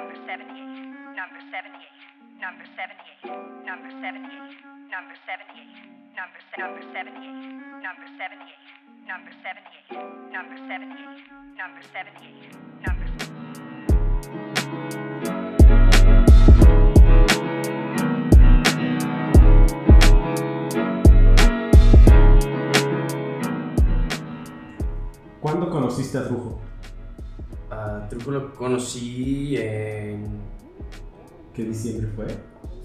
number 78, number 78, number 78, number 78, number 78, number number 78, number 78, number 78, number 78, number 78, number ¿Cuándo conociste a Trujo? A Truco lo conocí en... ¿Qué diciembre fue?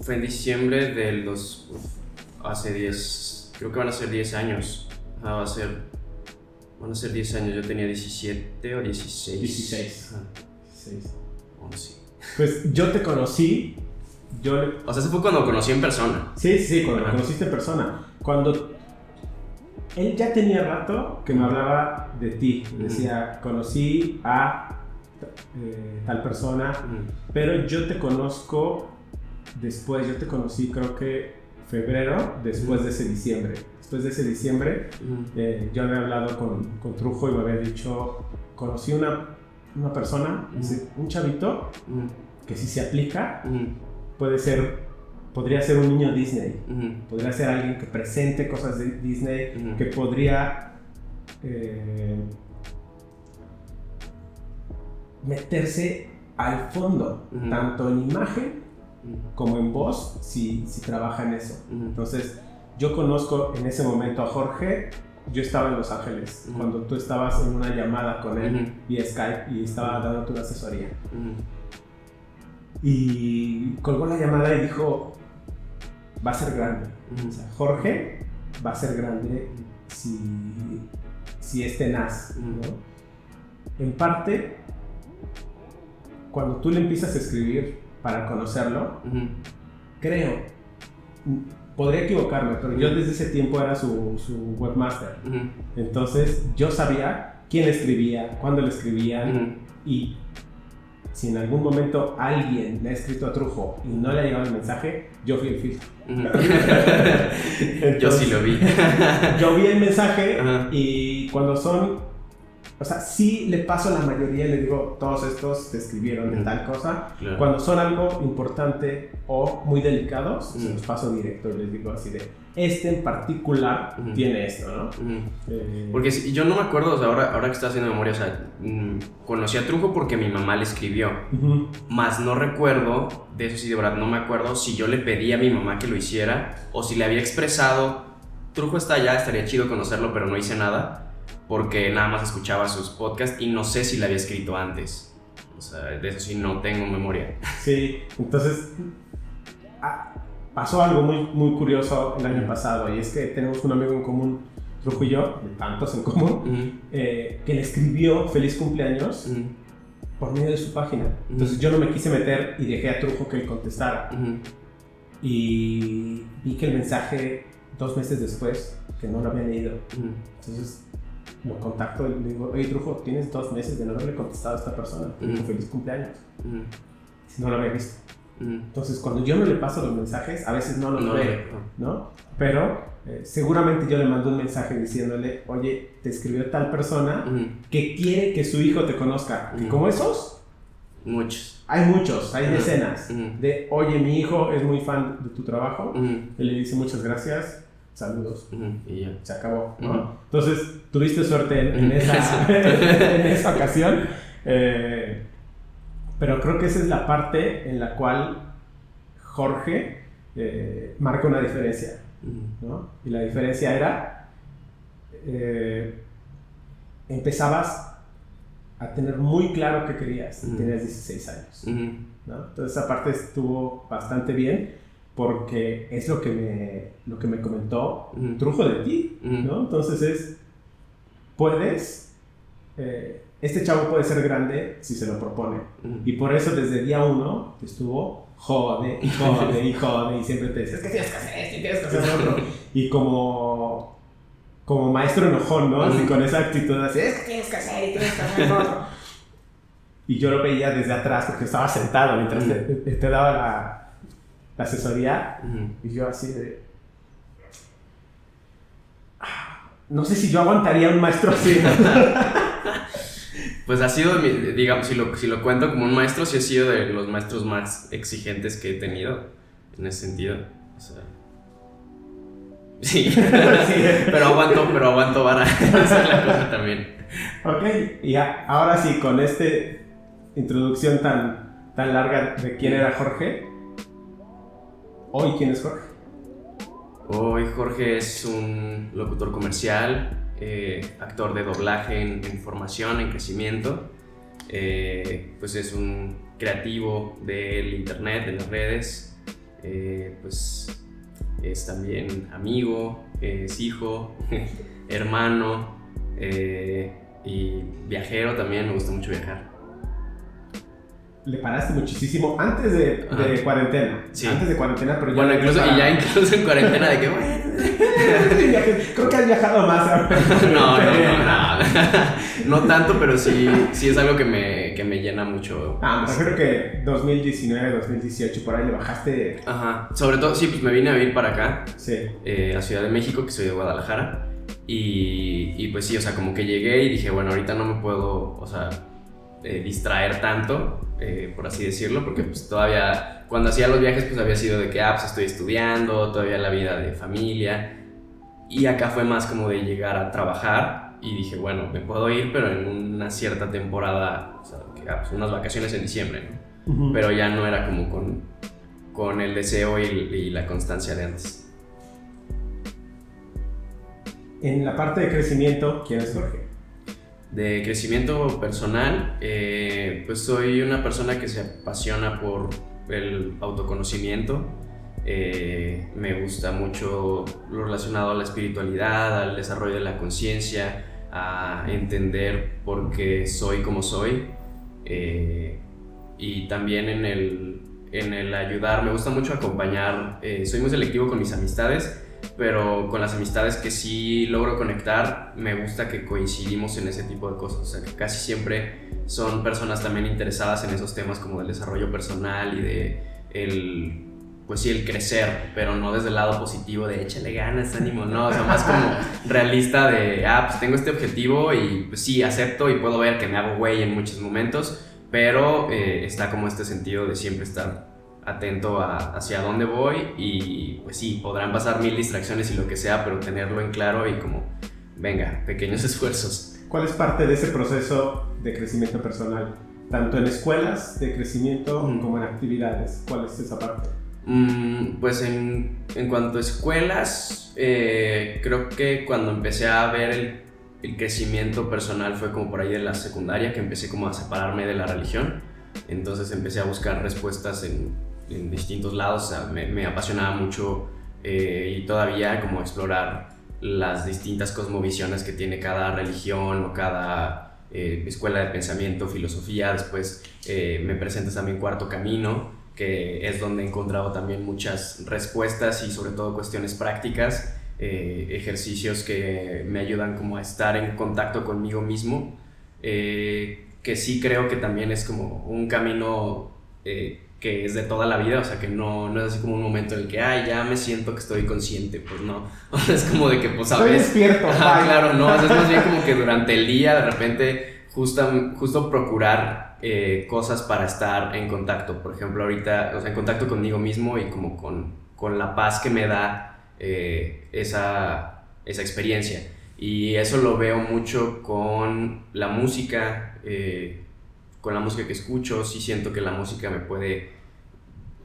Fue en diciembre del dos... uf, hace 10... Creo que van a ser 10 años. Ajá, va a ser... Van a ser 10 años. Yo tenía 17 o 16. 16. Ajá, Seis. 11. Pues yo te conocí, yo O sea, eso fue cuando conocí en persona. Sí, sí, cuando Ajá. conociste en persona. Cuando él ya tenía rato que me hablaba de ti. Decía, conocí a eh, tal persona, pero yo te conozco después, yo te conocí creo que febrero, después de ese diciembre. Después de ese diciembre, eh, yo había hablado con, con Trujo y me había dicho, conocí una, una persona, un chavito que si se aplica, puede ser, podría ser un niño Disney. Podría ser alguien que presente cosas de Disney, que podría eh, meterse al fondo, tanto en imagen como en voz, si, si trabaja en eso. Entonces, yo conozco en ese momento a Jorge. Yo estaba en Los Ángeles cuando tú estabas en una llamada con él vía Skype y estaba dando una asesoría. Y colgó la llamada y dijo, va a ser grande. O sea, Jorge va a ser grande si, si es tenaz. ¿no? En parte, cuando tú le empiezas a escribir para conocerlo, creo, podría equivocarme, pero yo desde ese tiempo era su, su webmaster. Entonces yo sabía quién escribía, cuándo le escribían Ujú. y si en algún momento alguien le ha escrito a Trujo y no le ha llegado el mensaje, yo fui el filtro. Yo sí lo vi. Yo vi el mensaje Ajá. y cuando son, o sea, sí le paso a la mayoría, le digo, todos estos te escribieron de tal cosa. Claro. Cuando son algo importante o muy delicados, se Ujú. los paso directo y les digo así de, este en particular Ujú. tiene esto, ¿no? Ujú. Eh, Porque si- yo no me acuerdo, o sea, ahora, ahora que estoy haciendo memoria, o sea, mm, conocí a Trujo porque mi mamá le escribió, ujú, más no recuerdo, de eso sí de verdad no me acuerdo, si yo le pedí a mi mamá que lo hiciera o si le había expresado, Trujo está allá, estaría chido conocerlo, pero no hice nada porque nada más escuchaba sus podcasts y no sé si le había escrito antes. O sea, de eso sí no tengo memoria. Sí, entonces ah, pasó algo muy, muy curioso el año pasado y es que tenemos un amigo en común, Trujo y yo, tantos en común, eh, que le escribió feliz cumpleaños por medio de su página. Entonces yo no me quise meter y dejé a Trujo que él contestara. ujú, Y vi que el mensaje dos meses después, que no lo había leído. Entonces lo contacto y le digo, oye Trujo, tienes dos meses de no haberle contestado a esta persona. Te digo, Ujú. feliz cumpleaños. Si no lo había visto. ujú. Entonces cuando yo no le paso los mensajes, a veces no los No, ve, no. Pero eh, seguramente yo le mando un mensaje diciéndole, oye, te escribió tal persona que quiere que su hijo te conozca. Y como esos, Muchos. hay muchos, hay decenas. De, oye, mi hijo es muy fan de tu trabajo. Él le dice muchas gracias, saludos. Y ya. Se acabó. Entonces, tuviste suerte en, esa, en esa ocasión. Eh, pero creo que esa es la parte en la cual Jorge eh, marca una diferencia. ¿no? Y la diferencia era, eh, empezabas a tener muy claro qué querías, tenías 16 años. ¿no? Entonces esa parte estuvo bastante bien porque es lo que me, lo que me comentó Ujú. Trujo de ti. ¿no? Entonces es, puedes, eh, este chavo puede ser grande si se lo propone. Y por eso desde día uno estuvo jode y jode y jode y siempre te decía, es que tienes que hacer esto y tienes que hacer lo otro. Y como, como maestro enojón, ¿no? Así con esa actitud así, es que tienes que hacer y tienes que hacer lo otro. Y yo lo veía desde atrás porque estaba sentado mientras te- te daba la, la asesoría y yo así de... "Ah, No sé si yo aguantaría un maestro así. ¿no?". Pues ha sido, digamos, si lo, si lo cuento como un maestro, sí ha sido de los maestros más exigentes que he tenido en ese sentido. O sea, sí, pero aguanto, pero aguanto vara. Esa es la cosa también. Ok, y a- ahora sí, con esta introducción tan, tan larga de quién era Jorge, hoy quién es Jorge. Hoy Jorge es un locutor comercial, eh, actor de doblaje en, formación, en crecimiento. eh, pues es un creativo del internet, de las redes. eh, pues es también amigo, es hijo, hermano y viajero también. Me gusta mucho viajar. Le paraste muchísimo antes de, cuarentena. Sí. Antes de cuarentena, pero ya. Bueno, incluso, y ya incluso en cuarentena de que, bueno, Creo que has viajado más. ahora. No, no, no, no. No tanto, pero sí, sí es algo que me, que me llena mucho. Ah, me refiero que 2019, 2018, por ahí le bajaste. Ajá. Sobre todo, sí, pues me vine a vivir para acá, Sí. eh, a Ciudad de México, que soy de Guadalajara. Y, y pues sí, o sea, como que llegué y dije, bueno, ahorita no me puedo, o sea, eh, distraer tanto, eh, por así decirlo, porque pues todavía, cuando hacía los viajes, pues había sido de que, ah, pues estoy estudiando, todavía la vida de familia. Y acá fue más como de llegar a trabajar y dije, bueno, me puedo ir, pero en una cierta temporada, o sea, que, ah, pues unas vacaciones en diciembre. Pero ya no era como con, con el deseo y, y la constancia de antes. En la parte de crecimiento, ¿quién es Jorge? De crecimiento personal, eh, pues soy una persona que se apasiona por el autoconocimiento. Eh, me gusta mucho lo relacionado a la espiritualidad, al desarrollo de la conciencia, a entender por qué soy como soy. Eh, y también en el, en el ayudar, me gusta mucho acompañar. soy muy selectivo con mis amistades, pero con las amistades que sí logro conectar, me gusta que coincidimos en ese tipo de cosas. O sea, que casi siempre son personas también interesadas en esos temas como del desarrollo personal y de el, pues sí, el crecer, pero no desde el lado positivo de échale ganas, ánimo, no, o sea, más como realista de, ah, pues tengo este objetivo y pues sí, acepto y puedo ver que me hago güey en muchos momentos, pero eh, está como este sentido de siempre estar atento a hacia dónde voy y pues sí, podrán pasar mil distracciones y lo que sea, pero tenerlo en claro y como, venga, pequeños esfuerzos. ¿Cuál es parte de ese proceso de crecimiento personal? Tanto en escuelas de crecimiento Ujú. como en actividades. ¿Cuál es esa parte? Mm, pues en, en cuanto a escuelas, eh, creo que cuando empecé a ver el, el crecimiento personal fue como por ahí de la secundaria, que empecé como a separarme de la religión. Entonces empecé a buscar respuestas en, en distintos lados. O sea, me, me apasionaba mucho eh, y todavía como explorar las distintas cosmovisiones que tiene cada religión o cada eh, escuela de pensamiento, filosofía. Después eh, me presentas también Cuarto Camino, que es donde he encontrado también muchas respuestas y sobre todo cuestiones prácticas, eh, ejercicios que me ayudan como a estar en contacto conmigo mismo, eh, que sí creo que también es como un camino eh, que es de toda la vida, o sea que no, no es así como un momento en el que, ay, ya me siento que estoy consciente, pues no, o sea, es como de que pues a Estoy veces... despierto. Ajá, claro, no, o sea, es más bien como que durante el día de repente justo, justo procurar eh, cosas para estar en contacto. Por ejemplo, ahorita, o sea, en contacto conmigo mismo y como con, con la paz que me da eh, esa, esa experiencia. Y eso lo veo mucho con la música, eh, con la música que escucho. Sí siento que la música me puede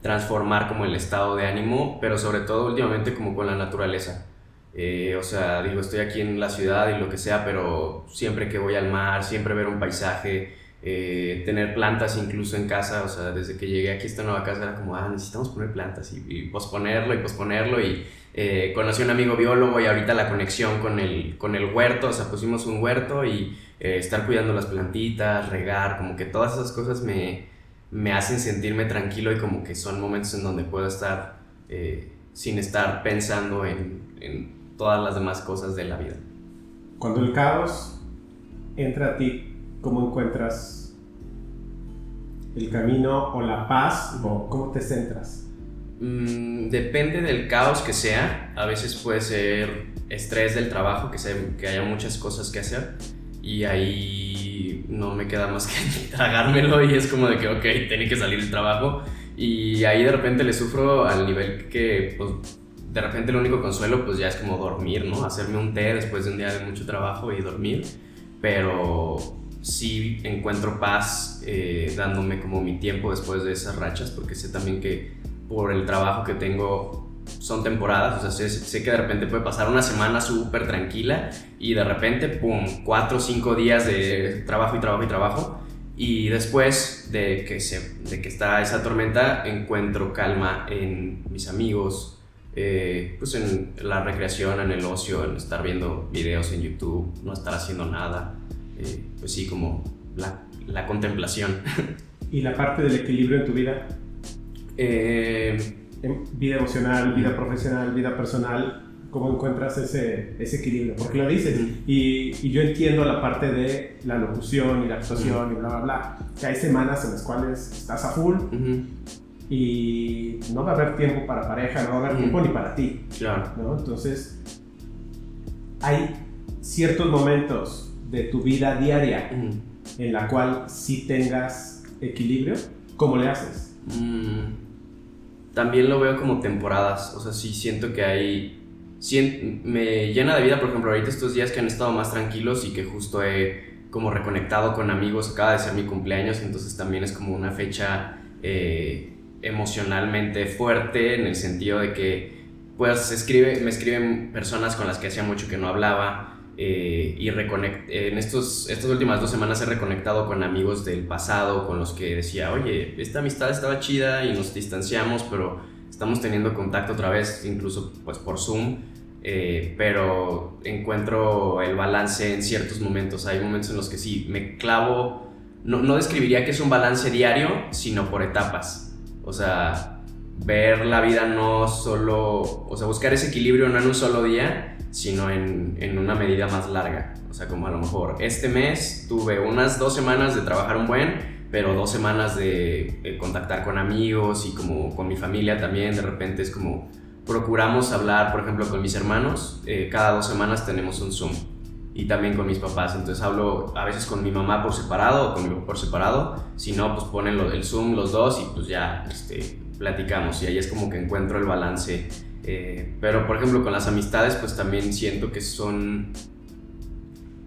transformar como el estado de ánimo, pero sobre todo últimamente como con la naturaleza. Eh, o sea, digo, estoy aquí en la ciudad y lo que sea, pero siempre que voy al mar, siempre ver un paisaje, eh, tener plantas incluso en casa, o sea, desde que llegué aquí a esta nueva casa era como, ah, necesitamos poner plantas y, posponerlo y posponerlo y eh, conocí un amigo biólogo y ahorita la conexión con el, con el huerto, o sea, pusimos un huerto y eh, estar cuidando las plantitas, regar, como que todas esas cosas me, me hacen sentirme tranquilo y como que son momentos en donde puedo estar eh, sin estar pensando en, en todas las demás cosas de la vida. Cuando el caos entra a ti, ¿cómo encuentras el camino o la paz o cómo te centras? Mm, depende del caos que sea. A veces puede ser estrés del trabajo, que, se- que haya muchas cosas que hacer. Y ahí no me queda más que tragármelo y es como de que, ok, tiene que salir el trabajo y ahí de repente le sufro al nivel que, pues, de repente el único consuelo pues ya es como dormir, ¿no? Hacerme un té después de un día de mucho trabajo y dormir, pero sí encuentro paz eh, dándome como mi tiempo después de esas rachas, porque sé también que por el trabajo que tengo son temporadas, o sea, sé, sé que de repente puede pasar una semana súper tranquila y de repente, ¡pum!, cuatro o cinco días de trabajo y trabajo y trabajo. Y después de que, se, de que está esa tormenta, encuentro calma en mis amigos, eh, pues en la recreación, en el ocio, en estar viendo videos en YouTube, no estar haciendo nada. Eh, pues sí, como la, la contemplación. ¿Y la parte del equilibrio en tu vida? Eh, En vida emocional, vida profesional, vida personal, ¿cómo encuentras ese, ese equilibrio? Porque lo dices, y, y yo entiendo la parte de la locución y la actuación y bla, bla, bla, que hay semanas en las cuales estás a full ujú, y no va a haber tiempo para pareja, no va a haber tiempo ni para ti, claro. ¿no? Entonces, hay ciertos momentos de tu vida diaria en la cual sí tengas equilibrio, ¿cómo le haces? Mm, también lo veo como temporadas, o sea, sí siento que hay... me llena de vida, por ejemplo, ahorita estos días que han estado más tranquilos y que justo he como reconectado con amigos, acaba de ser mi cumpleaños, entonces también es como una fecha eh, emocionalmente fuerte en el sentido de que pues escribe, me escriben personas con las que hacía mucho que no hablaba eh, y reconect, en estos, estas últimas dos semanas he reconectado con amigos del pasado con los que decía, oye, esta amistad estaba chida y nos distanciamos, pero estamos teniendo contacto otra vez, incluso pues por Zoom, eh, pero encuentro el balance en ciertos momentos. Hay momentos en los que sí, me clavo, no, no describiría que es un balance diario, sino por etapas. O sea, ver la vida no solo, o sea, buscar ese equilibrio no en un solo día, sino en, en una medida más larga. O sea, como a lo mejor este mes tuve unas dos semanas de trabajar un buen, pero dos semanas de, contactar con amigos y como con mi familia también. De repente es como procuramos hablar, por ejemplo, con mis hermanos. eh, cada dos semanas tenemos un Zoom y también con mis papás. Entonces hablo a veces con mi mamá por separado o con mi papá por separado. Si no, pues ponen el Zoom los dos y pues ya este, platicamos. Y ahí es como que encuentro el balance. Eh, pero por ejemplo con las amistades pues también siento que son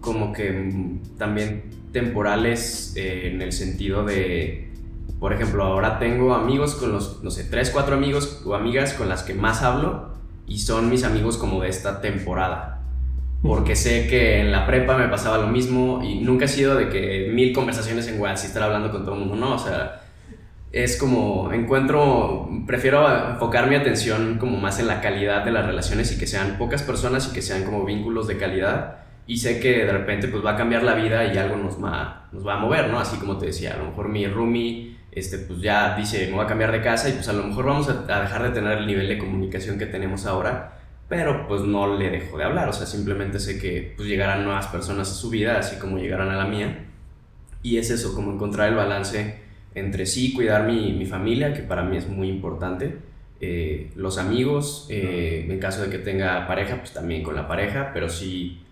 como que también temporales eh, en el sentido de, por ejemplo, ahora tengo amigos con los, no sé, tres, cuatro amigos o amigas con las que más hablo y son mis amigos como de esta temporada. Porque sé que en la prepa me pasaba lo mismo y nunca he sido de que mil conversaciones en WhatsApp y estar hablando con todo el mundo, no, o sea, es como encuentro, prefiero enfocar mi atención como más en la calidad de las relaciones y que sean pocas personas y que sean como vínculos de calidad. Y sé que de repente pues va a cambiar la vida y algo nos va, nos va a mover, ¿no? Así como te decía, a lo mejor mi roomie este, pues ya dice, me voy a cambiar de casa y pues a lo mejor vamos a, a dejar de tener el nivel de comunicación que tenemos ahora, pero pues no le dejo de hablar, o sea, simplemente sé que pues llegarán nuevas personas a su vida, así como llegarán a la mía, y es eso, como encontrar el balance entre sí, cuidar mi, mi familia, que para mí es muy importante, eh, los amigos, eh, en caso de que tenga pareja, pues también con la pareja, pero sí,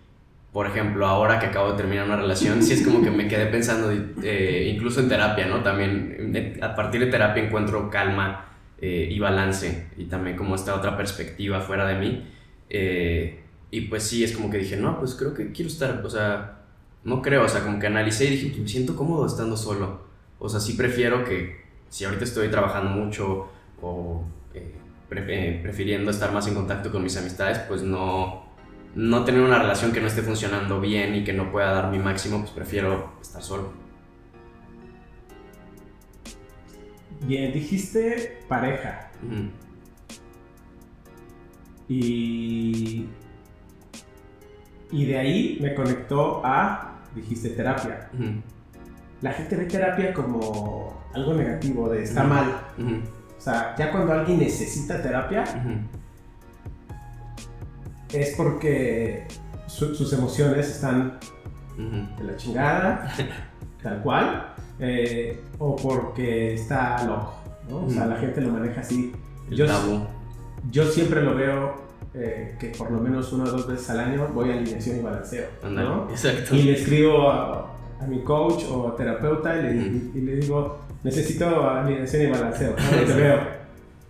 por ejemplo, ahora que acabo de terminar una relación, sí es como que me quedé pensando, eh, incluso en terapia, ¿no? También a partir de terapia encuentro calma y balance y también como esta otra perspectiva fuera de mí. y pues sí, es como que dije, no, pues creo que quiero estar, o sea, no creo, o sea, como que analicé y dije, pues me siento cómodo estando solo. O sea, sí prefiero que si ahorita estoy trabajando mucho o eh, pre- eh, prefiriendo estar más en contacto con mis amistades, pues no, no tener una relación que no esté funcionando bien y que no pueda dar mi máximo, pues prefiero estar solo. Bien, dijiste pareja y, y de ahí me conectó a, dijiste terapia. La gente ve terapia como algo negativo, de está mal. O sea, ya cuando alguien necesita terapia es porque su- sus emociones están de la chingada, tal cual, eh, o porque está loco, ¿no? O sea, la gente lo maneja así. El Yo, tabú. yo siempre lo veo eh, que por lo menos una o dos veces al año voy a alineación y balanceo. Exacto. Y le escribo a- a mi coach o terapeuta y le, Ujú. y le digo, necesito alineación y balanceo. ¿no? Y te veo.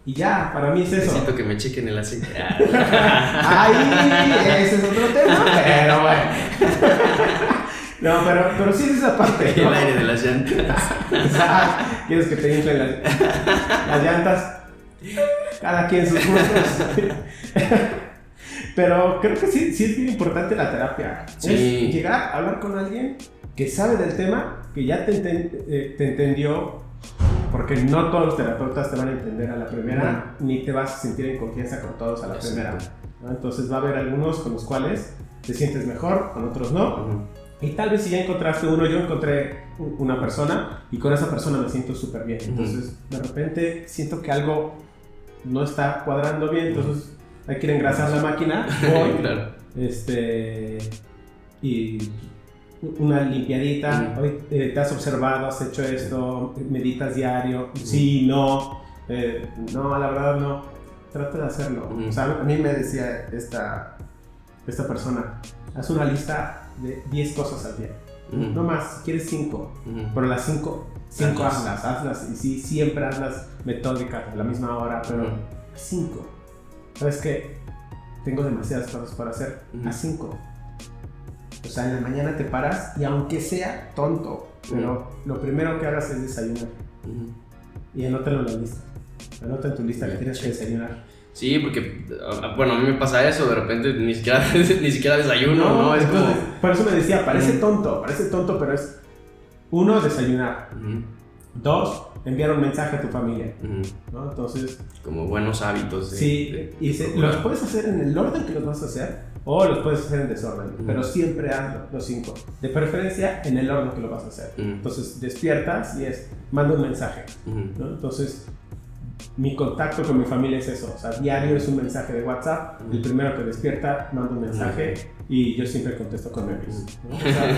Y ya, para mí es eso. Necesito que me chequen el aceite. Ahí, ese es otro tema, pero bueno. No, pero, pero sí es esa parte. el ¿no? aire de las llantas. Quieres que te inflen las, las llantas. Cada quien sus gustos. Pero creo que sí, sí es bien importante la terapia. Sí. Es llegar a hablar con alguien que sabe del tema, que ya te, eh, te entendió, porque no todos los terapeutas te van a entender a la primera, ni te vas a sentir en confianza con todos a la primera. ¿no? Entonces va a haber algunos con los cuales te sientes mejor, con otros no. Ujú. Y tal vez si ya encontraste uno, yo encontré una persona y con esa persona me siento súper bien. Entonces, de repente siento que algo no está cuadrando bien, entonces hay que engrasar la máquina. Voy, claro. este, y una limpiadita. Hoy eh, te has observado, has hecho esto, meditas diario. Sí, no, eh, no, la verdad no. Trata de hacerlo. O sea, a mí me decía esta, esta persona, haz una lista de 10 cosas al día. No más, quieres 5. Ujú. Pero las 5, 5 Hazlas. hazlas. Y sí, siempre hazlas metódicas, a la misma hora, pero Ujú. 5. ¿Sabes qué? Tengo demasiadas cosas para hacer. A 5. O sea, en la mañana te paras y aunque sea tonto, pero lo primero que hagas es desayunar. Y anótalo en la lista. Anota en tu lista que tienes que desayunar. Sí, porque, ah, bueno, a mí me pasa eso, de repente ni siquiera, ni siquiera desayuno, ¿no? Es entonces, como... Por eso me decía, parece tonto, parece tonto, pero es uno, desayunar. Dos, enviar un mensaje a tu familia. Ujú. ¿no? Entonces, Como buenos hábitos. de- sí, de y se- los puedes hacer en el orden que los vas a hacer o los puedes hacer en desorden, Ujú. pero siempre hazlo, los cinco. De preferencia en el orden que lo vas a hacer. Ujú. Entonces, despiertas y es, manda un mensaje. ¿no? Entonces, mi contacto con mi familia es eso. O sea, diario es un mensaje de WhatsApp. El primero que despierta, manda un mensaje y yo siempre contesto con memes. ¿no? O sea,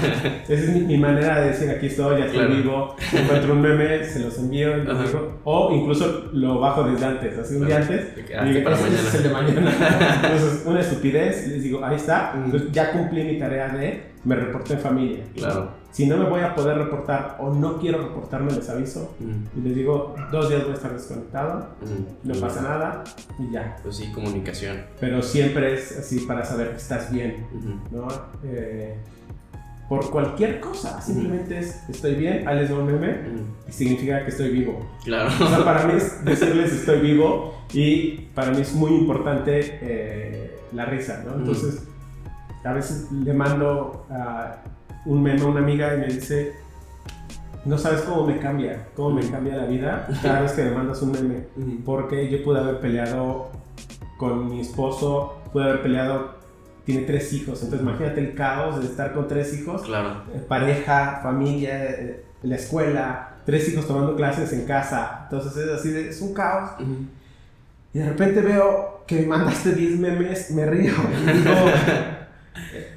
esa es mi, mi manera de decir, aquí estoy, ya estoy Claro. vivo. Encuentro un meme, se los envío y Ajá. digo, o incluso lo bajo desde antes, así un día antes. Te Y digo, para "Ese mañana". es el de mañana. Entonces, una estupidez, les digo, ahí está. Entonces, ya cumplí mi tarea de, me reporté en familia. Claro. Si no me voy a poder reportar o no quiero reportarme, les aviso. Ujú. Y les digo, dos días voy a estar desconectado, Ujú. no pasa nada y ya. Pues sí, comunicación. Pero siempre es así para saber que estás bien. ¿no? Eh, por cualquier cosa, simplemente es estoy bien, doy un meme y significa que estoy vivo. Claro. O sea, para mí es decirles estoy vivo y para mí es muy importante eh, la risa, ¿no? Entonces, a veces le mando ah, un meme a una amiga y me dice, no sabes cómo me cambia, cómo me cambia la vida cada vez que me mandas un meme. Porque yo pude haber peleado con mi esposo, pude haber peleado, tiene tres hijos, entonces imagínate el caos de estar con tres hijos, Claro. eh, pareja, familia, eh, la escuela, tres hijos tomando clases en casa, entonces es así, de- es un caos. Y de repente veo que me mandaste 10 memes, me río, y digo,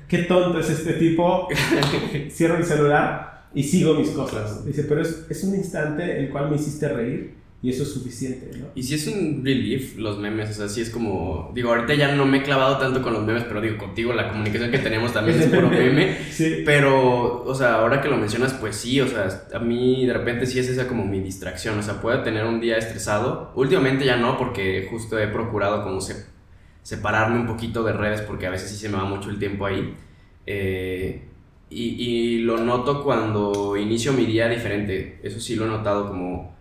qué tonto es este tipo, cierro el celular y sigo mis cosas. Dice, pero es, es un instante el cual me hiciste reír y eso es suficiente, ¿no? Y si es un relief los memes, o sea, sí es como, digo, ahorita ya no me he clavado tanto con los memes, pero digo, contigo la comunicación que tenemos también es puro meme. Sí. Pero, o sea, ahora que lo mencionas, pues sí, o sea, a mí de repente sí es esa como mi distracción, o sea, puedo tener un día estresado. Últimamente ya no, porque justo he procurado como se- separarme un poquito de redes, porque a veces sí se me va mucho el tiempo ahí. Eh, y, y lo noto cuando inicio mi día diferente, eso sí lo he notado como,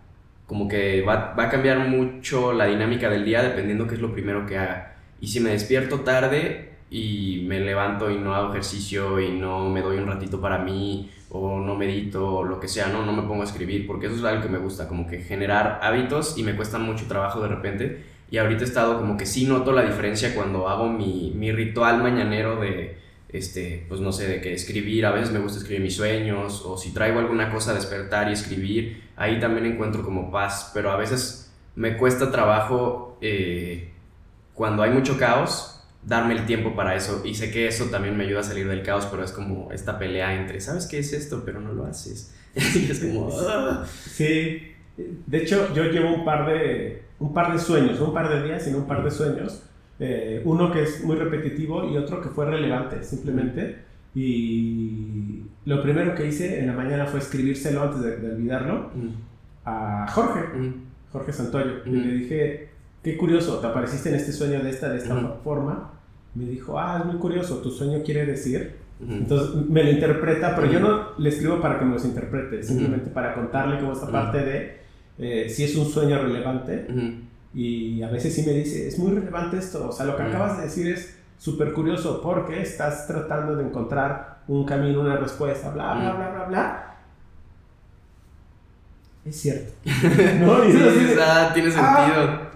como que va, va a cambiar mucho la dinámica del día dependiendo qué es lo primero que haga. Y si me despierto tarde y me levanto y no hago ejercicio y no me doy un ratito para mí o no medito o lo que sea, no, no me pongo a escribir porque eso es algo que me gusta, como que generar hábitos y me cuesta mucho trabajo de repente. Y ahorita he estado como que sí noto la diferencia cuando hago mi, mi ritual mañanero de, este, pues no sé, de que escribir, a veces me gusta escribir mis sueños o si traigo alguna cosa, despertar y escribir, ahí también encuentro como paz, pero a veces me cuesta trabajo eh, cuando hay mucho caos darme el tiempo para eso y sé que eso también me ayuda a salir del caos, pero es como esta pelea entre, ¿sabes qué es esto? Pero no lo haces. Y es como... "Ah". Sí, de hecho yo llevo un par de, un par de sueños, no un par de días, sino un par de sueños. Eh, uno que es muy repetitivo y otro que fue relevante, simplemente. Y lo primero que hice en la mañana fue escribírselo antes de, de olvidarlo Mm, a Jorge, mm, Jorge Santoyo. Y Ujú. le dije, qué curioso, te apareciste en este sueño de esta, de esta forma. Me dijo, ah, es muy curioso, tu sueño quiere decir. mm. Entonces me lo interpreta, pero yo no le escribo para que me los interprete, simplemente para contarle como esta parte de eh, si es un sueño relevante. Mm, Y a veces sí me dice, es muy relevante esto, o sea, lo que Ujú. acabas de decir es súper curioso porque estás tratando de encontrar un camino, una respuesta, bla, bla, bla, bla, bla. Es cierto. ¿No? Sí, o sea, tiene ah. sentido.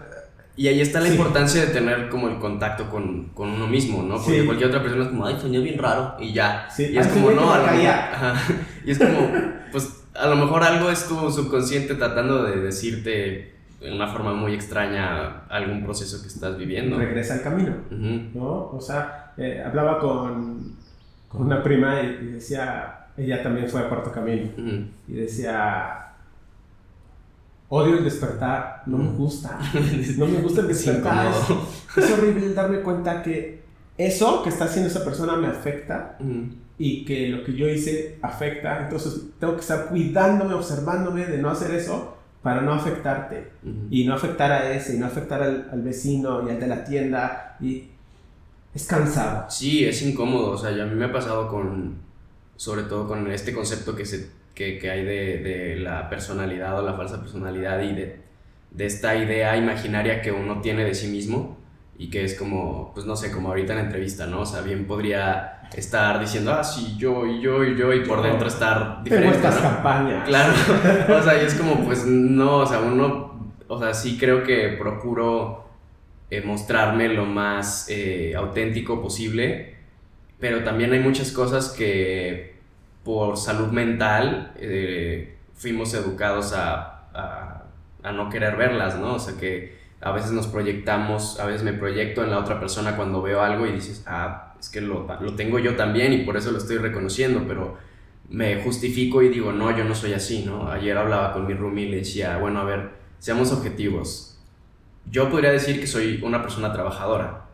Y ahí está la Sí. importancia de tener como el contacto con, con uno mismo, ¿no? Porque Sí. cualquier otra persona es como, ay, soñé bien raro, y ya. Sí, Y es como, no, caía. ajá. Y es como, pues, a lo mejor algo es tu subconsciente tratando de decirte de una forma muy extraña algún proceso que estás viviendo. regresa al camino. ¿no? O sea, eh, hablaba con, con una prima y, y decía, ella también fue a Cuarto Camino, y decía, odio el despertar, no me gusta, no me gusta el Es despertar, es, es horrible darme cuenta que eso que está haciendo esa persona me afecta y que lo que yo hice afecta, entonces tengo que estar cuidándome, observándome de no hacer eso para no afectarte ujú. y no afectar a ese, y no afectar al, al vecino y al de la tienda, y es cansado. Sí, es incómodo, o sea, ya a mí me ha pasado con, sobre todo con este concepto que, se, que, que hay de, de la personalidad o la falsa personalidad y de, de esta idea imaginaria que uno tiene de sí mismo y que es como, pues no sé, como ahorita en la entrevista, ¿no? O sea, bien podría estar diciendo, ah, sí, yo y yo y yo y por dentro estar Tengo diferente, estas ¿no? campañas. Claro, o sea, y es como, pues no, o sea, uno, o sea, sí creo que procuro eh, mostrarme lo más eh, auténtico posible, pero también hay muchas cosas que por salud mental eh, fuimos educados a, a, a no querer verlas, ¿no? O sea, que a veces nos proyectamos, a veces me proyecto en la otra persona cuando veo algo y dices, ah, es que lo, lo tengo yo también y por eso lo estoy reconociendo, pero me justifico y digo, no, yo no soy así, ¿no? Ayer hablaba con mi roomie y le decía, bueno, a ver, seamos objetivos. Yo podría decir que soy una persona trabajadora,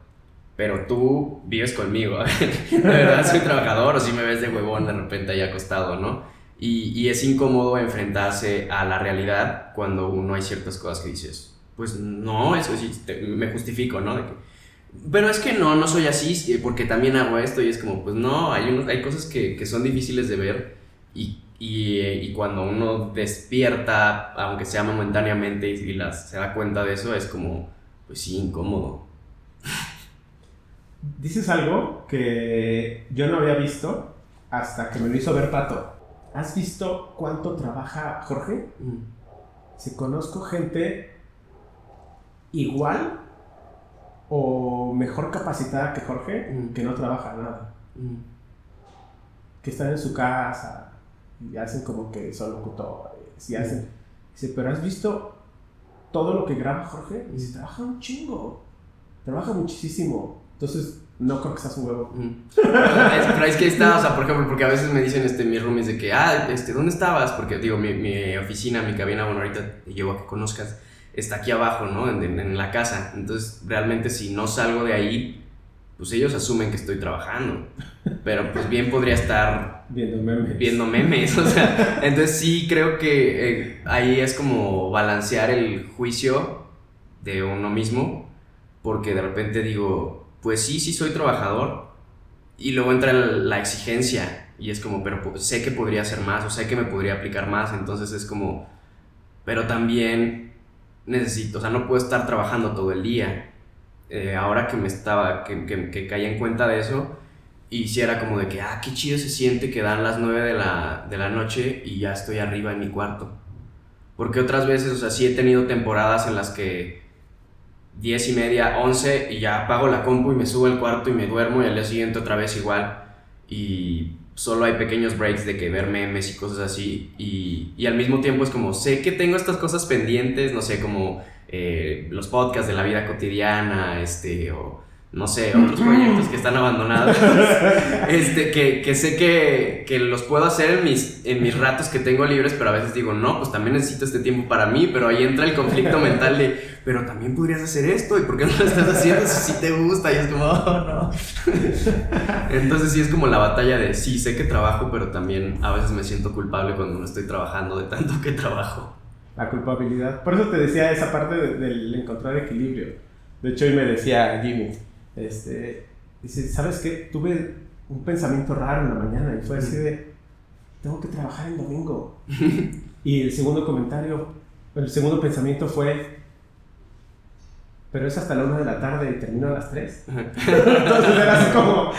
pero tú vives conmigo, ¿de verdad soy trabajador o si me ves de huevón de repente ahí acostado, ¿no? Y, y es incómodo enfrentarse a la realidad cuando uno hay ciertas cosas que dices, pues no, eso sí, te- me justifico, ¿no? De que, pero es que no, no soy así, porque también hago esto y es como, pues no, hay, unos, hay cosas que, que son difíciles de ver y, y, y cuando uno despierta, aunque sea momentáneamente, y, y las, se da cuenta de eso, es como, pues sí, incómodo. Dices algo que yo no había visto hasta que me lo hizo ver Pato. ¿Has visto cuánto trabaja Jorge? Mm, Si conozco gente igual o mejor capacitada que Jorge Mm. que no trabaja nada. mm, Que están en su casa y hacen como que son locutores y hacen... Dice, pero ¿has visto todo lo que graba Jorge? Y dice, trabaja un chingo. Trabaja muchísimo. Entonces, no creo que seas un huevo. mm. Pero es que está, o sea, por ejemplo, porque a veces me dicen este, mis roomies de que, ah, este, ¿dónde estabas? Porque digo, mi, mi oficina, mi cabina, bueno, ahorita te llevo a que conozcas, está aquí abajo, ¿no? En, en- en la casa. Entonces, realmente si no salgo de ahí, pues ellos asumen que estoy trabajando. Pero pues bien podría estar Viendo memes. viendo memes, o sea, entonces sí creo que eh, ahí es como balancear el juicio de uno mismo, porque de repente digo, pues sí, sí soy trabajador, y luego entra la exigencia, y es como, pero sé que podría hacer más, o sé que me podría aplicar más, entonces es como, pero también necesito, o sea, no puedo estar trabajando todo el día. Eh, ahora que me estaba, que, que, que caí en cuenta de eso, y si era como de que, ah, qué chido se siente que dan las 9 de la, de la noche y ya estoy arriba en mi cuarto. Porque otras veces, o sea, sí he tenido temporadas en las que 10 y media, 11 y ya apago la compu y me subo al cuarto y me duermo y al día siguiente otra vez igual. Y solo hay pequeños breaks de que ver memes y cosas así. Y, y al mismo tiempo es como, sé que tengo estas cosas pendientes, no sé, como eh, los podcasts de la vida cotidiana, este, o no sé, otros proyectos que están abandonados, este, que, que sé que, que, los puedo hacer en mis, en mis ratos que tengo libres, pero a veces digo, no, pues también necesito este tiempo para mí, pero ahí entra el conflicto mental de, pero también podrías hacer esto, ¿y por qué no lo estás haciendo si sí te gusta? Y es como, oh, no. Entonces sí es como la batalla de, sí, sé que trabajo, pero también a veces me siento culpable cuando no estoy trabajando de tanto que trabajo. La culpabilidad. Por eso te decía esa parte del encontrar equilibrio. De hecho, hoy me decía Jimmy, este, dice, ¿sabes qué? Tuve un pensamiento raro en la mañana y fue así de, tengo que trabajar el domingo. y el segundo comentario, el segundo pensamiento fue, pero es hasta la una de la tarde y termino a las 3. Entonces era así como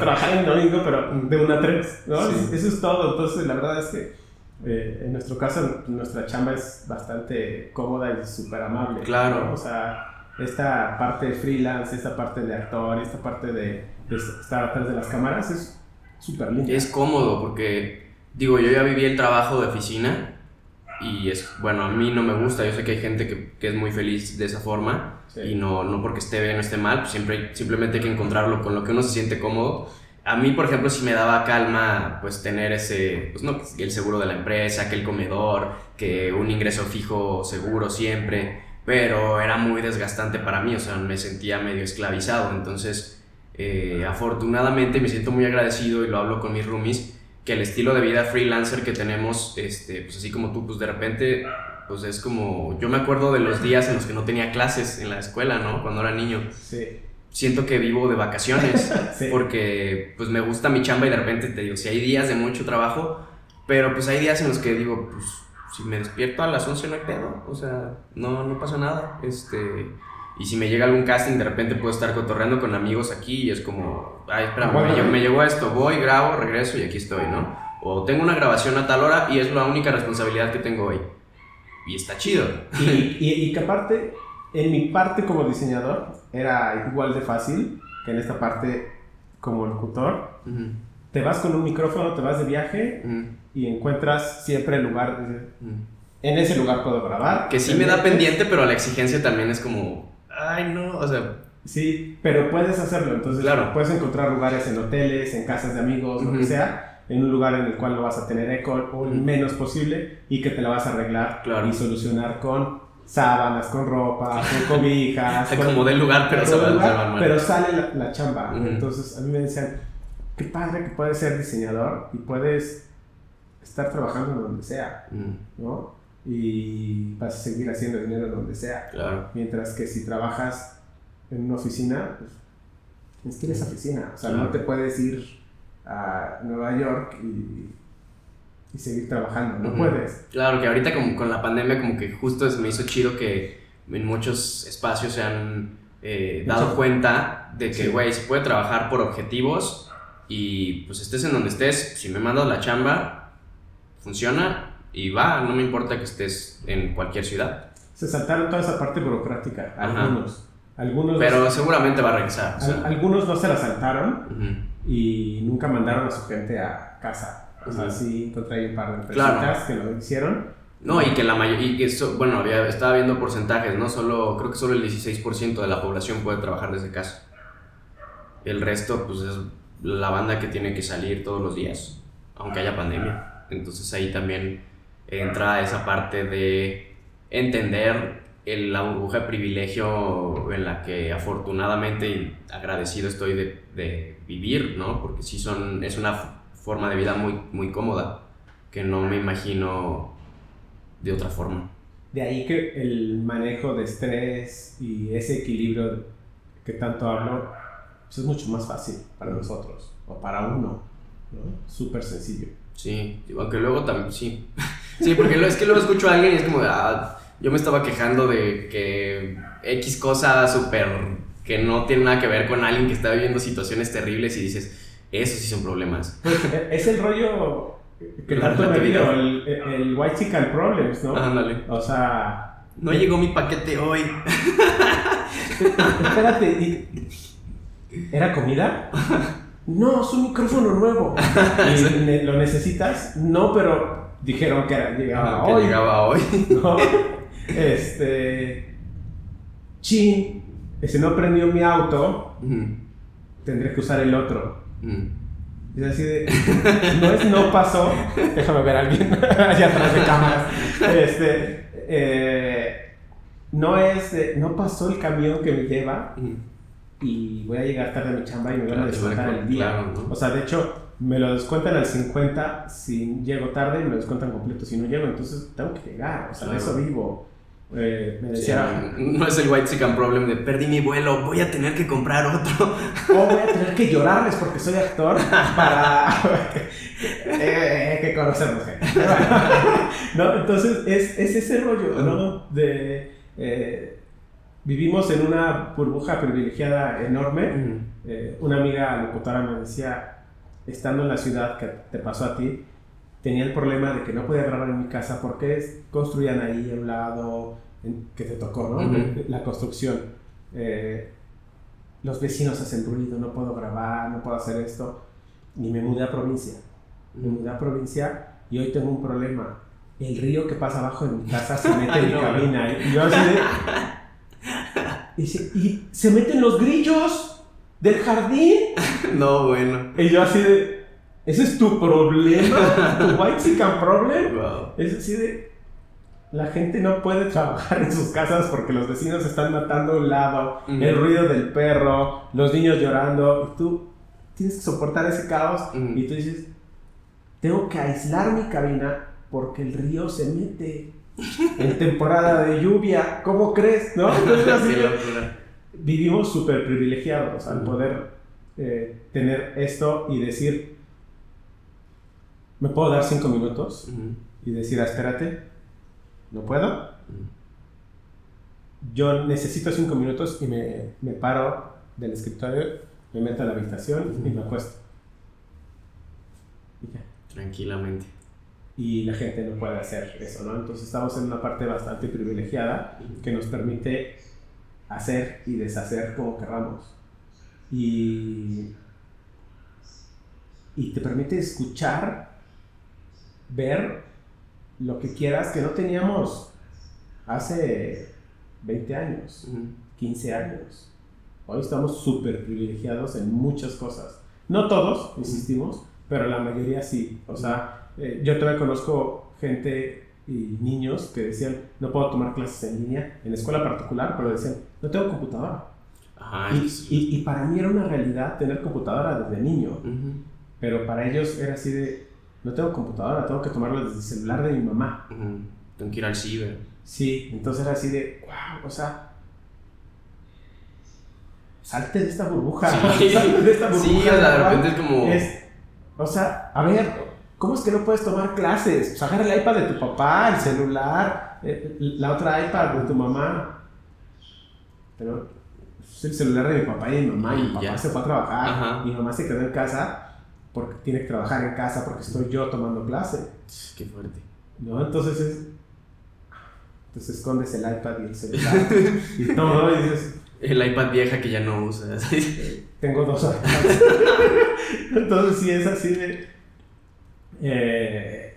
trabajar el domingo, pero de una a 3, ¿no? Eso es todo. Entonces la verdad es que eh, en nuestro caso, nuestra chamba es bastante cómoda y súper amable. Claro. O sea, esta parte de freelance, esta parte de actor, esta parte de, estar atrás de las cámaras es súper linda. Es cómodo porque, digo, yo ya viví el trabajo de oficina y es, bueno, a mí no me gusta, yo sé que hay gente que, que es muy feliz de esa forma y no, no porque esté bien o esté mal, pues siempre, simplemente hay que encontrarlo con lo que uno se siente cómodo. A mí, por ejemplo, sí me daba calma pues tener ese, pues no, el seguro de la empresa, que el comedor, que un ingreso fijo seguro siempre pero era muy desgastante para mí, o sea, me sentía medio esclavizado, entonces eh, afortunadamente me siento muy agradecido y lo hablo con mis roomies, que el estilo de vida freelancer que tenemos, este, pues así como tú, pues de repente, pues es como, yo me acuerdo de los días en los que no tenía clases en la escuela, ¿no? Cuando era niño. Sí. Siento que vivo de vacaciones, porque pues me gusta mi chamba y de repente te digo, si hay días de mucho trabajo, pero pues hay días en los que digo, pues si me despierto a las 11 no hay pedo, o sea, no, no pasa nada. Este, y si me llega algún casting, de repente puedo estar cotorreando con amigos aquí y es como, ay, espera, me, llegó esto, voy, grabo, regreso y aquí estoy, ¿no? O tengo una grabación a tal hora y es la única responsabilidad que tengo hoy. Y está chido. Y, y, que aparte, en mi parte como diseñador, era igual de fácil que en esta parte como locutor. Te vas con un micrófono, te vas de viaje y encuentras siempre el lugar. Mm. En ese lugar puedo grabar. Que sí me da pendiente, pero la exigencia también es como, ay, no, o sea. Sí, pero puedes hacerlo. Entonces, claro. puedes encontrar lugares en hoteles, en casas de amigos, lo que sea, en un lugar en el cual no vas a tener eco o el menos posible y que te la vas a arreglar y solucionar con sábanas, con ropa, con cobijas. como del lugar, pero, pero sale la, chamba. Entonces, a mí me decían, qué padre que puedes ser diseñador y puedes estar trabajando donde sea, mm. ¿no? Y vas a seguir haciendo dinero donde sea. Claro. Mientras que si trabajas en una oficina, pues tienes que ir a esa oficina. O sea, no te puedes ir a Nueva York y, y seguir trabajando. No puedes. Claro, que ahorita como con la pandemia como que justo me hizo chido que en muchos espacios se han eh, dado cuenta de que, güey, se puede trabajar por objetivos y pues estés en donde estés, si me mandas la chamba, funciona y va, no me importa que estés en cualquier ciudad. Se saltaron toda esa parte burocrática, algunos. algunos Pero seguramente va a regresar. algunos no se la saltaron y nunca mandaron a su gente a casa. O sea, sí encontré un par de empresas que lo hicieron. No, y que la mayoría, bueno, había, estaba viendo porcentajes, ¿no? Solo, creo que solo el 16% de la población puede trabajar desde casa. El resto, pues es la banda que tiene que salir todos los días, aunque haya pandemia. Entonces ahí también entra esa parte de entender el, la burbuja de privilegio en la que afortunadamente y agradecido estoy de, de, vivir, ¿no? Porque sí son, es una forma de vida muy, muy cómoda que no me imagino de otra forma. De ahí que el manejo de estrés y ese equilibrio que tanto hablo pues es mucho más fácil para nosotros o para uno, ¿no? Súper sencillo. Sí, aunque luego también, sí. Sí, porque es que luego escucho a alguien y es como, ah, yo me estaba quejando de que X cosa súper que no tiene nada que ver con alguien que está viviendo situaciones terribles y dices, esos sí son problemas. Pues, e, es el rollo que tanto me dio, el, el White Chicken Problems, ¿no? Ándale. O sea... No llegó mi paquete hoy. Espérate, ¿era comida? no, es un micrófono nuevo. ¿Y lo necesitas? No, pero dijeron que llegaba hoy. llegaba hoy. Este. Chin. si no prendió mi auto, tendré que usar el otro. Es así de, no es no pasó, déjame ver a alguien allá atrás de cámaras. Este, eh, no es, no pasó el camión que me lleva. Y voy a llegar tarde a mi chamba y me van a descontar co- el día. claro, ¿no? O sea, de hecho, me lo descuentan al 50 si llego tarde y me lo descuentan completo si no llego, entonces tengo que llegar, o sea, de eso vivo. Eh, me Sí, decía, no es el white chicken problem de perdí mi vuelo, voy a tener que comprar otro. o voy a tener que llorarles porque soy actor para eh, hay que conocernos no entonces es, es ese rollo no de eh, vivimos en una burbuja privilegiada enorme Ujú. Eh, una amiga locutora me decía estando en la ciudad que te pasó a ti tenía el problema de que no podía grabar en mi casa porque construían ahí a un lado en- que te tocó no Ujú. la construcción Eh, los vecinos hacen ruido, no puedo grabar, no puedo hacer esto. Y me mudé a provincia. Me mudé a provincia y hoy tengo un problema. El río que pasa abajo de mi casa se mete en mi No. cabina. Y yo así de... Y se, y se meten los grillos del jardín. No, bueno. Y yo así de... ¿Ese es tu problema? ¿Tu white chicken problem? Wow. Es así de... La gente no puede trabajar en sus casas porque los vecinos están matando a un lado, el ruido del perro, los niños llorando, y tú tienes que soportar ese caos y tú dices, tengo que aislar mi cabina porque el río se mete en temporada de lluvia, ¿cómo crees? ¿No? Entonces, así vivimos súper privilegiados al poder eh, tener esto y decir, ¿me puedo dar cinco minutos? Y decir, ah, espérate, no puedo. Yo necesito cinco minutos y me, me paro del escritorio, me meto a la habitación y me acuesto. Y ya. Tranquilamente. Y la gente no puede hacer eso, ¿no? Entonces estamos en una parte bastante privilegiada que nos permite hacer y deshacer como queramos. Y, y te permite escuchar, ver lo que quieras que no teníamos hace 20 años, Ujú. 15 años. Hoy estamos súper privilegiados en muchas cosas. No todos, insistimos, pero la mayoría sí. O sea, eh, yo todavía conozco gente y niños que decían, no puedo tomar clases en línea, en escuela particular, pero decían, no tengo computadora. Ajá. Y, es- y- y para mí era una realidad tener computadora desde niño, Ujú. pero para ellos era así de, no tengo computadora, tengo que tomarla desde el celular de mi mamá. Ujú. Tengo que ir al ciber. Sí, entonces era así de, wow, o sea, salte de esta burbuja. Sí. salte de esta burbuja. Sí, o sea, de repente es como. Es- o sea, a ver, ¿cómo es que no puedes tomar clases? Pues agarra el iPad de tu papá, el celular, eh, la otra iPad de tu mamá. Pero es el celular de mi papá y de mi mamá, y mi papá se fue a trabajar, Ajá. mi mamá se quedó en casa porque tiene que trabajar en casa porque estoy yo tomando clase. Qué fuerte. ¿No? Entonces es. Entonces escondes el iPad y el celular y todo, y dices, El iPad vieja que ya no usas. tengo dos iPads. Entonces sí es así de. Eh,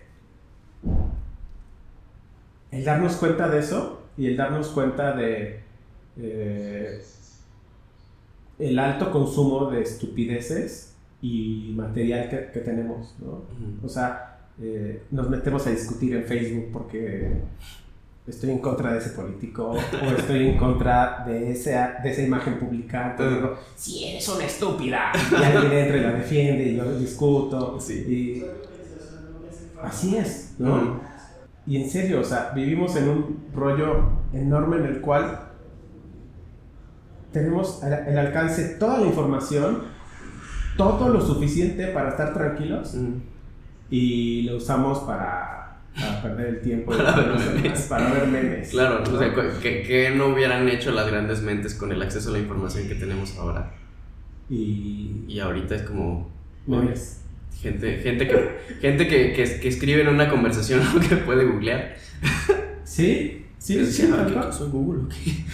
el darnos cuenta de eso y el darnos cuenta de. eh, el alto consumo de estupideces y material que, que tenemos, ¿no? O sea, eh, nos metemos a discutir en Facebook porque estoy en contra de ese político o estoy en contra de esa, de esa imagen pública. Entonces digo, si eres una estúpida. Y alguien entra y la defiende y yo discuto. Sí. Y así es, ¿no? Y en serio, o sea, vivimos en un rollo enorme en el cual tenemos el alcance toda la información, todo lo suficiente para estar tranquilos y lo usamos para, para perder el tiempo Para ver memes. para ver memes. Claro, ¿no? o sea, ¿qué, qué no hubieran hecho las grandes mentes con el acceso a la información que tenemos ahora? y Y ahorita es como memes. Gente, gente, que, gente que, que, que escribe en una conversación algo que puede googlear. Sí, sí, sí, decir, ah, tal ¿qué- cual. qué soy Google? o qué?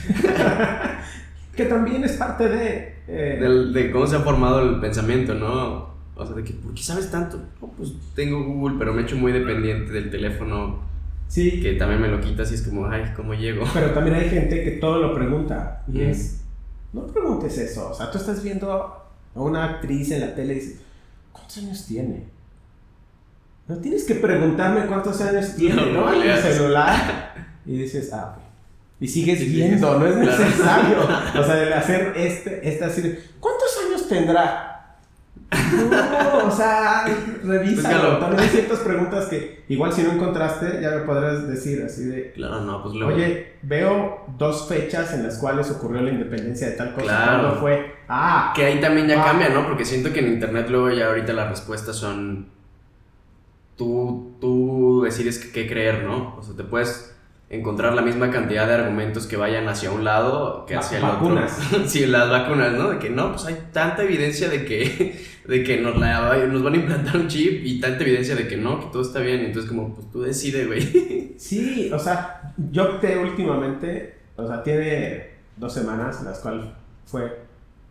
que también es parte de... eh, Del- de cómo se ha formado el pensamiento, ¿no? O sea, de que, ¿por qué sabes tanto? No, pues tengo Google, pero me he hecho muy dependiente del teléfono, sí, que también me lo quitas y es como, ay, ¿cómo llego? pero también hay gente que todo lo pregunta y Mm. es... no preguntes eso. O sea, tú estás viendo a una actriz en la tele y dices, ¿cuántos años tiene? No tienes que preguntarme cuántos años tiene, No, En el celular. Y dices, ah, ok. Y sigues viendo, no es Claro. necesario. O sea, el hacer este, esta así de, ¿cuántos años tendrá? No, o sea, revísalo. También hay ciertas preguntas que igual si no encontraste, ya me podrás decir así de, Claro, no, pues luego. Oye, veo dos fechas en las cuales ocurrió la independencia de tal cosa. Claro. ¿Cuándo fue? Ah, Que ahí también ya Ah. cambia, ¿no? Porque siento que en internet luego ya ahorita las respuestas son. Tú, tú decides qué creer, ¿no? O sea, te puedes encontrar la misma cantidad de argumentos que vayan hacia un lado que hacia el vacunas. otro. sí, las vacunas, ¿no? De que no, pues hay tanta evidencia de que, de que nos, la, nos van a implantar un chip y tanta evidencia de que no, que todo está bien. Entonces, como, pues tú decides, güey. sí, o sea, yo opté últimamente, o sea, tiene dos semanas las cuales fue,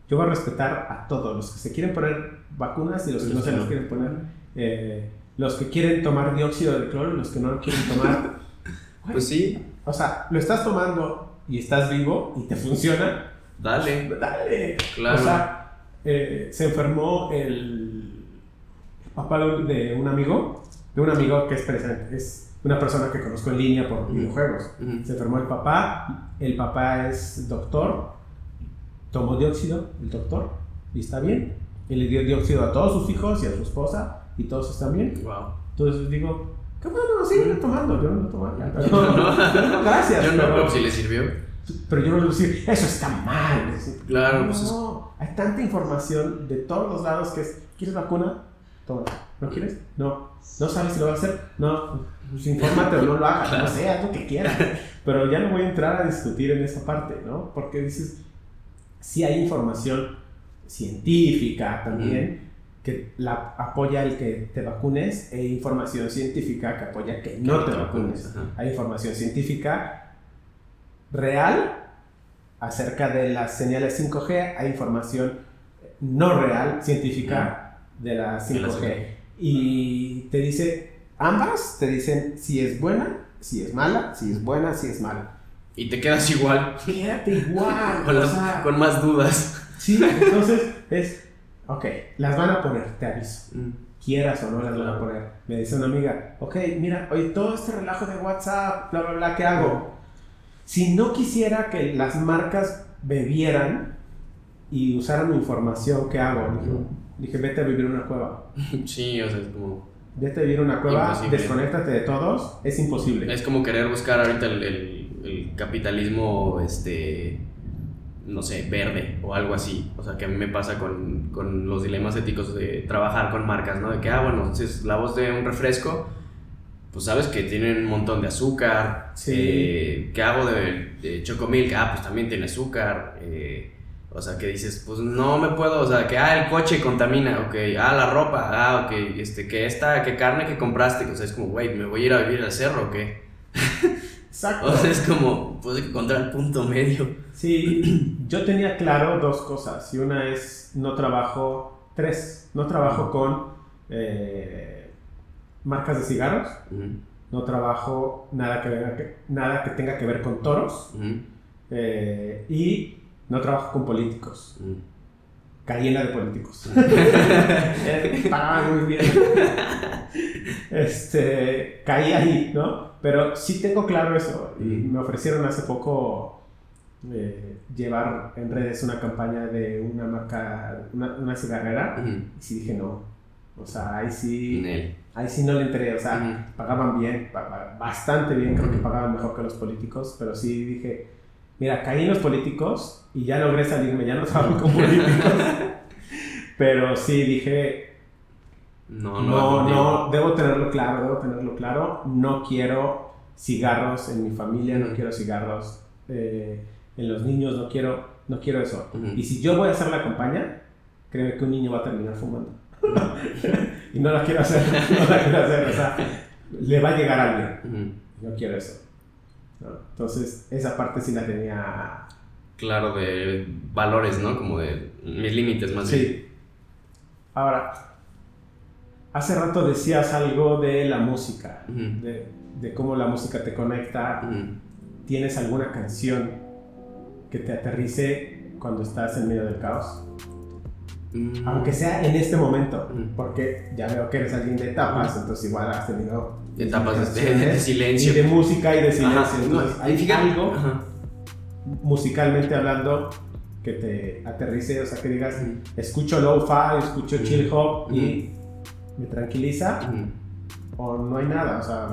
yo voy a respetar a todos, los que se quieren poner vacunas y los que no se las quieren poner, eh, los que quieren tomar dióxido de cloro y los que no lo quieren tomar. Pues sí, O sea, lo estás tomando y estás vivo y te funciona, dale. dale. Claro. O sea, eh, se enfermó el papá de un amigo, de un amigo que es, presente, es una persona que conozco en línea por videojuegos. Se enfermó el papá, el papá es doctor, tomó dióxido, el doctor, y está bien. Y le dio dióxido a todos sus hijos y a su esposa, y todos están bien. Wow. Entonces digo, qué bueno, sigue tomando, yo no lo tomo. No, yo no, gracias. Yo no, pero- pero si le sirvió. pero yo no le decir, eso está mal. decir, Claro, no, pues es- hay tanta información de todos los lados que es, ¿quieres vacuna? Toma. ¿No quieres? No. ¿No sabes si lo vas a hacer? No. Pues infórmate o no lo hagas, no sé, haz lo que quieras. Pero ya no voy a entrar a discutir en esa parte, ¿no? Porque dices, sí hay información científica también que la, apoya el que te vacunes e información científica que apoya que no te vacunes. Ajá. Hay información científica real acerca de las señales 5G, hay información no real, científica, de la De la 5G. 5G. Y te dice, ambas te dicen si es buena, si es mala, si es buena, si es mala. Y te quedas igual, Quédate igual. con, o sea, con más dudas. Sí, entonces es, ok, las van a poner, te aviso. Quieras o no las van a poner. Me dice una amiga, ok, mira, oye, todo este relajo de WhatsApp, bla, bla, bla, ¿qué hago? Si no quisiera que las marcas bebieran y usaran mi información, ¿qué hago? Dije, dije, vete a vivir en una cueva. Sí, o sea, es como, Vete a vivir en una cueva, Imposible. desconéctate de todos, es imposible. es como querer buscar ahorita el, el- el capitalismo, este, no sé, verde o algo así. O sea, que a mí me pasa con, con los dilemas éticos de trabajar con marcas, ¿no? De que, ah, bueno, si es la voz de un refresco, pues sabes que tienen un montón de azúcar. Sí. Eh, ¿Qué hago de, de Chocomilk? Ah, pues también tiene azúcar. eh, o sea, que dices, pues no me puedo, o sea, que, ah, el coche contamina, ok, ah, la ropa, ah, ok, este, que esta, que carne que compraste, o sea, es como, güey, ¿me voy a ir a vivir al cerro o qué? Exacto. O sea, es como, pues encontrar el punto medio. Sí, yo tenía claro dos cosas. Y una es, no trabajo, tres, no trabajo con eh, marcas de cigarros, no trabajo nada que, que- nada que tenga que ver con toros eh, y no trabajo con políticos. En la de políticos. Pagaban muy bien. Este, caí ahí, ¿no? Pero sí tengo claro eso. Y me ofrecieron hace poco eh, llevar en redes una campaña de una marca, una, una cigarrera. Y sí dije no. O sea, ahí sí, Nel. ahí sí no le entré. O sea, Ujú. pagaban bien, bastante bien. Creo que pagaban mejor que los políticos. Pero sí dije, mira, caí en los políticos y ya logré salirme. Ya no trabajo con políticos. Pero sí dije, No, no, no, no, debo tenerlo claro, debo tenerlo claro. No quiero cigarros en mi familia, no quiero cigarros eh, en los niños, no quiero, no quiero eso. Ujú. Y si yo voy a hacer la campaña, créeme que un niño va a terminar fumando. y no la quiero hacer, no la quiero hacer, o sea, le va a llegar a alguien. Ujú. No quiero eso. ¿No? Entonces, esa parte sí la tenía. Claro, de valores, ¿no? Como de mis límites más bien. Sí. Ahora, hace rato decías algo de la música, Ujú. de, de cómo la música te conecta. Ujú. ¿Tienes alguna canción que te aterrice cuando estás en medio del caos? Mm, Aunque sea en este momento, porque ya veo que eres alguien de etapas, entonces igual has tenido Etapas de- de silencio. y de música y de silencio. Ajá, no, Entonces, hay fíjate- algo ajá. musicalmente hablando que te aterrice, o sea, que digas, Ujú. escucho lo-fi, escucho Ujú. chill hop y me tranquiliza, o no hay nada, o sea.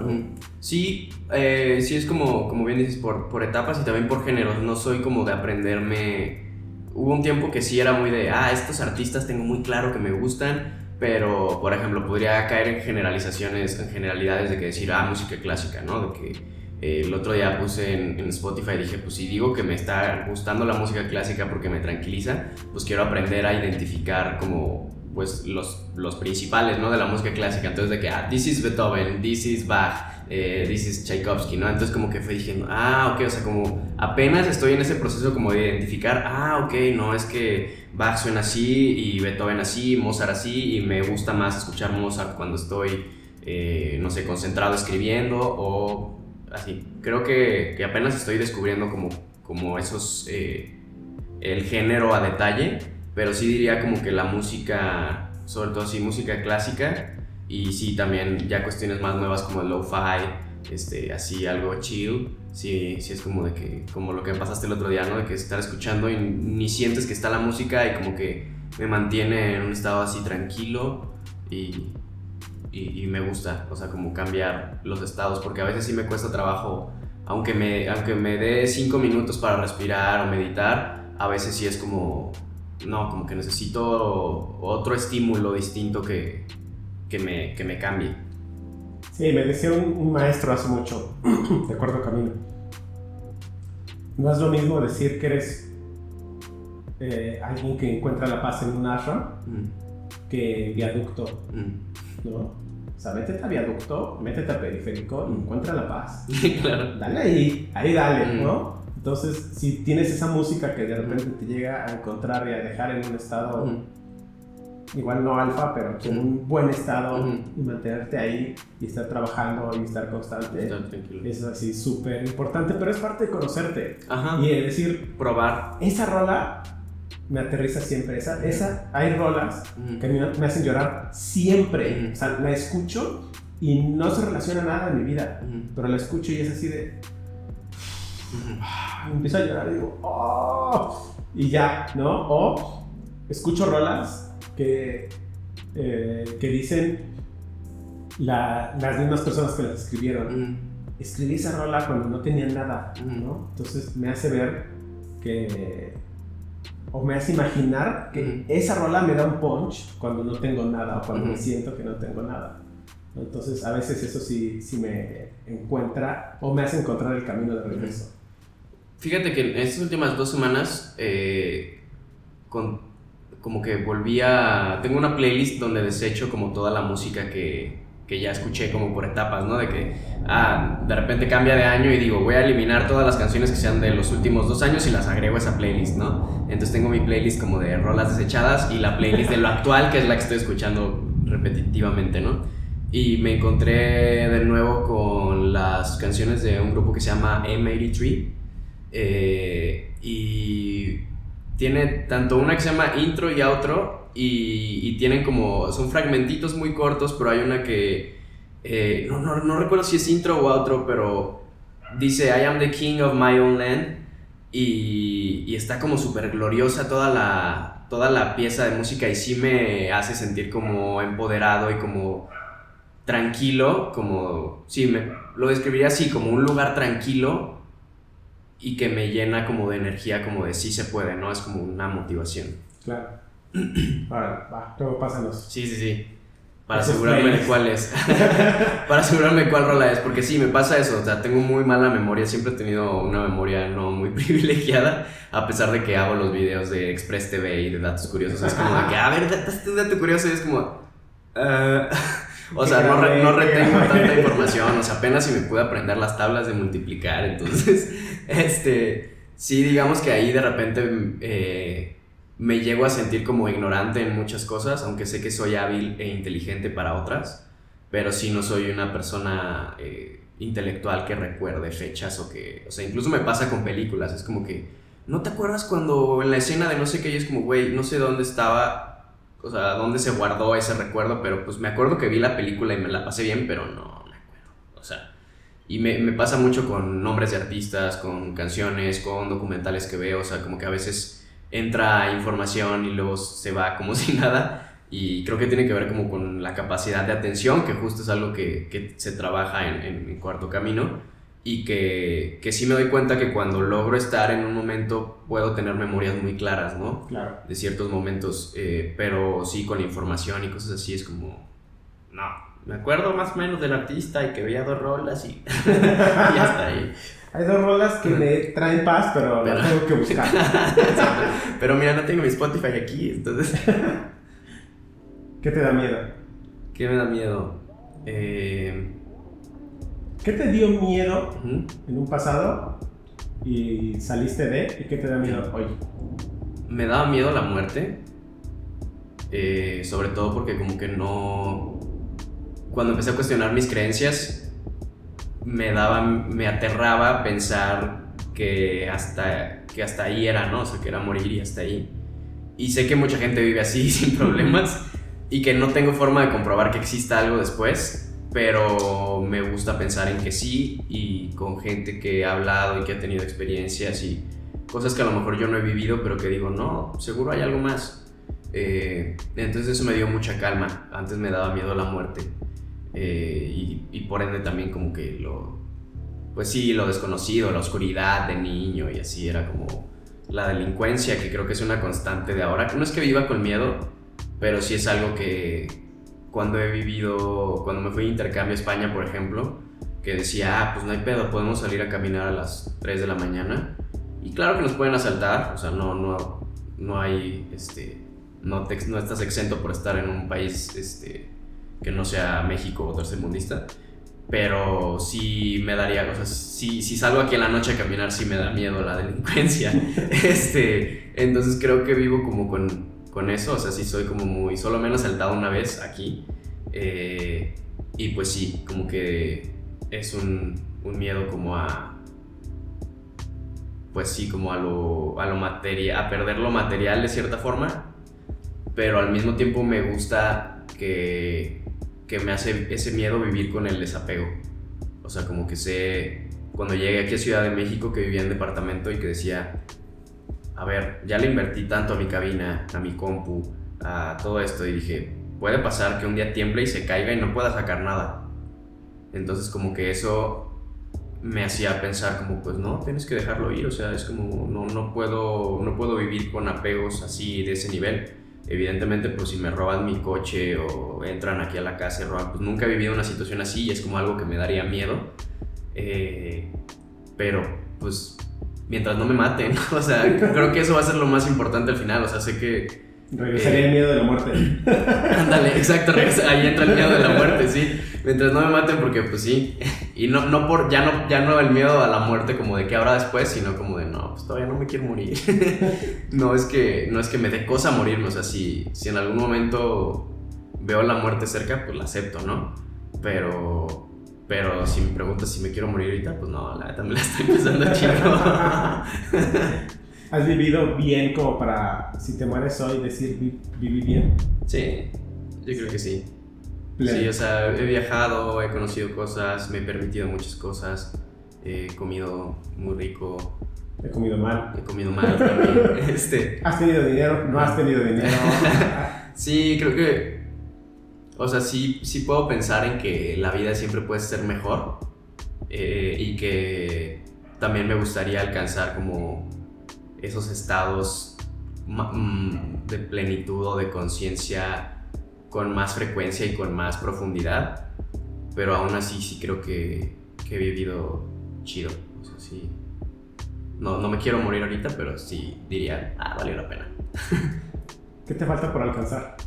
Sí, eh, sí es como, como bien dices, por, por etapas y también por géneros. No soy como de aprenderme. Hubo un tiempo que sí era muy de, ah, estos artistas tengo muy claro que me gustan, pero por ejemplo podría caer en generalizaciones, en generalidades de que decir, ah, música clásica, ¿no? De que eh, el otro día puse en, en Spotify dije, pues si digo que me está gustando la música clásica porque me tranquiliza, pues quiero aprender a identificar como pues los, los principales, ¿no? De la música clásica. Entonces de que, ah, this is Beethoven, this is Bach, eh, this is Tchaikovsky, ¿no? Entonces como que fue diciendo, ah, ok, o sea, como apenas estoy en ese proceso como de identificar, ah, ok, no, es que Bach suena así y Beethoven así, Mozart así, y me gusta más escuchar Mozart cuando estoy, eh, no sé, concentrado escribiendo o así. Creo que, que apenas estoy descubriendo como, como esos, eh, el género a detalle, pero sí diría como que la música, sobre todo sí, música clásica, y sí también ya cuestiones más nuevas como el lo-fi, este, así algo chill, sí, sí es como de que, como lo que pasaste el otro día, ¿no? De que estar escuchando y ni sientes que está la música y como que me mantiene en un estado así tranquilo y, y, me gusta, o sea, como cambiar los estados, porque a veces sí me cuesta trabajo, aunque me, aunque me dé cinco minutos para respirar o meditar, a veces sí es como, no, como que necesito otro estímulo distinto que, que, me, que me cambie. Sí, me decía un, un maestro hace mucho, de acuerdo camino. No es lo mismo decir que eres eh, alguien que encuentra la paz en un ashram Mm, que viaducto, mm. ¿no? O sea, métete a viaducto, métete a periférico y encuentra la paz. claro. Dale ahí, ahí dale, Mm. ¿no? Entonces, si tienes esa música que de repente te llega a encontrar y a dejar en un estado, Mm, igual no alfa, pero en un buen estado Ujú. y mantenerte ahí y estar trabajando y estar constante. estar. Es así súper importante, pero es parte de conocerte. Ajá. Y de decir, Probar. esa rola me aterriza siempre. Esa, esa, hay rolas Mm. que me, me hacen llorar siempre. Ujú. O sea, la escucho y no se relaciona nada en mi vida. Mm, Pero la escucho y es así de... Empiezo a llorar y digo, ¡oh! Y ya, ¿no? O escucho rolas que, eh, que dicen la- las mismas personas que las escribieron. Escribí esa rola cuando no tenía nada. ¿no? Entonces me hace ver que, o me hace imaginar que esa rola me da un punch cuando no tengo nada o cuando me siento que no tengo nada. Entonces a veces eso sí, sí me encuentra o me hace encontrar el camino de regreso. Fíjate que en estas últimas dos semanas, eh, con, como que volví a... Tengo una playlist donde desecho como toda la música que, que ya escuché como por etapas, ¿no? De que, ah, de repente cambia de año y digo, voy a eliminar todas las canciones que sean de los últimos dos años y las agrego a esa playlist, ¿no? Entonces tengo mi playlist como de rolas desechadas y la playlist de lo actual, que es la que estoy escuchando repetitivamente, ¿no? Y me encontré de nuevo con las canciones de un grupo que se llama M83. Eh, y tiene tanto una que se llama intro y outro. Y, y tienen como. Son fragmentitos muy cortos, pero hay una que. eh, no, no, no recuerdo si es intro o outro, pero dice I am the king of my own land. Y, y está como súper gloriosa toda la, toda la pieza de música y sí me hace sentir como empoderado y como tranquilo, como, sí, me, lo describiría así, como un lugar tranquilo y que me llena como de energía, como de sí se puede, ¿no? Es como una motivación. Claro. Ahora, va, luego pásanos. Sí, sí, sí. Para Esos asegurarme de cuál es. Para asegurarme cuál rola es. Porque sí, me pasa eso. O sea, tengo muy mala memoria. Siempre he tenido una memoria no muy privilegiada. A pesar de que hago los videos de Express TV y de datos curiosos. Es como de que, a ver, date un dato curioso. Y es como. ah, o sea, no, re- no retengo tanta información. O sea, apenas si me pude aprender las tablas de multiplicar. Entonces, este. Sí, digamos que ahí de repente. eh, me llego a sentir como ignorante en muchas cosas, aunque sé que soy hábil e inteligente para otras, pero sí no soy una persona eh, intelectual que recuerde fechas o que, o sea, incluso me pasa con películas, es como que ¿no te acuerdas cuando en la escena de no sé qué, y es como, güey, no sé dónde estaba, o sea, dónde se guardó ese recuerdo, pero pues me acuerdo que vi la película y me la pasé bien, pero no me acuerdo. O sea, y me, me pasa mucho con nombres de artistas, con canciones, con documentales que veo, o sea, como que a veces entra información y luego se va como si nada. Y creo que tiene que ver como con la capacidad de atención, que justo es algo que, que se trabaja en, en, en Cuarto Camino y que, que, sí me doy cuenta que cuando logro estar en un momento puedo tener memorias muy claras, ¿no? Claro. De ciertos momentos, eh, pero sí con la información y cosas así es como, no, me acuerdo más o menos del artista y que veía dos rolas y, y hasta ahí. Hay dos rolas que me traen paz, pero, pero... las tengo que buscar. pero mira, no tengo mi Spotify aquí, entonces... ¿Qué te da miedo? ¿Qué me da miedo? Eh... ¿Qué te dio miedo uh -huh. en un pasado y saliste de? ¿Y qué te da miedo hoy? Me daba miedo la muerte. Eh, sobre todo porque como que no... Cuando empecé a cuestionar mis creencias, me daba, me aterraba pensar que hasta, que hasta ahí era, ¿no? O sea, que era morir y hasta ahí. Y sé que mucha gente vive así sin problemas y que no tengo forma de comprobar que exista algo después, pero me gusta pensar en que sí y con gente que ha hablado y que ha tenido experiencias y cosas que a lo mejor yo no he vivido, pero que digo, no, seguro hay algo más. Eh, entonces eso me dio mucha calma. Antes me daba miedo la muerte eh, y, y, por ende también como que lo, pues sí, lo desconocido, la oscuridad de niño y así era como la delincuencia, que creo que es una constante de ahora. No es que viva con miedo, pero sí es algo que cuando he vivido, cuando me fui a intercambio a España, por ejemplo, que decía, ah, pues no hay pedo, podemos salir a caminar a las 3 de la mañana. Y claro que nos pueden asaltar, o sea, no, no, no hay, este, no, te, no estás exento por estar en un país este, que no sea México o tercermundista. Pero sí me daría, o sea, si, si salgo aquí en la noche a caminar, sí me da miedo la delincuencia. este, entonces creo que vivo como con, con eso, o sea, sí soy como muy, solo me han una vez aquí. Eh, y pues sí, como que es un, miedo como a, pues sí, como a lo, a lo material, a perder lo material de cierta forma, pero al mismo tiempo me gusta que, que me hace ese miedo vivir con el desapego. O sea, como que sé, cuando llegué aquí a Ciudad de México, que vivía en departamento y que decía, a ver, ya le invertí tanto a mi cabina, a mi compu, a todo esto y dije, puede pasar que un día tiemble y se caiga y no pueda sacar nada. Entonces como que eso me hacía pensar como pues no, tienes que dejarlo ir, o sea, es como no, no, puedo, no puedo vivir con apegos así de ese nivel. Evidentemente pues si me roban mi coche o entran aquí a la casa y roban, pues nunca he vivido una situación así y es como algo que me daría miedo. Eh, pero pues mientras no me maten. O sea, creo que eso va a ser lo más importante al final. O sea, sé que. Regresaría eh, el miedo de la muerte. Ándale, exacto, ahí entra el miedo de la muerte, sí. Mientras no me maten, porque pues sí. Y no, no por, ya no, ya no el miedo a la muerte como de qué habrá después, sino como de no, pues todavía no me quiero morir. no es que, no es que me dé cosa morirme, o sea, si, si en algún momento veo la muerte cerca, pues la acepto, ¿no? Pero pero si me preguntas si me quiero morir ahorita, pues no, la neta me la estoy pensando chico. ¿Has vivido bien como para, si te mueres hoy, decir vi, viví bien? Sí, yo creo que sí. Pleno. Sí, o sea, he viajado, he conocido cosas, me he permitido muchas cosas, he comido muy rico. He comido mal. He comido mal también. este. ¿Has tenido dinero? No has tenido dinero. sí, creo que o sea, sí, sí puedo pensar en que la vida siempre puede ser mejor eh, y que también me gustaría alcanzar como esos estados de plenitud o de conciencia con más frecuencia y con más profundidad, pero aún así sí creo que, que he vivido chido. Sí. No, no me quiero morir ahorita, pero sí diría, ah, valió la pena. ¿Qué te falta por alcanzar?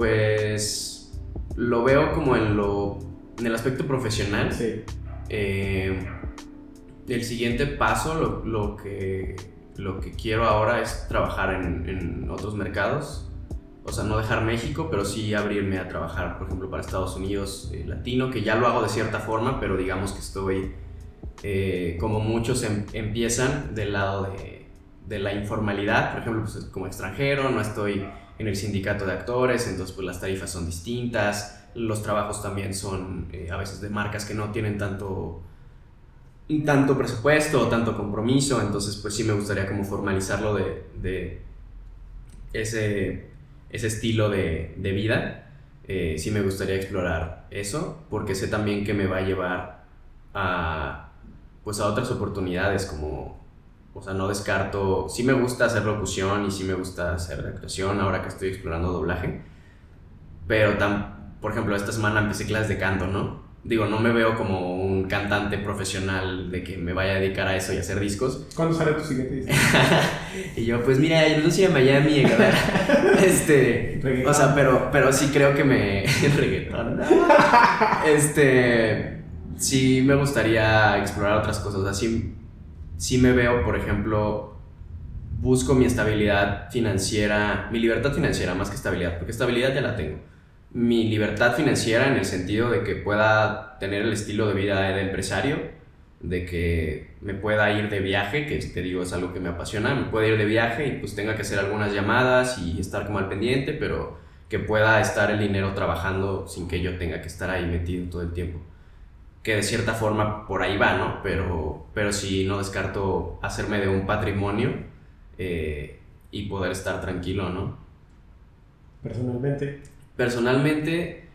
Pues lo veo como en lo en el aspecto profesional. Sí. Eh, el siguiente paso, lo, lo, que, lo que quiero ahora es trabajar en, en, otros mercados. O sea, no dejar México, pero sí abrirme a trabajar, por ejemplo, para Estados Unidos eh, latino, que ya lo hago de cierta forma, pero digamos que estoy, eh, como muchos em, empiezan, del lado de, de la informalidad, por ejemplo, pues, como extranjero, no estoy en el sindicato de actores, entonces pues las tarifas son distintas, los trabajos también son eh, a veces de marcas que no tienen tanto, tanto presupuesto o tanto compromiso, entonces pues sí me gustaría como formalizarlo de, de ese, ese estilo de, de vida. Eh, sí me gustaría explorar eso, porque sé también que me va a llevar a, pues a otras oportunidades como o sea, no descarto, sí me gusta hacer locución y sí me gusta hacer actuación ahora que estoy explorando doblaje, pero tan, por ejemplo, esta semana empecé clases de canto, ¿no? Digo, no me veo como un cantante profesional de que me vaya a dedicar a eso y hacer discos. ¿Cuándo sale tu siguiente disco? y yo, pues mira, yo no soy de Miami, este, o sea, pero, pero sí creo que me... reggaetón. este, sí me gustaría explorar otras cosas, así sí me veo, por ejemplo, busco mi estabilidad financiera, mi libertad financiera más que estabilidad, porque estabilidad ya la tengo. Mi libertad financiera en el sentido de que pueda tener el estilo de vida de empresario, de que me pueda ir de viaje, que te digo es algo que me apasiona, me pueda ir de viaje y pues tenga que hacer algunas llamadas y estar como al pendiente, pero que pueda estar el dinero trabajando sin que yo tenga que estar ahí metido todo el tiempo que de cierta forma por ahí va, ¿no? Pero, pero sí no descarto hacerme de un patrimonio eh, y poder estar tranquilo, ¿no? Personalmente. Personalmente,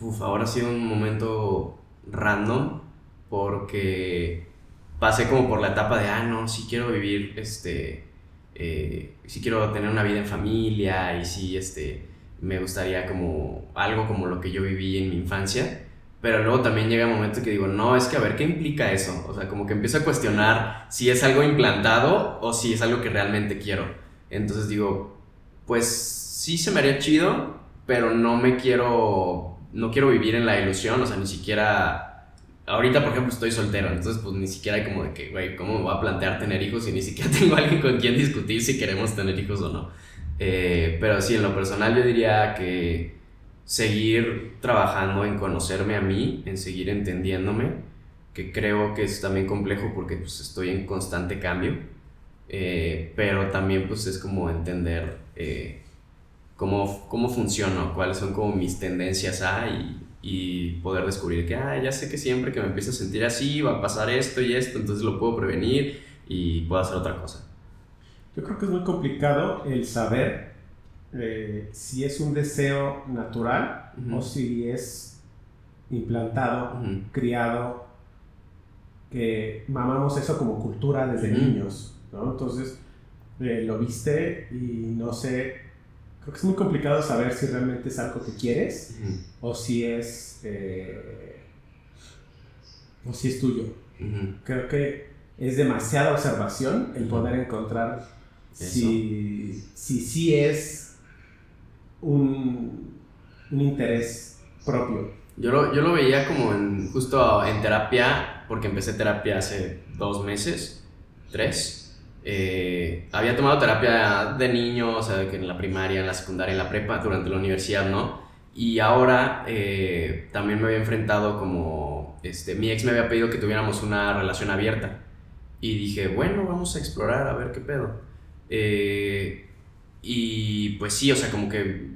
uf, ahora ha sido un momento random porque pasé como por la etapa de, ah, no, sí quiero vivir, este, eh, sí quiero tener una vida en familia y sí, este, me gustaría como algo como lo que yo viví en mi infancia pero luego también llega un momento que digo, no, es que a ver, ¿qué implica eso? O sea, como que empiezo a cuestionar si es algo implantado o si es algo que realmente quiero. Entonces digo, pues sí se me haría chido, pero no me quiero, no quiero vivir en la ilusión, o sea, ni siquiera, ahorita por ejemplo estoy soltero, entonces pues ni siquiera hay como de que, güey, ¿cómo me voy a plantear tener hijos si ni siquiera tengo alguien con quien discutir si queremos tener hijos o no? Eh, pero sí, en lo personal yo diría que seguir trabajando en conocerme a mí, en seguir entendiéndome, que creo que es también complejo porque pues, estoy en constante cambio, eh, pero también pues es como entender eh, cómo, cómo funciono, cuáles son como mis tendencias a y, y, poder descubrir que, ah, ya sé que siempre que me empiezo a sentir así va a pasar esto y esto, entonces lo puedo prevenir y puedo hacer otra cosa. Yo creo que es muy complicado el saber eh, si es un deseo natural o si es implantado, criado, que mamamos eso como cultura desde niños, ¿no? Entonces, eh, lo viste y no sé, creo que es muy complicado saber si realmente es algo que quieres o si es, eh, o si es tuyo. Creo que es demasiada observación el poder encontrar si, si sí es un, un interés propio. Yo lo, yo lo veía como justo en terapia, porque empecé terapia hace dos meses, tres. Eh, había tomado terapia de niño, o sea, que en la primaria, en la secundaria, en la prepa, durante la universidad, ¿no? Y ahora eh, también me había enfrentado como, este, mi ex me había pedido que tuviéramos una relación abierta. Y dije, bueno, vamos a explorar, a ver qué pedo. Eh, y pues sí, o sea, como que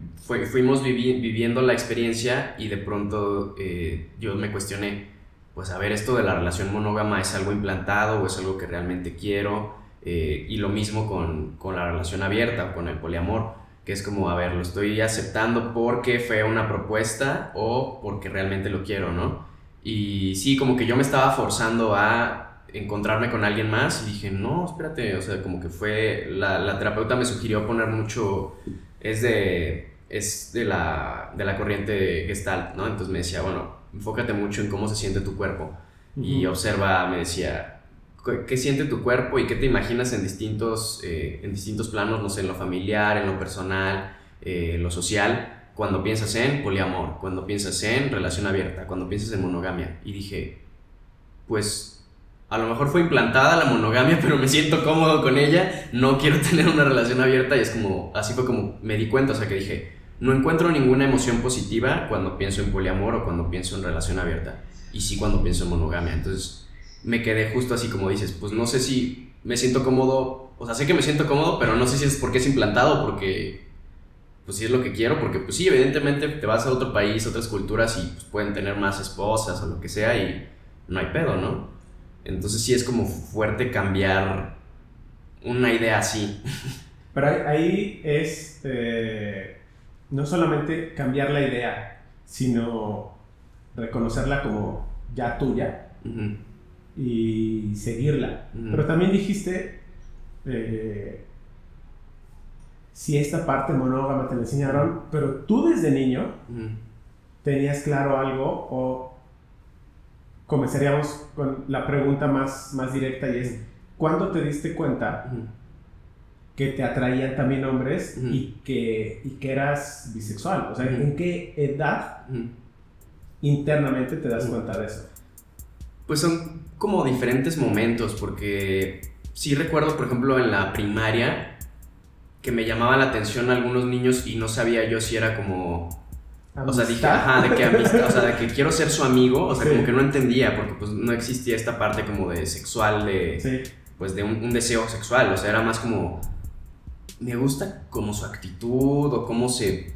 fuimos viviendo la experiencia y de pronto eh, yo me cuestioné, pues a ver, esto de la relación monógama es algo implantado o es algo que realmente quiero. Eh, y lo mismo con, con, la relación abierta con el poliamor, que es como, a ver, lo estoy aceptando porque fue una propuesta o porque realmente lo quiero, ¿no? Y sí, como que yo me estaba forzando a encontrarme con alguien más y dije, no, espérate, o sea, como que fue, la, la terapeuta me sugirió poner mucho, es de, es de la, de la corriente Gestalt, ¿no? Entonces me decía, bueno, enfócate mucho en cómo se siente tu cuerpo y observa, me decía, ¿qué siente tu cuerpo y qué te imaginas en distintos, eh, en distintos planos, no sé, en lo familiar, en lo personal, eh, en lo social? Cuando piensas en poliamor, cuando piensas en relación abierta, cuando piensas en monogamia. Y dije, pues a lo mejor fue implantada la monogamia, pero me siento cómodo con ella, no quiero tener una relación abierta y es como, así fue como me di cuenta, o sea que dije, no encuentro ninguna emoción positiva cuando pienso en poliamor o cuando pienso en relación abierta, y sí cuando pienso en monogamia, entonces me quedé justo así como dices, pues no sé si me siento cómodo O sea, sé que me siento cómodo, pero no sé si es porque es implantado, porque pues sí es lo que quiero, porque pues sí, evidentemente te vas a otro país, otras culturas y pues, pueden tener más esposas o lo que sea y no hay pedo, ¿no? Entonces sí es como fuerte cambiar una idea así. Pero ahí, es eh, no solamente cambiar la idea, sino reconocerla como ya tuya y seguirla. Pero también dijiste, eh, si esta parte monógama te la enseñaron, pero tú desde niño tenías claro algo o comenzaríamos con la pregunta más, más directa y es, ¿cuándo te diste cuenta que te atraían también hombres y, que, y que eras bisexual? O sea. ¿en qué edad internamente te das cuenta de eso? Pues son como diferentes momentos, porque sí recuerdo, por ejemplo, en la primaria, que me llamaban la atención algunos niños y no sabía yo si era como... O sea, dije, ajá, de que amistad, o sea, de que quiero ser su amigo, o sea, Sí. como que no entendía, porque pues no existía esta parte como de sexual, de, Sí. pues de un, un deseo sexual, o sea, era más como, me gusta como su actitud o cómo se,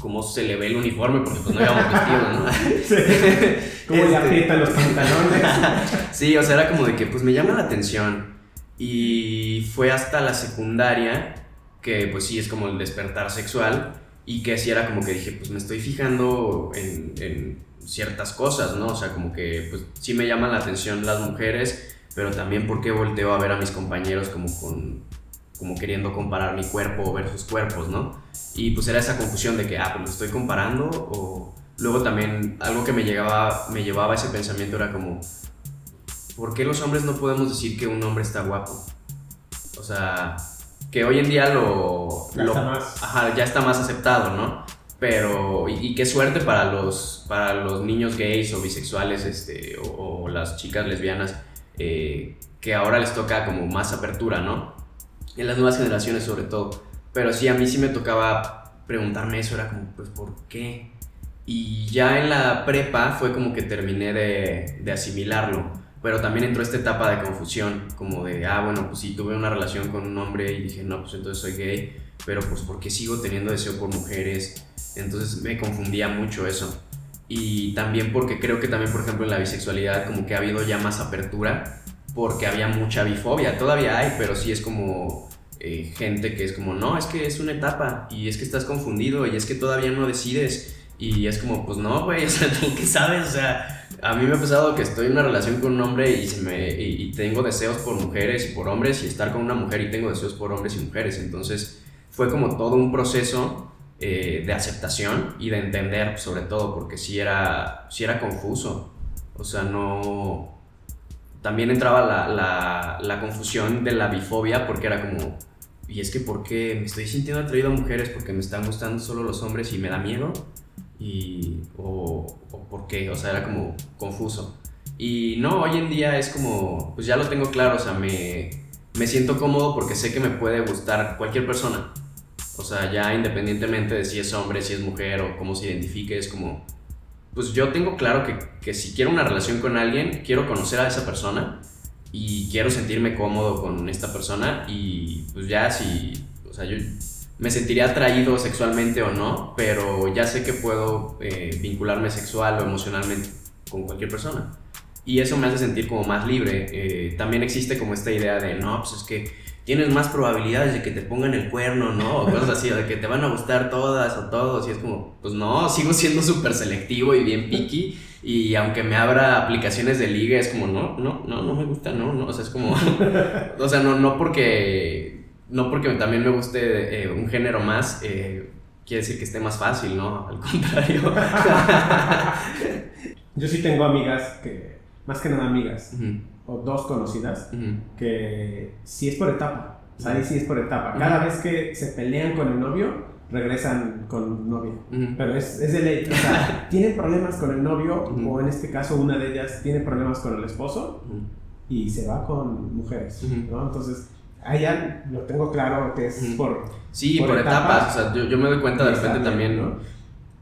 cómo se le ve el uniforme, porque pues no íbamos vestidos, ¿no? sí. ¿Cómo le Este- aprietan los pantalones? Sí, o sea, era como de que pues me llama la atención. Y fue hasta la secundaria que pues sí es como el despertar sexual y que sí era como que dije pues me estoy fijando en, en ciertas cosas, ¿no? O sea, como que pues sí me llaman la atención las mujeres, pero también porque volteo a ver a mis compañeros como con como queriendo comparar mi cuerpo o ver sus cuerpos, ¿no? Y pues era esa confusión de que, ah, pues lo estoy comparando o luego también algo que me llegaba, me llevaba a ese pensamiento era como, ¿por qué los hombres no podemos decir que un hombre está guapo? O sea, que hoy en día lo... Ya lo- está más. Ajá, ya está más aceptado, ¿no? Pero, y, y qué suerte para los, para los niños gays o bisexuales este, o, o las chicas lesbianas eh, que ahora les toca como más apertura, ¿no? En las nuevas generaciones sobre todo. Pero sí, a mí sí me tocaba preguntarme eso, era como, pues, ¿por qué? Y ya en la prepa fue como que terminé de, de asimilarlo. Pero también entró esta etapa de confusión, como de, ah, bueno, pues sí, tuve una relación con un hombre y dije, no, pues entonces soy gay, pero pues ¿por qué sigo teniendo deseo por mujeres? Entonces me confundía mucho eso. Y también porque creo que también, por ejemplo, en la bisexualidad como que ha habido ya más apertura, porque había mucha bifobia, todavía hay, pero sí es como eh, gente que es como, no, es que es una etapa y es que estás confundido y es que todavía no decides. Y es como, pues no, güey, o sea, ¿tú qué sabes? O sea, a mí me ha pasado que estoy en una relación con un hombre y, se me, y, y tengo deseos por mujeres y por hombres y estar con una mujer y tengo deseos por hombres y mujeres. Entonces fue como todo un proceso eh, de aceptación y de entender sobre todo, porque sí era, sí era confuso. O sea, no... También entraba la, la, la confusión de la bifobia porque era como, y es que ¿por qué me estoy sintiendo atraído a mujeres porque me están gustando solo los hombres y me da miedo? Y, o, o por qué, o sea, era como confuso. Y no, hoy en día es como, pues ya lo tengo claro, o sea, me, me siento cómodo porque sé que me puede gustar cualquier persona. O sea, ya independientemente de si es hombre, si es mujer o cómo se identifique, es como, pues yo tengo claro que, que si quiero una relación con alguien, quiero conocer a esa persona y quiero sentirme cómodo con esta persona y pues ya si, o sea, yo me sentiría atraído sexualmente o no, pero ya sé que puedo eh, vincularme sexual o emocionalmente con cualquier persona. Y eso me hace sentir como más libre. Eh, también existe como esta idea de, no, pues es que tienes más probabilidades de que te pongan el cuerno, ¿no? O cosas así, de que te van a gustar todas o todos. Y es como, pues no, sigo siendo súper selectivo y bien picky. Y aunque me abra aplicaciones de liga, es como, no, no, no, no me gusta, no, no. O sea, es como, o sea, no, no porque, no porque también me guste eh, un género más, eh, quiere decir que esté más fácil, ¿no? Al contrario. Yo sí tengo amigas que, más que nada amigas, o dos conocidas, que sí es por etapa. O sea, ahí sí es por etapa. Cada vez que se pelean con el novio, regresan con novia. Pero es, es de ley. O sea, tienen problemas con el novio, o en este caso una de ellas tiene problemas con el esposo y se va con mujeres. ¿no? Entonces, allá lo tengo claro que es por. Sí, Por por, etapas. etapas. O sea, yo, yo me doy cuenta de repente también. ¿no?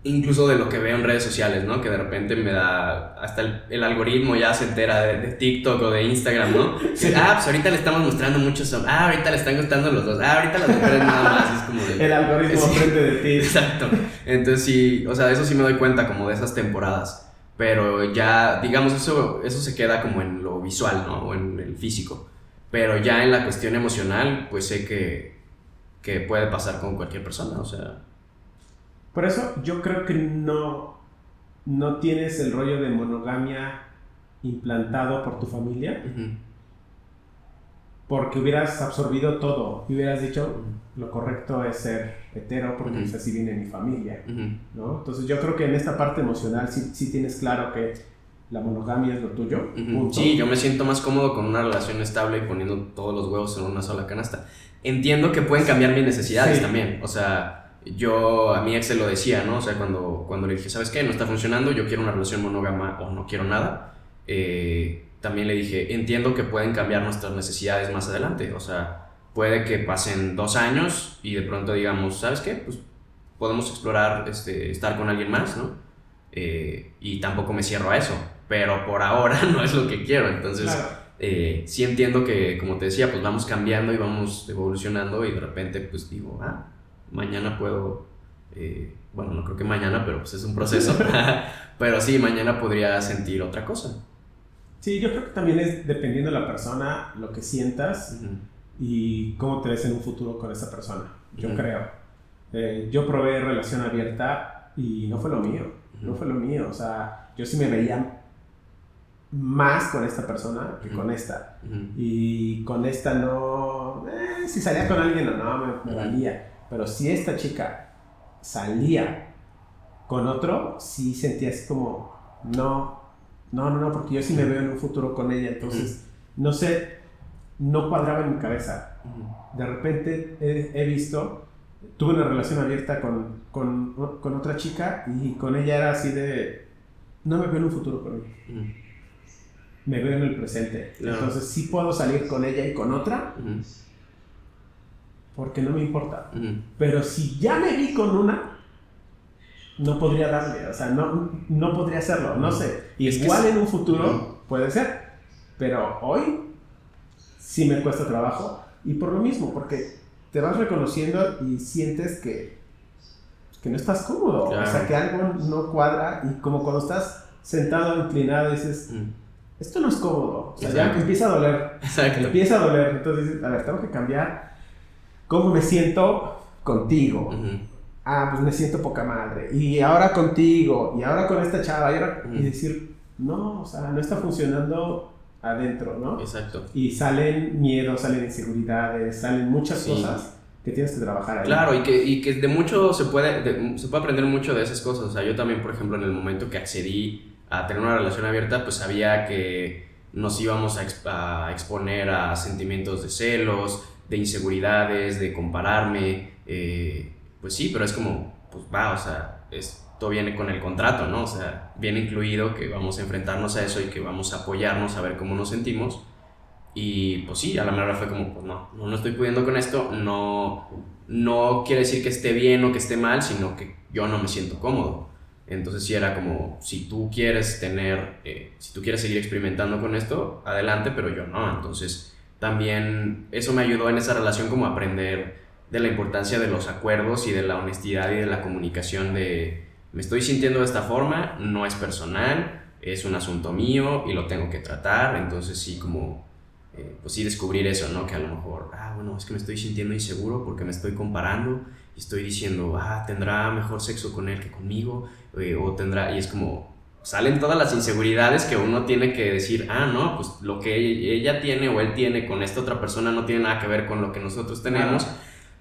incluso de lo que veo en redes sociales, ¿no? Que de repente me da, hasta el, el algoritmo ya se entera de, de TikTok o de Instagram, ¿no? Que, Ah, pues ahorita le estamos mostrando muchos, ah, ahorita le están gustando los dos, ah, ahorita las mujeres nada más, es como de... El algoritmo Sí. aprende de ti. Exacto. Entonces sí, o sea, eso sí me doy cuenta como de esas temporadas. Pero ya, digamos, eso, eso se queda como en lo visual, ¿no? O en el físico. Pero ya en la cuestión emocional, pues sé que, que puede pasar con cualquier persona, o sea... Por eso yo creo que no, no tienes el rollo de monogamia implantado por tu familia, porque hubieras absorbido todo y hubieras dicho lo correcto es ser hetero porque pues, así viene mi familia, ¿no? Entonces yo creo que en esta parte emocional sí, sí tienes claro que la monogamia es lo tuyo, punto. Sí, yo me siento más cómodo con una relación estable y poniendo todos los huevos en una sola canasta. Entiendo que pueden cambiar mis necesidades Sí. también, o sea, yo a mi ex se lo decía, ¿no? O sea, cuando, cuando le dije, ¿sabes qué? No está funcionando, yo quiero una relación monógama o no quiero nada. eh, también le dije, entiendo que pueden cambiar nuestras necesidades más adelante, o sea, puede que pasen dos años y de pronto digamos, ¿sabes qué? Pues podemos explorar este, estar con alguien más, ¿no? Eh, y tampoco me cierro a eso, pero por ahora no es lo que quiero, entonces Claro. eh, sí entiendo que, como te decía, pues vamos cambiando y vamos evolucionando y de repente pues digo, ah, mañana puedo, eh, bueno, no creo que mañana, pero pues es un proceso, pero sí, mañana podría sentir otra cosa. Sí, yo creo que también es dependiendo de la persona, lo que sientas Ujú, y cómo te ves en un futuro con esa persona. Yo Ujú. creo. Eh, yo probé relación abierta y no fue lo mío. No Ujú. fue lo mío. O sea, yo sí me veía más con esta persona que Ujú. con esta. ujú, Y con esta no. eh, si salía con alguien o no, me, me valía. Pero si esta chica salía con otro, sí sentía así como. No, no, no, no, porque yo sí me veo en un futuro con ella. Entonces, no sé, no cuadraba en mi cabeza de repente he, he visto, tuve una relación abierta con, con, con otra chica y con ella era así de, no me veo en un futuro con ella, me veo en el presente. Claro. Entonces sí puedo salir con ella y con otra ujú, porque no me importa. ujú. Pero si ya me vi con una, no podría darle, o sea, no, no podría hacerlo, no sé. Que Igual es- en un futuro puede ser, pero hoy sí me cuesta trabajo y por lo mismo, porque te vas reconociendo y sientes que, que no estás cómodo, o sea, que algo no cuadra y como cuando estás sentado, inclinado, dices. Esto no es cómodo, o sea, ya Exacto. empieza a doler, Exacto. empieza a doler, entonces dices, a ver, tengo que cambiar cómo me siento contigo. Ujú, Ah, pues me siento poca madre. Y ahora contigo, y ahora con esta chava, y, ahora- y Mm. decir, no, o sea, no está funcionando adentro, ¿no? Exacto. Y salen miedos, salen inseguridades, salen muchas Sí. cosas que tienes que trabajar ahí. Claro, y que, y que de mucho se puede, de- se puede aprender mucho de esas cosas. O sea, yo también, por ejemplo, en el momento que accedí a tener una relación abierta, pues sabía que nos íbamos a, ex- a exponer a sentimientos de celos, de inseguridades, de compararme. eh, pues sí, pero es como, pues va, o sea, esto viene con el contrato, ¿no? O sea, viene incluido que vamos a enfrentarnos a eso y que vamos a apoyarnos a ver cómo nos sentimos. Y pues sí, a la mera fue como, pues no, no, no estoy pudiendo con esto, no, no quiere decir que esté bien o que esté mal, sino que yo no me siento cómodo. Entonces sí era como, si tú quieres tener, eh, si tú quieres seguir experimentando con esto, adelante, pero yo no. Entonces también eso me ayudó en esa relación como aprender de la importancia de los acuerdos y de la honestidad y de la comunicación de, me estoy sintiendo de esta forma, no es personal, es un asunto mío y lo tengo que tratar. Entonces sí como eh, pues sí descubrir eso, ¿no? Que a lo mejor, ah, bueno, es que me estoy sintiendo inseguro porque me estoy comparando y estoy diciendo, ah, tendrá mejor sexo con él que conmigo, eh, o tendrá, y es como, salen todas las inseguridades que uno tiene que decir, ah, no, pues lo que ella tiene o él tiene con esta otra persona no tiene nada que ver con lo que nosotros tenemos.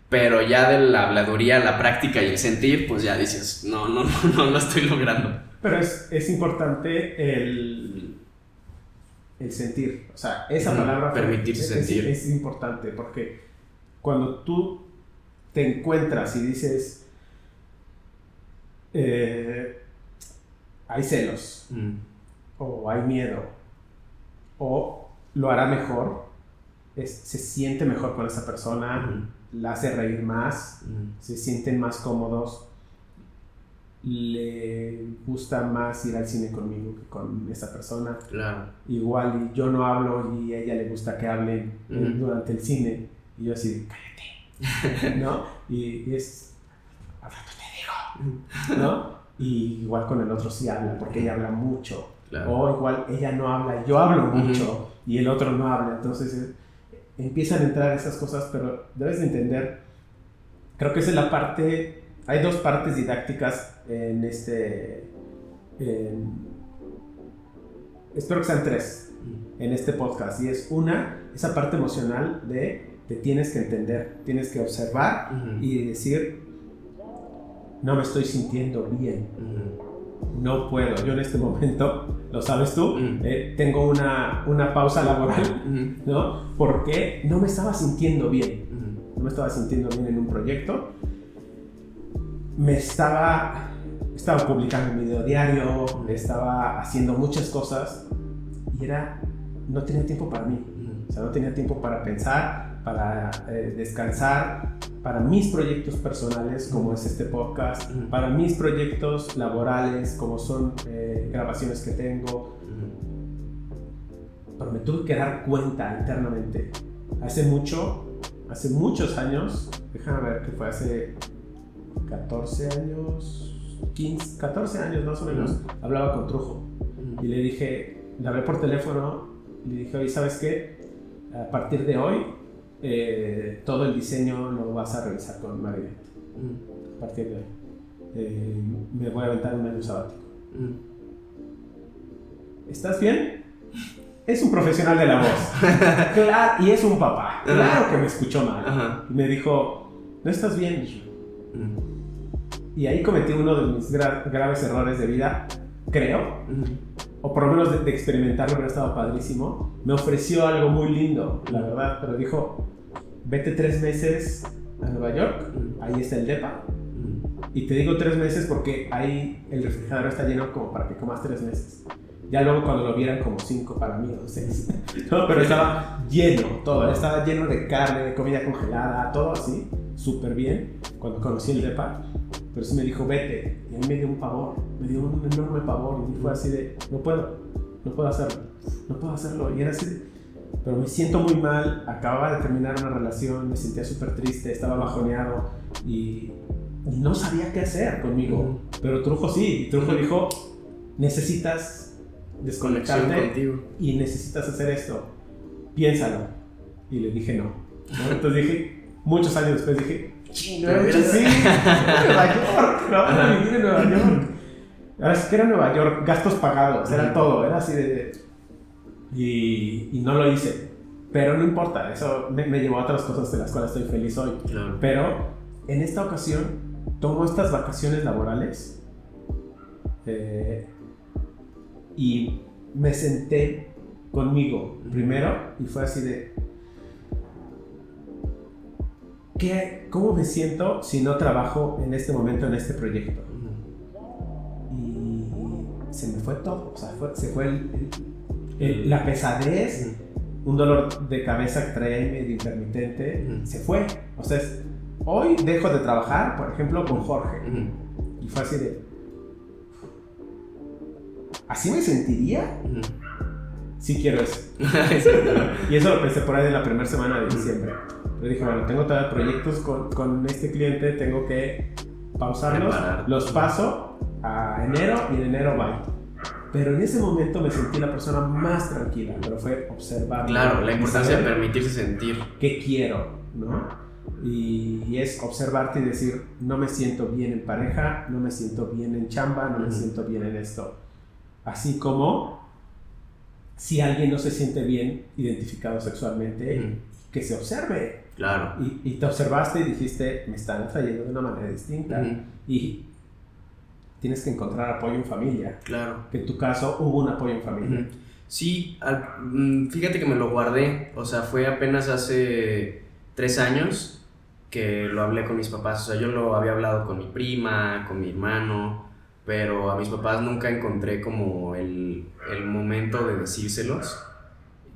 Pero ya de la habladuría, la práctica y el sentir, pues ya dices, no, no, no, no lo estoy logrando. Pero es, es importante el, el sentir. O sea, esa palabra permitirse es, sentir. Es, importante porque cuando tú te encuentras y dices, eh, hay celos, Mm, o hay miedo, o lo hará mejor, es- se siente mejor con esa persona, ujú, la hace reír más, ujú. se sienten más cómodos. le gusta más ir al cine conmigo que con esa persona. Claro. Igual y yo no hablo y a ella le gusta que hable durante el cine. Y yo así, cállate. ¿No? Y, y es, al rato te digo. ¿No? Y igual con el otro sí habla, porque ella habla mucho. Claro. O igual ella no habla, yo hablo mucho y el otro no habla. Entonces eh, empiezan a entrar esas cosas, pero debes de entender, creo que esa es la parte, hay dos partes didácticas en este, en- espero que sean tres en este podcast. Y es una, esa parte emocional de te tienes que entender, tienes que observar Ujú. y decir, no me estoy sintiendo bien Ujú. no puedo. Yo en este momento, lo sabes tú, Mm. eh, tengo una, una pausa laboral. ¿no? Porque no me estaba sintiendo bien. No me estaba sintiendo bien en un proyecto. Me estaba, estaba publicando un video diario, estaba haciendo muchas cosas y era, no tenía tiempo para mí. O sea, no tenía tiempo para pensar, para eh, descansar, para mis proyectos personales, como es este podcast, para mis proyectos laborales, como son eh, grabaciones que tengo. Pero me tuve que dar cuenta internamente. Hace mucho, hace muchos años, déjame ver que fue hace 14 años, 15, 14 años más o menos, Ujú. hablaba con Trujo. Ujú. Y le dije, le hablé por teléfono, y le dije, oye, ¿sabes qué? A partir de hoy, eh, todo el diseño lo vas a realizar con Margaret. Ujú. A partir de hoy. Eh, me voy a aventar un año sabático. Ujú. ¿Estás bien? Es un profesional de la voz. claro, y es un papá. Claro que me escuchó mal. Ajá. Y me dijo, ¿no estás bien? Ujú. Y ahí cometí uno de mis gra- graves errores de vida, creo. O por lo menos de, de experimentarlo, hubiera estado padrísimo. Me ofreció algo muy lindo, la verdad, pero dijo, vete tres meses a Nueva York, ahí está el DEPA, Ujú. y te digo tres meses porque ahí el refrigerador está lleno como para que comas tres meses. Ya luego cuando lo vieran como cinco para mí o seis. No, pero estaba lleno, todo, estaba lleno de carne, de comida congelada, todo así, súper bien, cuando conocí el DEPA. Pero sí me dijo, vete. Y a mí me dio un pavor, me dio un enorme pavor. Y fue así de, no puedo, no puedo hacerlo, no puedo hacerlo. Y era así, de, pero me siento muy mal. Acababa de terminar una relación, me sentía súper triste, estaba bajoneado y, y no sabía qué hacer conmigo. Pero Trujo sí, Trujo dijo, necesitas desconectarte y necesitas hacer esto. Piénsalo. Y le dije no. ¿no? Entonces dije, muchos años después dije, Sí, no, sí, sí, Nueva York, ¿no? Ajá. Vivir en Nueva York. Ahora sí que era Nueva York, gastos pagados, era todo, era así de... Y, y no lo hice. Pero no importa, eso me, me llevó a otras cosas de las cuales estoy feliz hoy. Claro. Pero en esta ocasión tomo estas vacaciones laborales eh, y me senté conmigo primero y fue así de ¿qué, ¿cómo me siento si no trabajo en este momento en este proyecto? Y se me fue todo, o sea, fue- se fue el- el- el- la pesadez, un dolor de cabeza que traía ahí medio intermitente, se fue. O sea, es- hoy dejo de trabajar, por ejemplo, con Jorge. Y fue así de... ¿Así me sentiría? Sí quiero eso. Y eso lo pensé por ahí de la primera semana de diciembre. Pero dije, bueno, tengo todavía proyectos con, con este cliente, tengo que pausarlos, los paso a enero y en enero bye. Pero en ese momento me sentí la persona más tranquila, pero fue observar. Claro, la importancia de permitirse sentir. qué quiero, ¿no? Y, y es observarte y decir, no me siento bien en pareja, no me siento bien en chamba, no me Ujú. siento bien en esto. Así como si alguien no se siente bien identificado sexualmente, Ujú. que se observe. Claro. Y, y te observaste y dijiste, me están atrayendo de una manera distinta. Ujú. Y tienes que encontrar apoyo en familia. Claro. Que en tu caso hubo un apoyo en familia. Ujú. Sí, al- mm, fíjate que me lo guardé, o sea, fue apenas hace tres años que lo hablé con mis papás, o sea, yo lo había hablado con mi prima, con mi hermano, pero a mis papás nunca encontré como el, el momento de decírselos.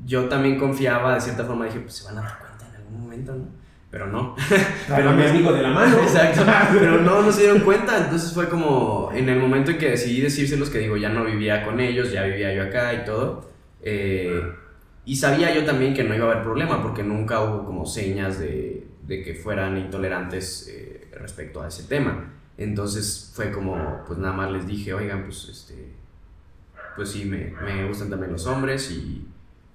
Yo también confiaba, de cierta forma dije, pues se van a dar cuenta en algún momento, ¿no? pero no. Pero mi amigo de la mano. Exacto. Pero no, no se dieron cuenta. Entonces fue como en el momento en que decidí decírselos que digo, ya no vivía con ellos, ya vivía yo acá y todo. eh, y sabía yo también que no iba a haber problema porque nunca hubo como señas de, de que fueran intolerantes eh, respecto a ese tema. Entonces fue como, pues nada más les dije, oigan, pues este, pues sí, me, me gustan también los hombres y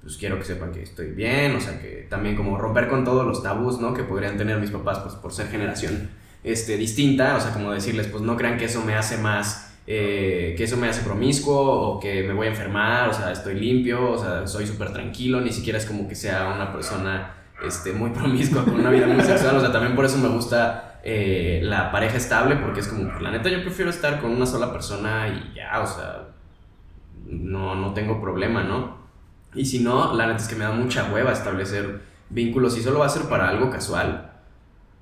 pues quiero que sepan que estoy bien, o sea, que también como romper con todos los tabús, ¿no? Que podrían tener mis papás, pues por ser generación este, distinta, o sea, como decirles, pues no crean que eso me hace más, eh, que eso me hace promiscuo o que me voy a enfermar, o sea, estoy limpio, o sea, soy súper tranquilo, ni siquiera es como que sea una persona este, muy promiscua con una vida muy sexual, o sea, también por eso me gusta eh, la pareja estable, porque es como, la neta yo prefiero estar con una sola persona y ya, o sea, no, no tengo problema, ¿no? Y si no, la neta es que me da mucha hueva establecer vínculos. Si solo va a ser para algo casual,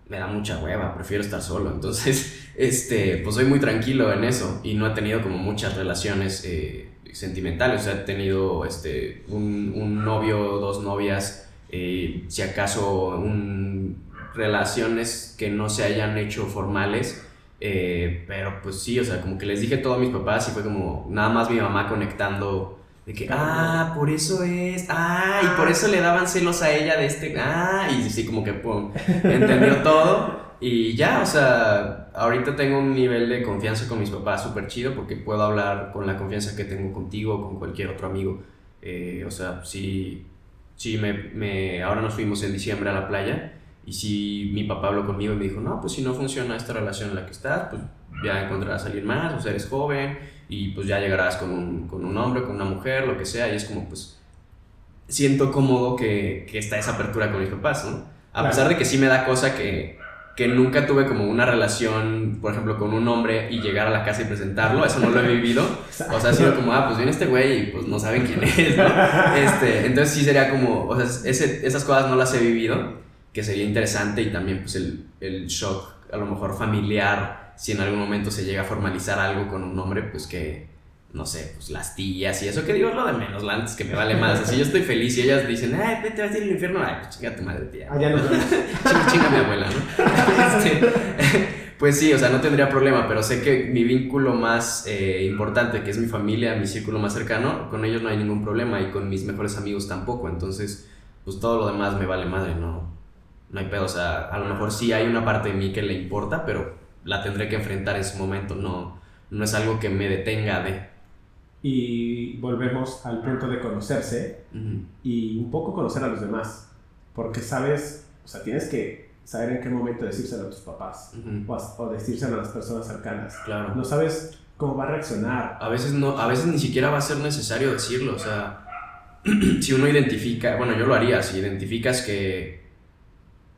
me da mucha hueva, prefiero estar solo. Entonces, este, pues soy muy tranquilo en eso y no he tenido como muchas relaciones eh, sentimentales. O sea, he tenido este, un, un novio, dos novias, eh, si acaso un, relaciones que no se hayan hecho formales. eh, pero pues sí, o sea, como que les dije todo a mis papás y fue como nada más mi mamá conectando de que, ah, por eso es, ah, y por eso le daban celos a ella de este, ah, y sí, como que, pum, entendió todo. Y ya, o sea, ahorita tengo un nivel de confianza con mis papás súper chido porque puedo hablar con la confianza que tengo contigo o con cualquier otro amigo. Eh, o sea, sí, sí, me, me, ahora nos fuimos en diciembre a la playa y si mi papá habló conmigo y me dijo, no, pues si no funciona esta relación en la que estás, pues ya encontrarás a alguien más, o sea, eres joven y pues ya llegarás con un, con un hombre, con una mujer, lo que sea, y es como pues siento cómodo que, que está esa apertura con mis papás, ¿no? A Claro. pesar de que sí me da cosa que, que nunca tuve como una relación, por ejemplo, con un hombre y llegar a la casa y presentarlo, eso no lo he vivido. O sea, ha sido como, ah, pues viene este güey y pues no saben quién es, ¿no? Este, entonces sí sería como, o sea, ese- esas cosas no las he vivido, que sería interesante y también pues el, el shock, a lo mejor familiar, si en algún momento se llega a formalizar algo con un hombre, pues que, no sé, pues las tías y eso, que digo es lo de menos, la antes que me vale más. Así yo estoy feliz y ellas dicen, ay, vete, vas a ir al infierno, ay, pues chinga tu madre, tía. Nos vemos. Chinga, chinga mi abuela, ¿no? Este, pues sí, o sea, no tendría problema, pero sé que mi vínculo más eh, importante, que es mi familia, mi círculo más cercano, con ellos no hay ningún problema y con mis mejores amigos tampoco. Entonces, pues todo lo demás me vale madre, no, no hay pedo. O sea, a lo mejor sí hay una parte de mí que le importa, pero la tendré que enfrentar en su momento. No, no es algo que me detenga de. Y volvemos al punto de conocerse y un poco conocer a los demás. Porque sabes, o sea, tienes que saber en qué momento decírselo a tus papás o, a- o decírselo a las personas cercanas. Claro. No sabes cómo va a reaccionar. A veces no, a veces ni siquiera va a ser necesario decirlo, o sea, si uno identifica, bueno, yo lo haría, si identificas que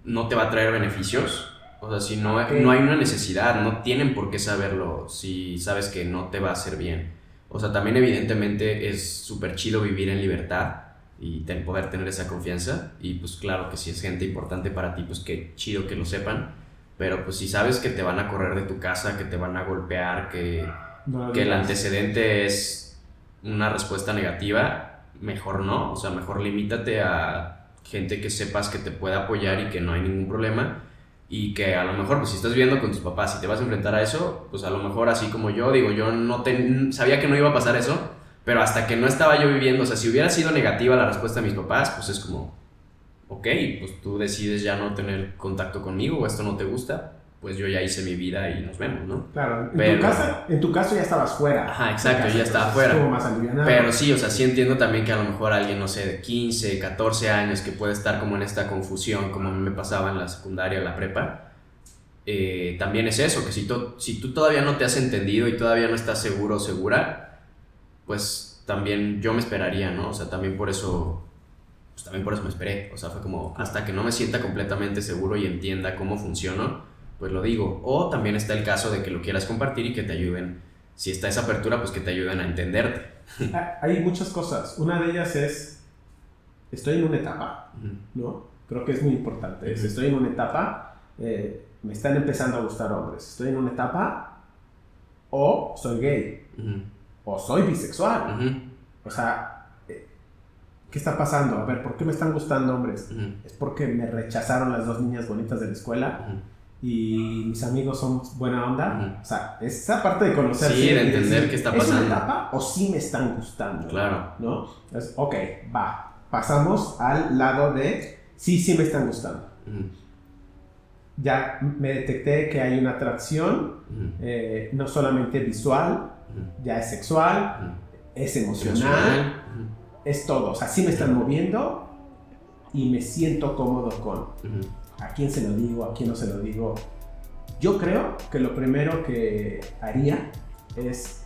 no te va a traer beneficios, o sea, si no, no hay una necesidad, no tienen por qué saberlo si sabes que no te va a hacer bien. O sea, también evidentemente es súper chido vivir en libertad y ten- poder tener esa confianza y pues claro que si es gente importante para ti, pues qué chido que lo sepan. Pero pues si sabes que te van a correr de tu casa, que te van a golpear, que, No que el antecedente es una respuesta negativa, mejor no. O sea, mejor limítate a gente que sepas que te puede apoyar y que no hay ningún problema. Y que a lo mejor, pues si estás viviendo con tus papás y te vas a enfrentar a eso, pues a lo mejor así como yo, digo, yo no te, sabía que no iba a pasar eso, pero hasta que no estaba yo viviendo, o sea, si hubiera sido negativa la respuesta de mis papás, pues es como, ok, pues tú decides ya no tener contacto conmigo o esto no te gusta, pues yo ya hice mi vida y nos vemos, ¿no? Claro, en, Pero- tu casa, en tu caso ya estabas fuera. Ajá, exacto, casa, ya estaba fuera. estuvo más. Pero sí, o sea, sí entiendo también que a lo mejor alguien, no sé, de 15, 14 años que puede estar como en esta confusión, como a mí me pasaba en la secundaria, la prepa, eh, también es eso, que si, tú- si tú todavía no te has entendido y todavía no estás seguro o segura, pues también yo me esperaría, ¿no? O sea, también por eso, pues también por eso me esperé. O sea, fue como hasta que no me sienta completamente seguro y entienda cómo funciono, pues lo digo. O también está el caso de que lo quieras compartir y que te ayuden. Si está esa apertura, pues que te ayuden a entenderte. Ah, Hay muchas cosas. Una de ellas es, estoy en una etapa. ¿no? Creo que es muy importante. Es. Estoy en una etapa, eh, me están empezando a gustar hombres. Estoy en una etapa o soy gay o soy bisexual. O sea, eh, ¿qué está pasando? A ver, ¿por qué me están gustando hombres? Es porque me rechazaron las dos niñas bonitas de la escuela. Y mis amigos son buena onda. Ujú. O sea, esa parte de conocer. Sí, de entender qué está ¿Es una pasando. etapa o sí me están gustando? Claro. ¿No? Entonces, ok, va. Pasamos al lado de sí, sí me están gustando. Ujú, Ya me detecté que hay una atracción, ujú, eh, no solamente visual, ya es sexual, es emocional, es todo. O sea, sí me están moviendo y me siento cómodo con. A quién se lo digo, a quién no se lo digo. Yo creo que lo primero que haría es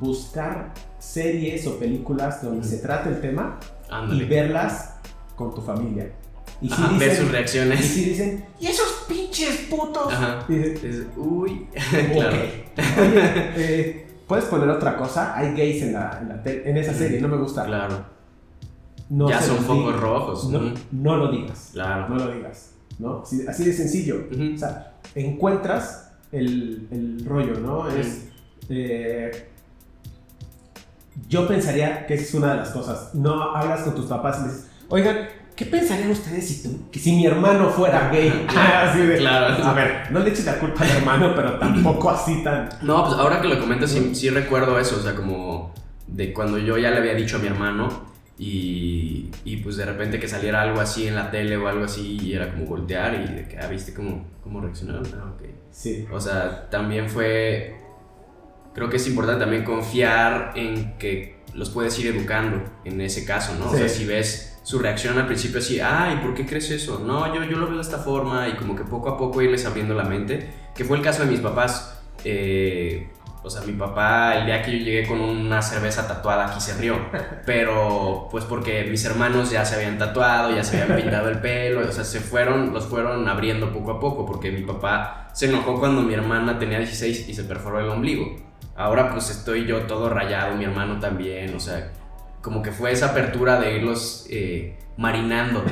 buscar series o películas donde se trate el tema y Ándale. verlas con tu familia. Y si Ajá, ver sus dicen, y reacciones. si dicen, ¿y esos pinches putos? Ajá. Dices, Es- uy. claro. Oye, eh, ¿puedes poner otra cosa? Hay gays en, la, en, la en esa serie, no me gusta. Claro. No ya son focos rojos. No, Ujú, no lo digas. Claro. No lo digas. ¿No? Así, así de sencillo. O sea, encuentras el, el rollo, ¿no? Es. eh, yo pensaría que esa es una de las cosas. No hablas con tus papás y les dices, oigan, ¿qué pensarían ustedes si, que si mi hermano fuera gay? así de, Claro. A ver, no le eches la culpa al hermano, pero tampoco así tan. No, pues ahora que lo comentas, sí, sí recuerdo eso, o sea, como de cuando yo ya le había dicho a mi hermano y, y pues de repente que saliera algo así en la tele o algo así y era como voltear y de que, ah, viste cómo, cómo reaccionaron, ah, ok. Sí. O sea, también fue, creo que es importante también confiar en que los puedes ir educando en ese caso, ¿no? O Sí. sea, si ves su reacción al principio así, ay, ¿por qué crees eso? No, yo, yo lo veo de esta forma y como que poco a poco irles abriendo la mente, que fue el caso de mis papás. Eh, o sea, mi papá, el día que yo llegué con una cerveza tatuada aquí se rió, pero pues porque mis hermanos ya se habían tatuado, ya se habían pintado el pelo, o sea, se fueron, los fueron abriendo poco a poco, porque mi papá se enojó cuando mi hermana tenía 16 y se perforó el ombligo. Ahora pues estoy yo todo rayado, mi hermano también, o sea, como que fue esa apertura de irlos eh, marinando,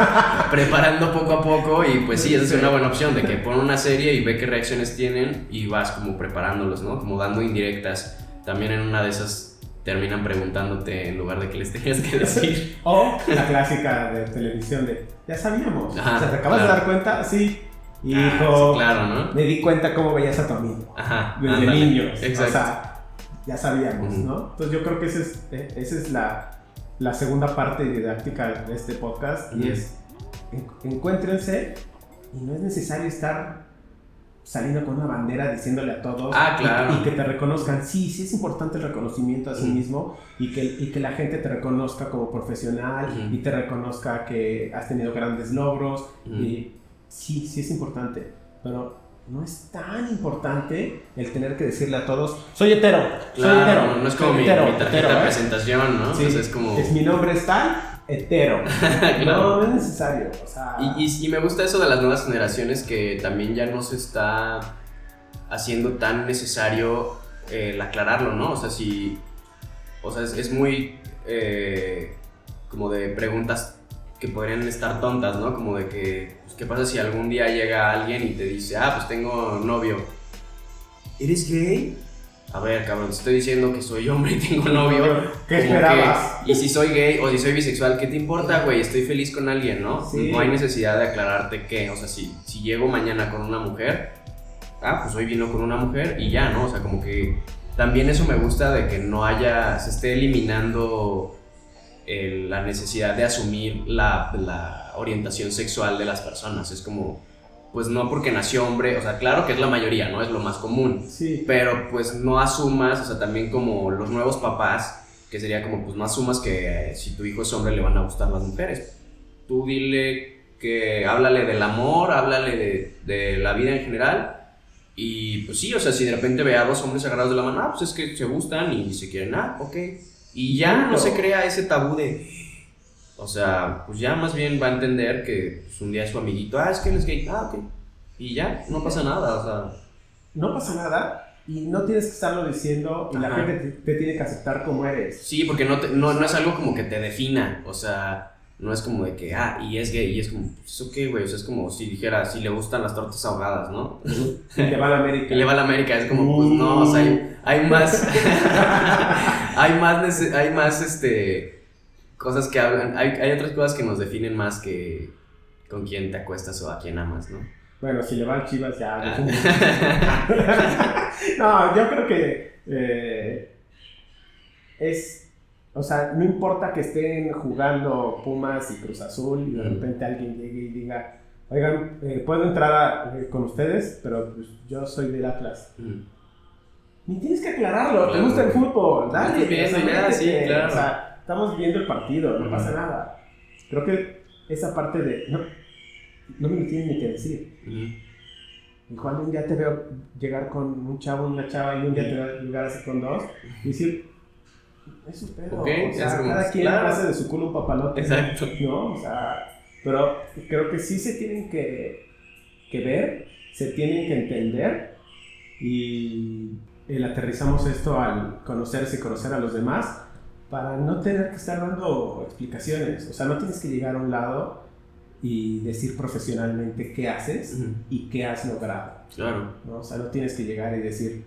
preparando poco a poco y pues sí, esa es una buena opción de que pon una serie y ve qué reacciones tienen y vas como preparándolos, ¿no? Como dando indirectas. También en una de esas terminan preguntándote en lugar de que les tenías que decir. O la clásica de televisión de, ya sabíamos. Ajá, o sea, ¿te acabas claro. de dar cuenta? Sí. Hijo, Ah, sí, claro, ¿no? me di cuenta cómo veías a tu amigo. Ajá. desde ándale. niños. Exacto. O sea, ya sabíamos. ¿no? Entonces yo creo que esa es, eh, esa es la, la segunda parte didáctica de este podcast y es en- encuéntrense y no es necesario estar saliendo con una bandera diciéndole a todos Ah, y- claro. y, que te reconozcan. Sí, sí es importante el reconocimiento a sí mismo y que, y que la gente te reconozca como profesional y te reconozca que has tenido grandes logros y sí, sí es importante, pero no es tan importante el tener que decirle a todos, soy hetero, soy Claro, hetero. no es como mi, hetero, mi tarjeta hetero, de ¿eh? presentación, ¿no? Sí, es como... es mi nombre es tal, hetero. Claro. No, no es necesario. O sea, Y, y- y me gusta eso de las nuevas generaciones que también ya no se está haciendo tan necesario eh, el aclararlo, ¿no? O sea, si... O sea, es, es muy eh, como de preguntas que podrían estar tontas, ¿no? Como de que, pues, ¿qué pasa si algún día llega alguien y te dice, ah, pues tengo novio? ¿Eres gay? A ver, cabrón, te estoy diciendo que soy hombre y tengo novio. ¿Qué esperabas? que- y si soy gay o si soy bisexual, ¿qué te importa, güey? Estoy feliz con alguien, ¿no? Sí. No hay necesidad de aclararte que, o sea, si, si llego mañana con una mujer, ah, pues hoy vino con una mujer y ya, ¿no? O sea, como que también eso me gusta de que no haya, se esté eliminando el- la necesidad de asumir la, la orientación sexual de las personas. Es como, pues no porque nació hombre, o sea, claro que es la mayoría, ¿no? Es lo más común Sí. pero pues no asumas, o sea, también como los nuevos papás, que sería como, pues no asumas que eh, si tu hijo es hombre le van a gustar las mujeres. Tú dile que háblale del amor, háblale de, de la vida en general. Y pues sí, o sea, si de repente ve a dos hombres agarrados de la mano, ah, pues es que se gustan y se quieren, ah, ok. Y ya no se crea ese tabú de... O sea, pues ya más bien va a entender que pues, un día su amiguito, ah, es que él es gay, ah, ok. Y ya, no pasa nada, o sea... No pasa nada y no tienes que estarlo diciendo y la gente te, te tiene que aceptar como eres. Sí, porque no, te- no, no es algo como que te defina, o sea, no es como de que, ah, y es gay, y es como, pues eso qué, güey, o sea, es como si dijera, si le gustan las tortas ahogadas, ¿no? Y le va a la América. Que le va a la América, es como, pues no, o sea, hay, hay más, hay más, hay más, este, cosas que hablan. Hay, hay otras cosas que nos definen más que con quién te acuestas o a quién amas, ¿no? Bueno, si le va al Chivas ya. Ah. no, yo creo que eh, es. O sea, no importa que estén jugando Pumas y Cruz Azul y de repente alguien llegue y diga, oigan, eh, puedo entrar a- eh, con ustedes, pero pues, yo soy del Atlas. Mm. Ni tienes que aclararlo, te Claro. gusta el fútbol, dale. Sea, ya, sí, claro. O sea, estamos viendo el partido, no pasa nada. Creo que esa parte de, no, no me lo tienes ni que decir. Mm. Igual un día te veo llegar con un chavo, una chava, y un día te veo llegar así con dos, y decir, es su pedo. Ok, o sea, es cada quien claro. hace de su culo un papalote. Exacto. ¿No? O sea, pero creo que sí se tienen que, que ver, se tienen que entender, y el aterrizamos esto al conocerse y conocer a los demás, para no tener que estar dando explicaciones. O sea, no tienes que llegar a un lado y decir profesionalmente qué haces y qué has logrado. Claro. ¿no? O sea, no tienes que llegar y decir,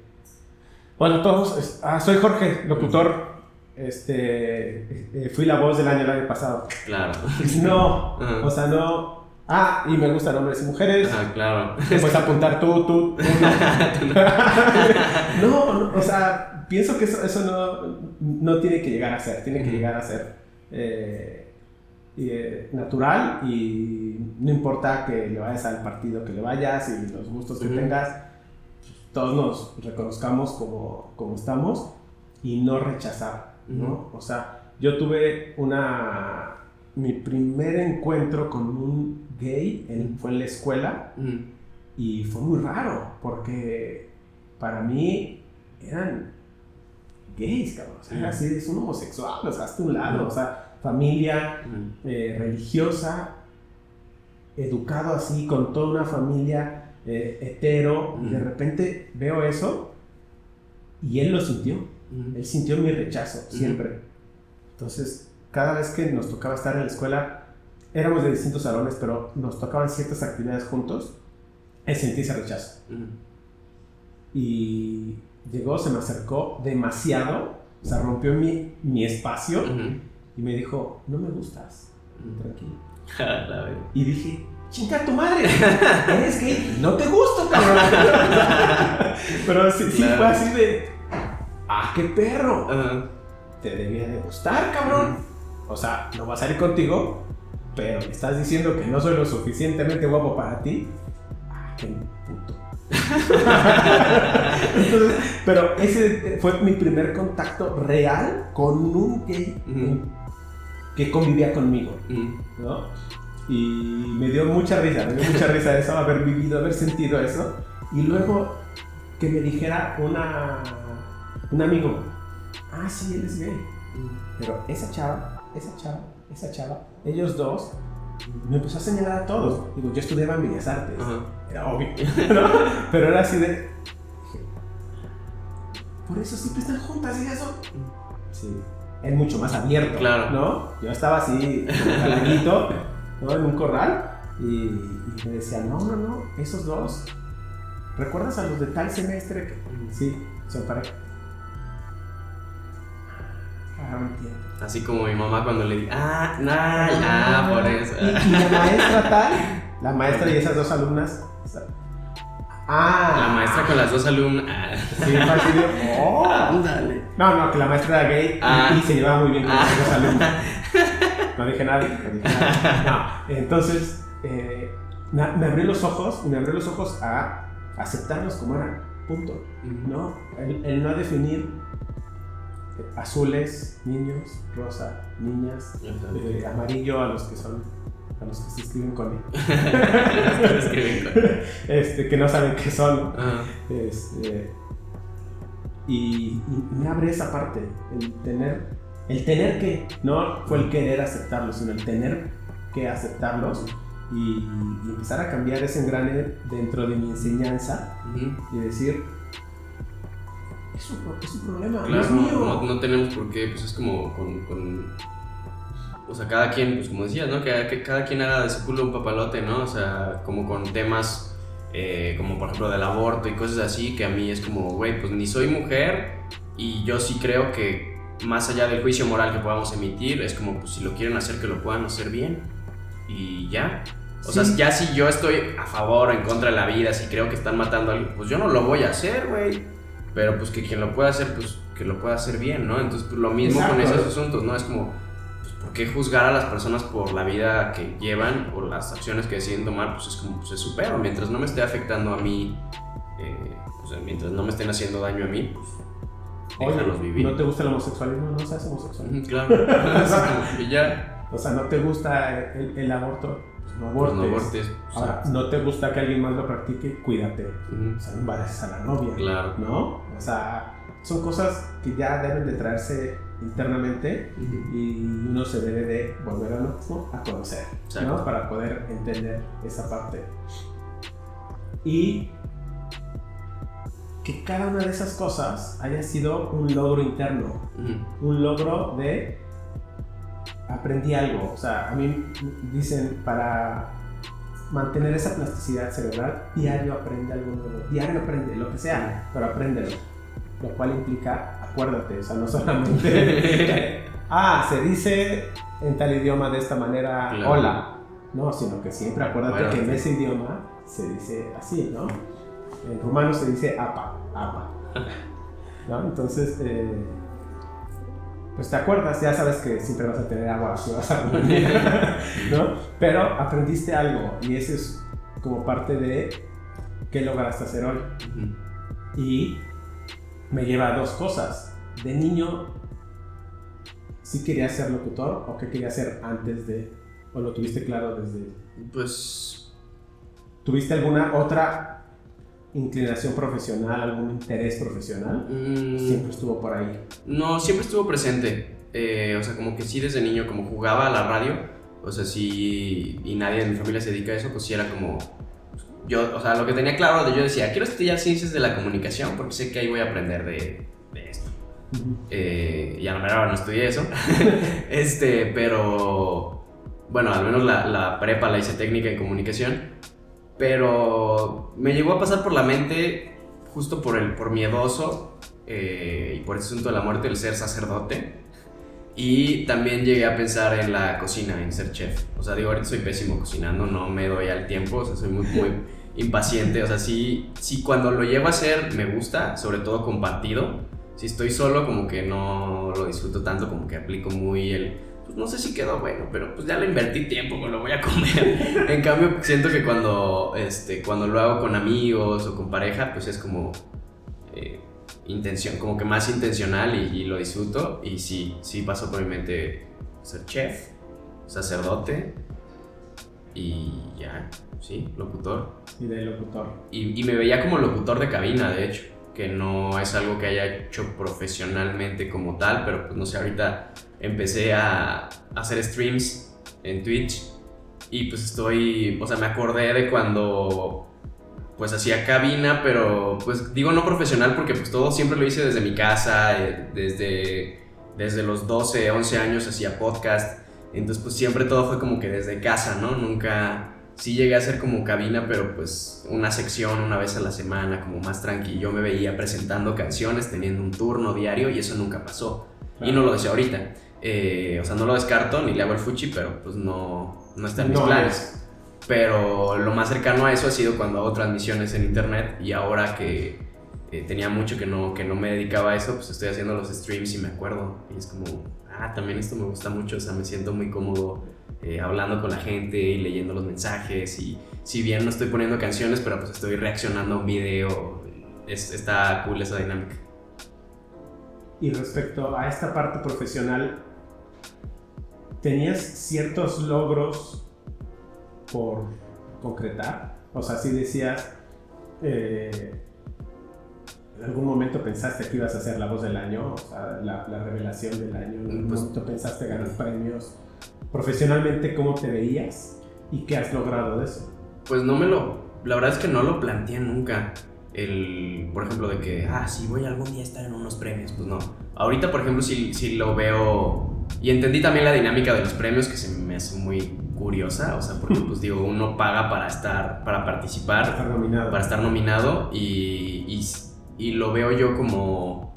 hola a todos, ah, soy Jorge, locutor, este, eh, fui la voz del año el año pasado. Claro. No, Ajá. o sea, no, ah, y me gustan hombres y mujeres, Ajá, claro. te puedes apuntar tú, tú, tú, no. no, no, o sea, pienso que eso, eso no, no tiene que llegar a ser, tiene que llegar a ser eh, eh, natural y no importa que le vayas al partido que le vayas y los gustos que tengas, todos nos reconozcamos como, como estamos y no rechazar, ¿no? O sea, yo tuve una... Mi primer encuentro con un gay en- fue en la escuela Mm. y fue muy raro, porque para mí eran gays, cabrón. O sea, así, es un homosexual, o sea, hasta un lado, o sea, familia eh, religiosa, educado así, con toda una familia eh, hetero, y de repente veo eso y él lo sintió. Mm. Él sintió mi rechazo, siempre. Entonces, cada vez que nos tocaba estar en la escuela, éramos de distintos salones, pero nos tocaban ciertas actividades juntos, él sentía ese rechazo. Mm. Y llegó, se me acercó demasiado, o sea, rompió mi, mi espacio y me dijo, no me gustas, tranquilo. Y dije, chinga tu madre, eres gay, no te gusto, cabrón. pero sí, sí Claro. fue así de, ah, qué perro. Te debía de gustar, cabrón. O sea, no va a salir contigo, pero me estás diciendo que no soy lo suficientemente guapo para ti. Ah, qué puto. Entonces, pero ese fue mi primer contacto real con un gay que convivía conmigo. ¿no? Y me dio mucha risa, me dio mucha risa eso, haber vivido, haber sentido eso. Y luego que me dijera una, un amigo, ah, sí, él es gay. Pero esa chava, esa chava, esa chava, ellos dos, me empezó a señalar a todos. Digo, yo estudiaba en Bellas Artes, Ajá. era obvio, ¿no? Pero era así de... Por eso siempre están juntas y eso. Sí, es mucho más abierto, Claro. ¿no? Yo estaba así, caladito, ¿no? En un corral y, y me decía, no, no, no, esos dos, ¿recuerdas a los de tal semestre? que-?" Sí, son pareja. Ah. Así como mi mamá cuando le di, ah, nah, ah, por eso. Y, y la maestra tal, la maestra y esas dos alumnas. o sea, Ah, La maestra con las dos alumnas. Ah. Sí, oh. Ándale. No, no, que la maestra era gay y- Ah. y, se llevaba muy bien con Ah. las dos alumnas. No dije nada, no dije nada. No, entonces, eh, me, abrió los ojos, me abrió los ojos a aceptarlos como eran, punto. ¿no? El, el no definir azules, niños, rosa, niñas, eh, amarillo a los que son, a los que se escriben con él, este, que no saben qué son. Este, y, y me abre esa parte, el tener, el tener que, no fue el querer aceptarlos, sino el tener que aceptarlos y, y empezar a cambiar ese engrane dentro de mi enseñanza y decir, es su, pro- es su problema, no Claro, es mío. no, no tenemos por qué, pues es como con, con- O sea, cada quien, pues como decías, ¿no? Que, que cada quien haga de su culo un papalote, ¿no? O sea, como con temas eh, como por ejemplo del aborto y cosas así, que a mí es como, güey, pues ni soy mujer y yo sí creo que más allá del juicio moral que podamos emitir, es como, pues si lo quieren hacer, que lo puedan hacer bien. Y ya. O sea, ya si yo estoy a favor o en contra de la vida, si creo que están matando a alguien, pues yo no lo voy a hacer, güey. Pero pues que quien lo pueda hacer, pues que lo pueda hacer bien, ¿no? Entonces, pues lo mismo con Exacto. esos asuntos, ¿no? Es como, pues, ¿por qué juzgar a las personas por la vida que llevan o las acciones que deciden tomar? Pues es como, pues es su pedo. Mientras no me esté afectando a mí, eh, mientras no me estén haciendo daño a mí, pues Oye, vivir. ¿no te gusta el homosexualismo? No seas homosexual. Ujú, Claro. Y ya, O sea, ¿no te gusta el, el aborto? Pues no pues abortes. no abortes. sea, Ahora, ¿no te gusta que alguien más lo practique? Cuídate. ujú, O sea, no embaraces a la novia. Claro. ¿No? O sea, son cosas que ya deben de traerse internamente y uno se debe de volver a a conocer. ¿no? Para poder entender esa parte. Y que cada una de esas cosas haya sido un logro interno, un logro de aprendí algo. O sea, a mí dicen para mantener esa plasticidad cerebral, diario aprende algo nuevo, diario aprende lo que sea, pero apréndelo. Lo cual implica, acuérdate, o sea, no solamente, ah, se dice en tal idioma de esta manera, Claro. hola, no, sino que siempre acuérdate que en ese idioma se dice así, ¿no? En rumano se dice apa, apa. ¿no? Entonces, eh, pues te acuerdas, ya sabes que siempre vas a tener agua si vas a comer, ¿no? Pero aprendiste algo y eso es como parte de qué lograste hacer hoy. Y me lleva a dos cosas. De niño, ¿sí querías ser locutor o qué querías ser antes de, o lo tuviste claro desde... Pues ¿Tuviste alguna otra inclinación profesional, algún interés profesional? mm, Siempre estuvo por ahí. No, siempre estuvo presente. Eh, o sea, como que sí desde niño, como jugaba a la radio, o sea, sí, y nadie de mi familia se dedica a eso, pues sí era como... Yo, o sea, lo que tenía claro, de yo decía, quiero estudiar ciencias de la comunicación porque sé que ahí voy a aprender de, de esto. Eh, y a la mera hora no estudié eso. este, pero... Bueno, al menos la, la prepa la hice técnica en comunicación. Pero me llegó a pasar por la mente, justo por el por miedoso eh, y por ese asunto de la muerte, el ser sacerdote. Y también llegué a pensar en la cocina, en ser chef. O sea, digo, ahorita soy pésimo cocinando, no me doy al tiempo, o sea, soy muy, muy impaciente. O sea, sí, sí, cuando lo llego a hacer me gusta, sobre todo compartido. Si estoy solo, como que no lo disfruto tanto, como que aplico muy el. No sé si quedó bueno, pero pues ya le invertí tiempo, me lo voy a comer. en cambio, siento que cuando, este, cuando lo hago con amigos o con pareja, pues es como. eh, intención, como que más intencional y, y lo disfruto. Y sí, sí pasó por mi mente ser chef, sacerdote y ya, sí, locutor. Y de locutor. Y, y me veía como locutor de cabina, de hecho, que no es algo que haya hecho profesionalmente como tal, pero pues no sé, ahorita empecé a, hacer streams en Twitch y pues estoy, o sea, me acordé de cuando pues hacía cabina, pero pues digo no profesional porque pues todo siempre lo hice desde mi casa, eh, desde, desde los 12, 11 años hacía podcast, entonces pues siempre todo fue como que desde casa, ¿no? Nunca, sí llegué a hacer como cabina, pero pues una sección una vez a la semana, como más tranqui. Yo me veía presentando canciones, teniendo un turno diario y eso nunca pasó. Y no lo deseo ahorita. Eh, o sea, no lo descarto ni le hago el fuchi, pero pues no, no está en mis No planes. Pero lo más cercano a eso ha sido cuando hago transmisiones en internet y ahora que eh, tenía mucho que no, que no me dedicaba a eso, pues estoy haciendo los streams y me acuerdo. Y es como, ah, también esto me gusta mucho, o sea, me siento muy cómodo eh, hablando con la gente y leyendo los mensajes. Y si bien no estoy poniendo canciones, pero pues estoy reaccionando a un video, es, está cool esa dinámica. Y respecto a esta parte profesional, ¿tenías ciertos logros por concretar? O sea, si decías, eh, en algún momento pensaste que ibas a ser la voz del año, o sea, la, la revelación del año, en algún Pues- momento pensaste ganar premios. Profesionalmente, ¿cómo te veías? ¿Y qué has logrado de eso? Pues no me lo. La verdad es que no lo planteé nunca. El, por ejemplo, de que, ah, sí, voy algún día a estar en unos premios. Pues no. Ahorita, por ejemplo, sí, sí lo veo. Y entendí también la dinámica de los premios que se me hace muy curiosa. O sea, porque, pues digo, uno paga para estar, para participar Estar nominado. para estar nominado y, y, y lo veo yo como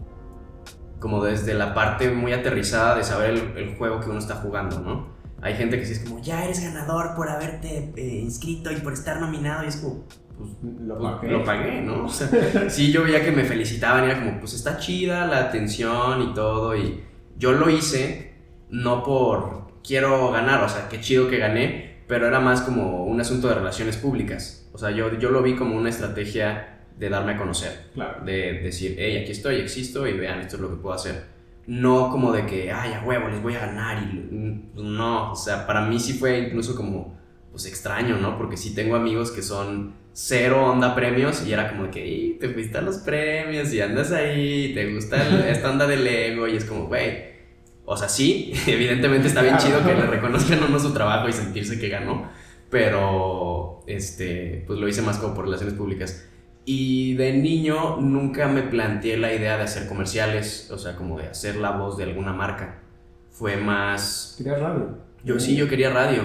como desde la parte muy aterrizada de saber el, el juego que uno está jugando, ¿no? Hay gente que sí es como, ya eres ganador por haberte eh, inscrito y por estar nominado, y es como, pues, Lo pues, pagué. lo pagué, ¿no? O sea, sí, yo veía que me felicitaban y era como, pues está chida la atención y todo. Y yo lo hice no por quiero ganar, o sea, qué chido que gané, pero era más como un asunto de relaciones públicas. O sea, yo, yo lo vi como una estrategia de darme a conocer, Claro. de decir, hey, aquí estoy, existo y vean, esto es lo que puedo hacer. No como de que, ay, a huevo, les voy a ganar y pues, no, o sea, para mí sí fue incluso como, pues extraño, ¿no? Porque sí tengo amigos que son cero onda premios y era como de que, "Ih, te fuiste a los premios y andas ahí, te gusta el- esta onda del ego y es como, güey, o sea, sí, evidentemente está bien chido que le reconozcan uno su trabajo y sentirse que ganó, pero, este, pues lo hice más como por relaciones públicas. Y de niño nunca me planteé la idea de hacer comerciales, o sea, como de hacer la voz de alguna marca. Fue más ¿Querías radio? yo sí, yo quería radio.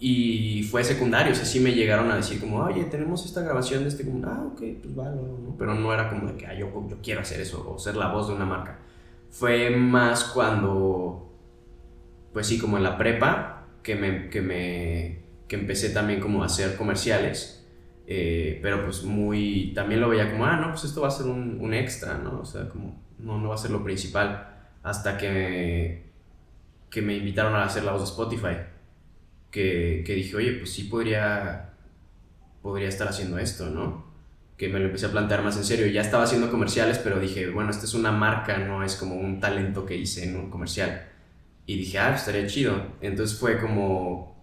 Y fue secundario, o sea, sí me llegaron a decir como, oye, tenemos esta grabación de este, como, ah, ok, pues vale, ¿no? pero no era como de que, ah, yo, yo quiero hacer eso, o ser la voz de una marca. Fue más cuando, pues sí, como en la prepa, que me, que me, que empecé también como a hacer comerciales, eh, pero pues muy, también lo veía como, ah, no, pues esto va a ser un, un extra, ¿no? O sea, como, no, no va a ser lo principal, hasta que que me invitaron a hacer la voz de Spotify. Que, que dije, oye, pues sí podría, podría estar haciendo esto, ¿no? Que me lo empecé a plantear más en serio. Ya estaba haciendo comerciales, pero dije, bueno, esta es una marca, no es como un talento que hice en un comercial. Y dije, ah, estaría chido. Entonces fue como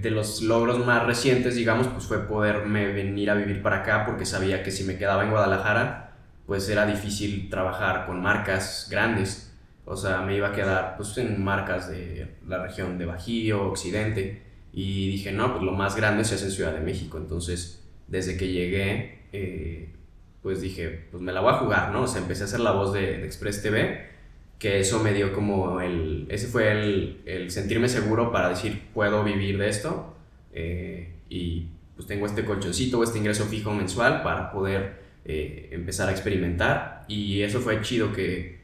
de los logros más recientes, digamos, pues fue poderme venir a vivir para acá porque sabía que si me quedaba en Guadalajara, pues era difícil trabajar con marcas grandes. O sea, me iba a quedar pues, en marcas de la región de Bajío, Occidente. Y dije, no, pues lo más grande se hace en Ciudad de México. Entonces, desde que llegué, eh, pues dije, pues me la voy a jugar, ¿no? O sea, empecé a hacer la voz de, de Express TV, que eso me dio como el... Ese fue el, el sentirme seguro para decir, puedo vivir de esto. eh, y pues tengo este colchoncito o este ingreso fijo mensual para poder eh, empezar a experimentar. Y eso fue chido que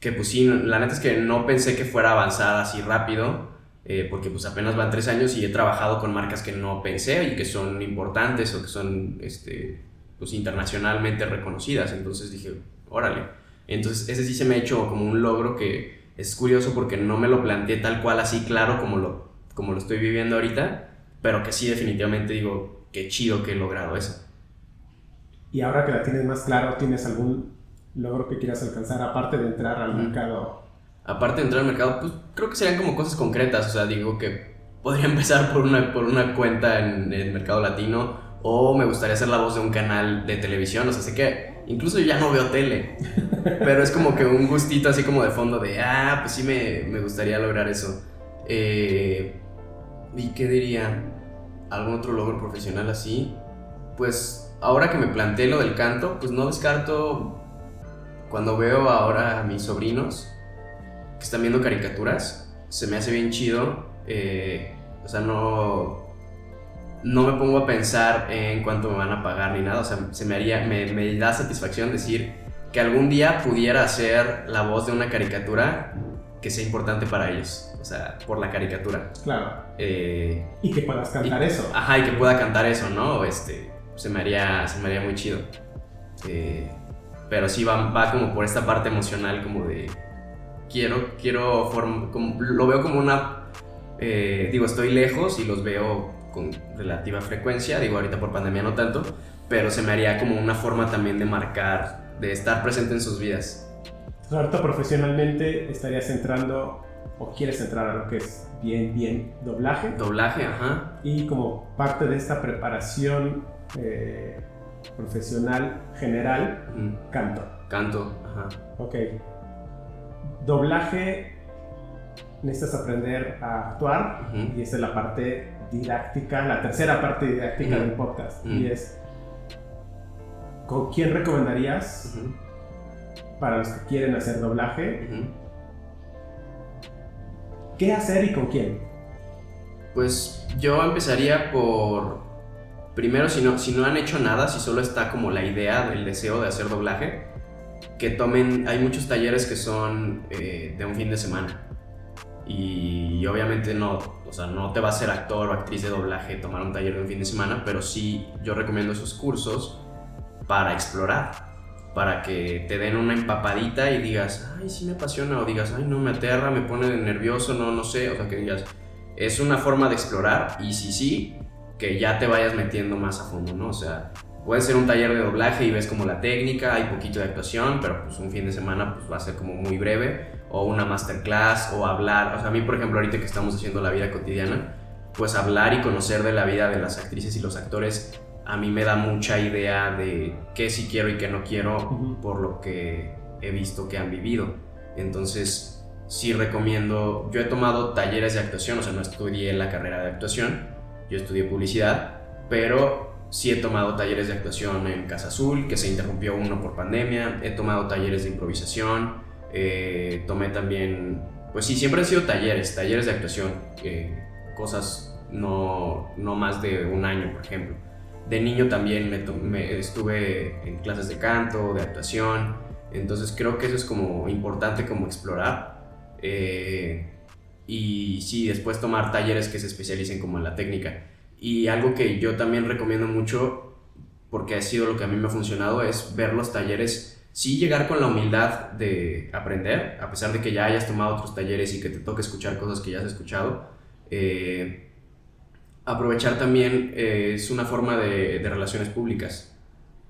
que pues sí, la neta es que no pensé que fuera a avanzar así rápido, eh, porque pues apenas van tres años y he trabajado con marcas que no pensé y que son importantes o que son este, pues internacionalmente reconocidas, entonces dije, órale. Entonces ese sí se me ha hecho como un logro que es curioso porque no me lo planteé tal cual así claro como lo, como lo estoy viviendo ahorita, pero que sí definitivamente digo, qué chido que he logrado eso. Y ahora que la tienes más claro, ¿tienes algún logro que quieras alcanzar aparte de entrar al mercado? aparte de entrar al mercado, pues creo que serían como cosas concretas. O sea, digo que podría empezar por una, por una cuenta en el mercado latino o me gustaría ser la voz de un canal de televisión. O sea, sé que incluso yo ya no veo tele, pero es como que un gustito así como de fondo de, ah, pues sí me, me gustaría lograr eso. Eh, ¿Y qué diría? ¿Algún otro logro profesional así? Pues ahora que me planteé lo del canto, pues no descarto cuando veo ahora a mis sobrinos que están viendo caricaturas, se me hace bien chido. eh, o sea, no, no me pongo a pensar en cuánto me van a pagar ni nada. O sea, se me, haría, me, me da satisfacción decir que algún día pudiera hacer la voz de una caricatura que sea importante para ellos. O sea, por la caricatura. Claro. Eh, Y que puedas cantar y- eso. Ajá, y que pueda cantar eso, ¿no? Este, se me haría, se me haría muy chido. Eh, pero sí va, va como por esta parte emocional, como de. Quiero, quiero. form- como- lo veo como una. eh, digo, estoy lejos y los veo con relativa frecuencia. Digo, ahorita por pandemia no tanto. Pero se me haría como una forma también de marcar, de estar presente en sus vidas. Entonces, ahorita profesionalmente estarías entrando o quieres entrar a lo que es bien, bien doblaje. Doblaje, ajá. Y como parte de esta preparación eh, profesional general, ujú, canto. Canto, ajá. Ok. Doblaje, necesitas aprender a actuar ujú, y esa es la parte didáctica, la tercera parte didáctica del podcast. Y es, ¿con quién recomendarías para los que quieren hacer doblaje? ¿Qué hacer y con quién? Pues yo empezaría por, primero, si no, si no han hecho nada, si solo está como la idea, el deseo de hacer doblaje, que tomen, hay muchos talleres que son eh, de un fin de semana. Y, obviamente no, o sea, no te va a ser actor o actriz de doblaje tomar un taller de un fin de semana, pero sí yo recomiendo esos cursos para explorar, para que te den una empapadita y digas, ay, sí me apasiona, o digas, ay, no me aterra, me pone nervioso, no, no sé, o sea, que digas, es una forma de explorar y si sí, que ya te vayas metiendo más a fondo, ¿no? O sea, puede ser un taller de doblaje y ves como la técnica, hay poquito de actuación, pero pues un fin de semana pues va a ser como muy breve, o una masterclass, o hablar, o sea, a mí por ejemplo ahorita que estamos haciendo la vida cotidiana, pues hablar y conocer de la vida de las actrices y los actores a mí me da mucha idea de qué sí quiero y qué no quiero por lo que he visto que han vivido. Entonces, sí recomiendo, yo he tomado talleres de actuación, o sea, no estudié la carrera de actuación, yo estudié publicidad, pero sí he tomado talleres de actuación en Casa Azul, que se interrumpió uno por pandemia, he tomado talleres de improvisación, eh, tomé también, pues sí, siempre han sido talleres, talleres de actuación, eh, cosas no, no más de un año, por ejemplo. De niño también me, estuve en clases de canto, de actuación, entonces creo que eso es como importante como explorar. Eh, y sí, después tomar talleres que se especialicen como en la técnica. Y algo que yo también recomiendo mucho, porque ha sido lo que a mí me ha funcionado, es ver los talleres, sí llegar con la humildad de aprender, a pesar de que ya hayas tomado otros talleres y que te toque escuchar cosas que ya has escuchado. Eh, aprovechar también eh, es una forma de, relaciones públicas.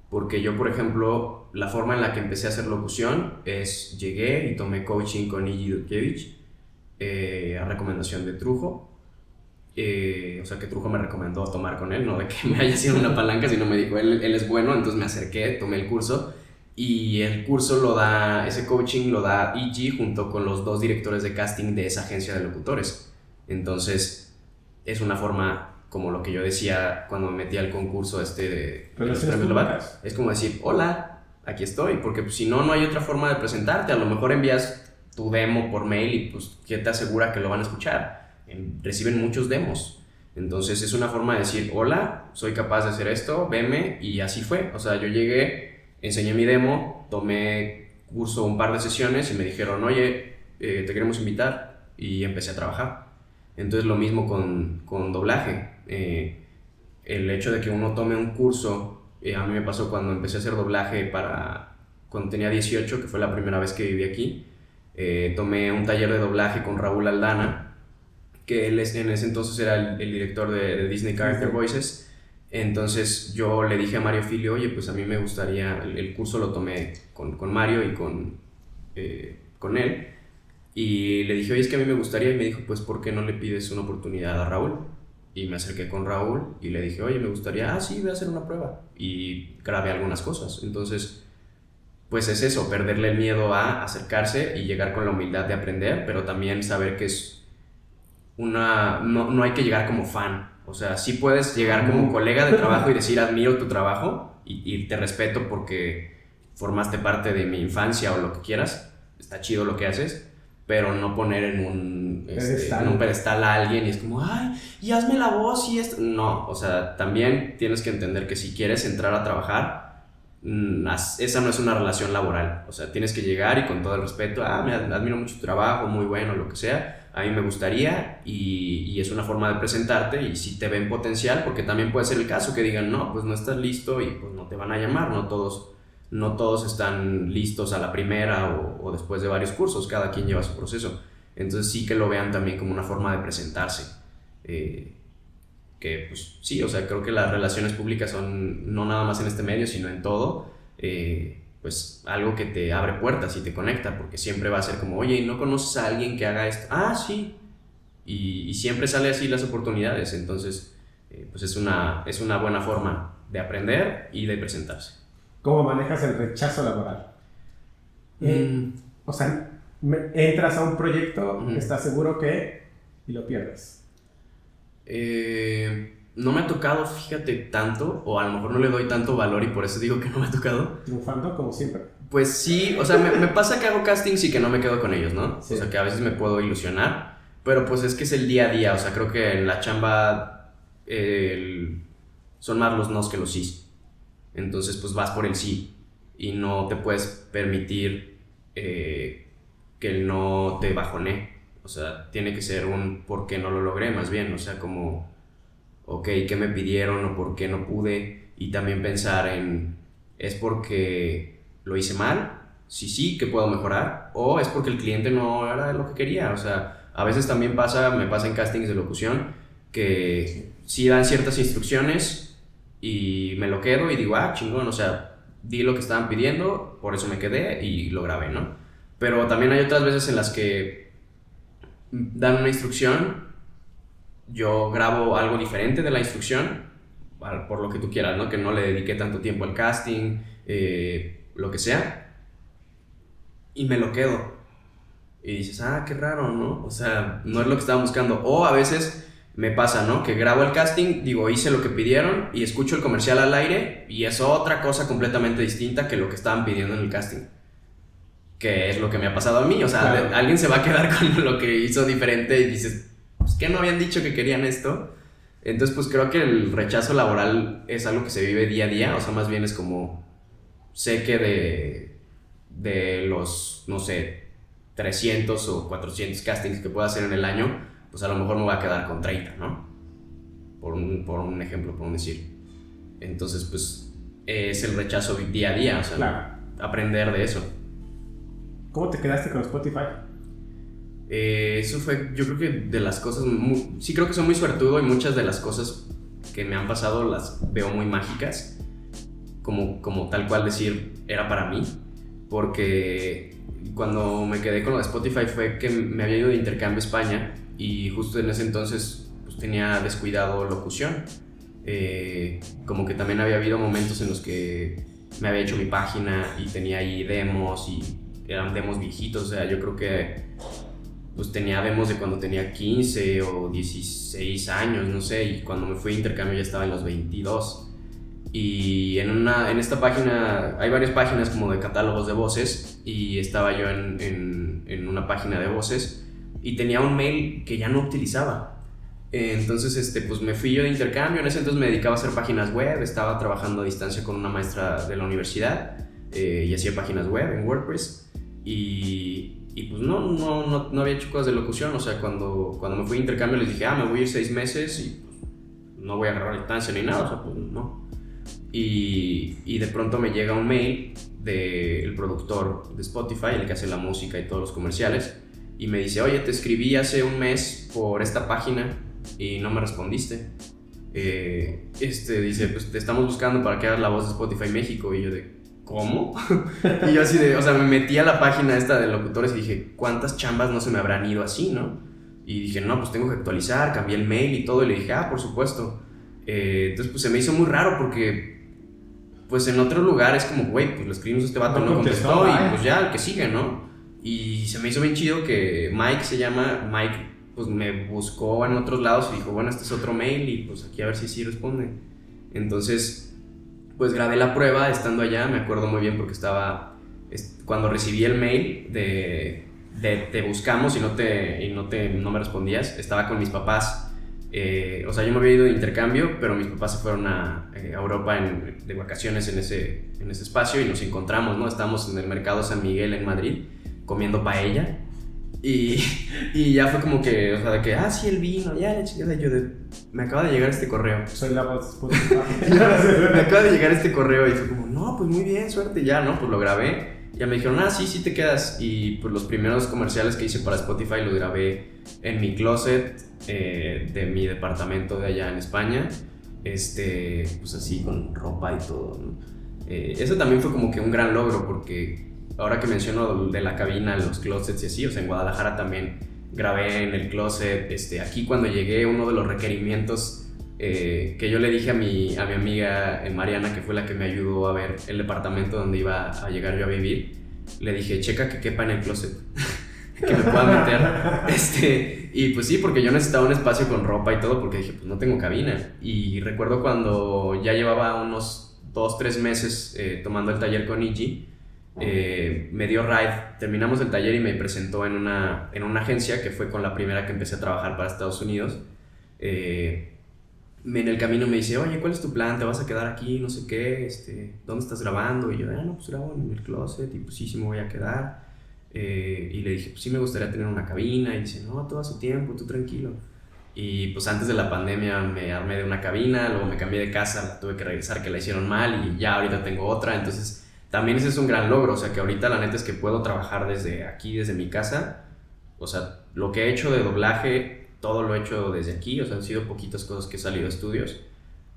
Porque yo, por ejemplo, la forma en la que empecé a hacer locución es llegué y tomé coaching con Iggy Dudkiewicz eh, a recomendación de Trujo. Eh, o sea, que Trujo me recomendó tomar con él, no de que me haya sido una palanca, sino me dijo, él, él es bueno, entonces me acerqué, tomé el curso. Y el curso lo da, ese coaching lo da Iggy junto con los dos directores de casting de esa agencia de locutores. Entonces, es una forma como lo que yo decía cuando me metí al concurso este de, los premios Es como decir, hola, aquí estoy, porque pues, si no, no hay otra forma de presentarte. A lo mejor envías tu demo por mail y pues, ¿qué te asegura que lo van a escuchar? Reciben muchos demos. Entonces es una forma de decir, hola, soy capaz de hacer esto, veme, y así fue. O sea, yo llegué, enseñé mi demo, tomé curso un par de sesiones y me dijeron, oye, eh, te queremos invitar, y empecé a trabajar. Entonces lo mismo con, con doblaje. Eh, el hecho de que uno tome un curso, eh, a mí me pasó cuando empecé a hacer doblaje para cuando tenía 18, que fue la primera vez que viví aquí, eh, tomé un taller de doblaje con Raúl Aldana, que él en ese entonces era el, director de, Disney Character Voices. Entonces yo le dije a Mario Filio, oye, pues a mí me gustaría, el, curso lo tomé con, con Mario y con, con él. Y le dije, oye, es que a mí me gustaría, y me dijo, pues, ¿por qué no le pides una oportunidad a Raúl? Y me acerqué con Raúl y le dije, oye, me gustaría, ah, sí, voy a hacer una prueba. Y grabé algunas cosas. Entonces, pues es eso, perderle el miedo a acercarse y llegar con la humildad de aprender, pero también saber que es una, no, no hay que llegar como fan. O sea, sí puedes llegar como colega de trabajo y decir, admiro tu trabajo y, y te respeto porque formaste parte de mi infancia o lo que quieras. Está chido lo que haces pero no poner en un, este, en un pedestal a alguien y es como, ay, y hazme la voz y esto. No, o sea, también tienes que entender que si quieres entrar a trabajar, mm, esa no es una relación laboral. O sea, tienes que llegar y con todo el respeto, ah, me admiro mucho tu trabajo, muy bueno, lo que sea, a mí me gustaría y, y es una forma de presentarte y si te ven potencial, porque también puede ser el caso que digan, no, pues no estás listo y pues no te van a llamar, no todos no todos están listos a la primera o, después de varios cursos, cada quien lleva su proceso. Entonces sí que lo vean también como una forma de presentarse. Eh, que pues sí, o sea, creo que las relaciones públicas son no nada más en este medio, sino en todo, eh, pues algo que te abre puertas y te conecta, porque siempre va a ser como, oye, ¿no conoces a alguien que haga esto? Ah, sí. Y, siempre sale así las oportunidades, entonces, eh, pues es una, es una buena forma de aprender y de presentarse. ¿Cómo manejas el rechazo laboral? Eh, mm. o sea, entras a un proyecto, estás seguro que y lo pierdes. Eh, no me ha tocado, fíjate, tanto, o a lo mejor no le doy tanto valor y por eso digo que no me ha tocado. Triunfando como siempre. Pues sí, o sea, me, pasa que hago castings y que no me quedo con ellos, ¿no? O sea, que a veces me puedo ilusionar, pero pues es que es el día a día, o sea, creo que en la chamba son más los nos que los sí. Entonces, pues vas por el sí. y no te puedes permitir eh, que no te bajone. O sea, tiene que ser un por qué no lo logré, más bien. O sea, como, ok, ¿qué me pidieron o por qué no pude? Y también pensar en, ¿es porque lo hice mal? Sí, sí, que puedo mejorar. O es porque el cliente no era lo que quería. O sea, a veces también pasa, me pasa en castings de locución, que sí dan ciertas instrucciones y me lo quedo y digo, ah, chingón, o sea, di lo que estaban pidiendo, por eso me quedé y lo grabé, ¿no? Pero también hay otras veces en las que dan una instrucción, yo grabo algo diferente de la instrucción, por lo que tú quieras, ¿no? Que no le dediqué tanto tiempo al casting, eh, lo que sea, y me lo quedo. Y dices, ah, qué raro, ¿no? O sea, no es lo que estaba buscando. O a veces me pasa, ¿no? Que grabo el casting, digo, hice lo que pidieron y escucho el comercial al aire y es otra cosa completamente distinta que lo que estaban pidiendo en el casting. Que es lo que me ha pasado a mí. O sea, alguien se va a quedar con lo que hizo diferente y dices, pues que no habían dicho que querían esto. Entonces, pues creo que el rechazo laboral es algo que se vive día a día. O sea, más bien es como, sé que de, de los, no sé, 300 o 400 castings que pueda hacer en el año, pues a lo mejor me voy a quedar con 30, ¿no? Por un, por un ejemplo, por un decir. Entonces, pues es el rechazo día a día, o sea, aprender de eso. ¿Cómo te quedaste con Spotify? Eh, eso fue, yo creo que de las cosas, sí creo que soy muy suertudo y muchas de las cosas que me han pasado las veo muy mágicas, como, como tal cual decir, era para mí, porque cuando me quedé con lo de Spotify fue que me había ido de intercambio a España y justo en ese entonces pues, tenía descuidado locución. Eh, como que también había habido momentos en los que me había hecho mi página y tenía ahí demos y eran demos viejitos, o sea, yo creo que pues tenía demos de cuando tenía 15 o 16 años, no sé, y cuando me fui de intercambio ya estaba en los 22. Y en, una, en esta página, hay varias páginas como de catálogos de voces y estaba yo en, en, en una página de voces y tenía un mail que ya no utilizaba. Entonces, este, pues me fui yo de intercambio, en ese entonces me dedicaba a hacer páginas web, estaba trabajando a distancia con una maestra de la universidad eh, y hacía páginas web en WordPress y, y pues no, no, no, no, había hecho cosas de locución, o sea, cuando, cuando me fui de intercambio les dije, ah, me voy a ir seis meses y pues, no voy a agarrar distancia ni nada, o sea, pues no. Y, y, de pronto me llega un mail del productor de Spotify, el que hace la música y todos los comerciales, y me dice, oye, te escribí hace un mes por esta página y no me respondiste. Eh, este dice, pues te estamos buscando para que hagas la voz de Spotify México. Y yo de, ¿cómo? y yo así de, o sea, me metí a la página esta de locutores y dije, ¿cuántas chambas no se me habrán ido así, no? Y dije, no, pues tengo que actualizar, cambié el mail y todo. Y le dije, ah, por supuesto. Eh, entonces, pues se me hizo muy raro porque pues en otro lugar es como, güey, pues lo escribimos a este vato, no, contestó, y pues ya, el que sigue, ¿no? Y se me hizo bien chido que Mike se llama, Mike pues me buscó en otros lados y dijo, bueno, este es otro mail y pues aquí a ver si sí responde. Entonces, pues grabé la prueba estando allá, me acuerdo muy bien porque estaba, cuando recibí el mail de, de te buscamos y no, te, y no, te, no me respondías, estaba con mis papás eh, o sea, yo me había ido de intercambio, pero mis papás se fueron a, eh, Europa de vacaciones en ese, en ese espacio y nos encontramos, ¿no? Estamos en el mercado San Miguel en Madrid comiendo paella y, y ya fue como que, o sea, de que, ah, sí, el vino, ya, la chingada, yo de, me acaba de llegar este correo. Soy la voz Me acaba de llegar este correo y fue como, no, pues muy bien, suerte, ya, ¿no? Pues lo grabé. Ya me dijeron, ah, sí, sí te quedas. Y pues los primeros comerciales que hice para Spotify los grabé en mi closet eh, de mi departamento de allá en España, este, pues así con ropa y todo. Eh, eso también fue como que un gran logro porque ahora que menciono de la cabina, los closets y así, o sea, en Guadalajara también grabé en el closet. Este, aquí cuando llegué, uno de los requerimientos eh, que yo le dije a mi, a mi amiga Mariana, que fue la que me ayudó a ver el departamento donde iba a llegar yo a vivir, le dije, checa que quepa en el closet. que me pueda meter. Este, y pues sí, porque yo necesitaba un espacio con ropa y todo, porque dije, pues no tengo cabina. Y recuerdo cuando ya llevaba unos dos, tres meses eh, tomando el taller con Iji, eh, me dio ride, terminamos el taller y me presentó en una, en una agencia que fue con la primera que empecé a trabajar para Estados Unidos. Eh, en el camino me dice, oye, ¿cuál es tu plan? ¿Te vas a quedar aquí? No sé qué, este, ¿dónde estás grabando? Y yo, ah, no, pues grabo en el closet y pues sí, sí me voy a quedar. Eh, y le dije, pues sí me gustaría tener una cabina. Y dice, no, todo a su tiempo, tú tranquilo. Y pues antes de la pandemia me armé de una cabina, luego me cambié de casa, tuve que regresar que la hicieron mal y ya ahorita tengo otra. Entonces también ese es un gran logro, o sea que ahorita la neta es que puedo trabajar desde aquí, desde mi casa. O sea, lo que he hecho de doblaje todo lo he hecho desde aquí, o sea, han sido poquitas cosas que he salido a estudios,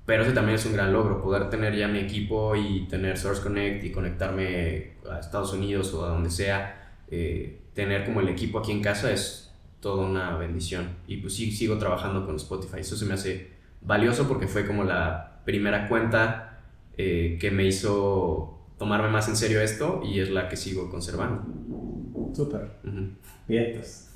pero ese también es un gran logro, poder tener ya mi equipo y tener Source Connect y conectarme a Estados Unidos o a donde sea, eh, tener como el equipo aquí en casa es toda una bendición. Y pues sí, sigo trabajando con Spotify, eso se me hace valioso porque fue como la primera cuenta eh, que me hizo tomarme más en serio esto y es la que sigo conservando. Súper. Bien, pues.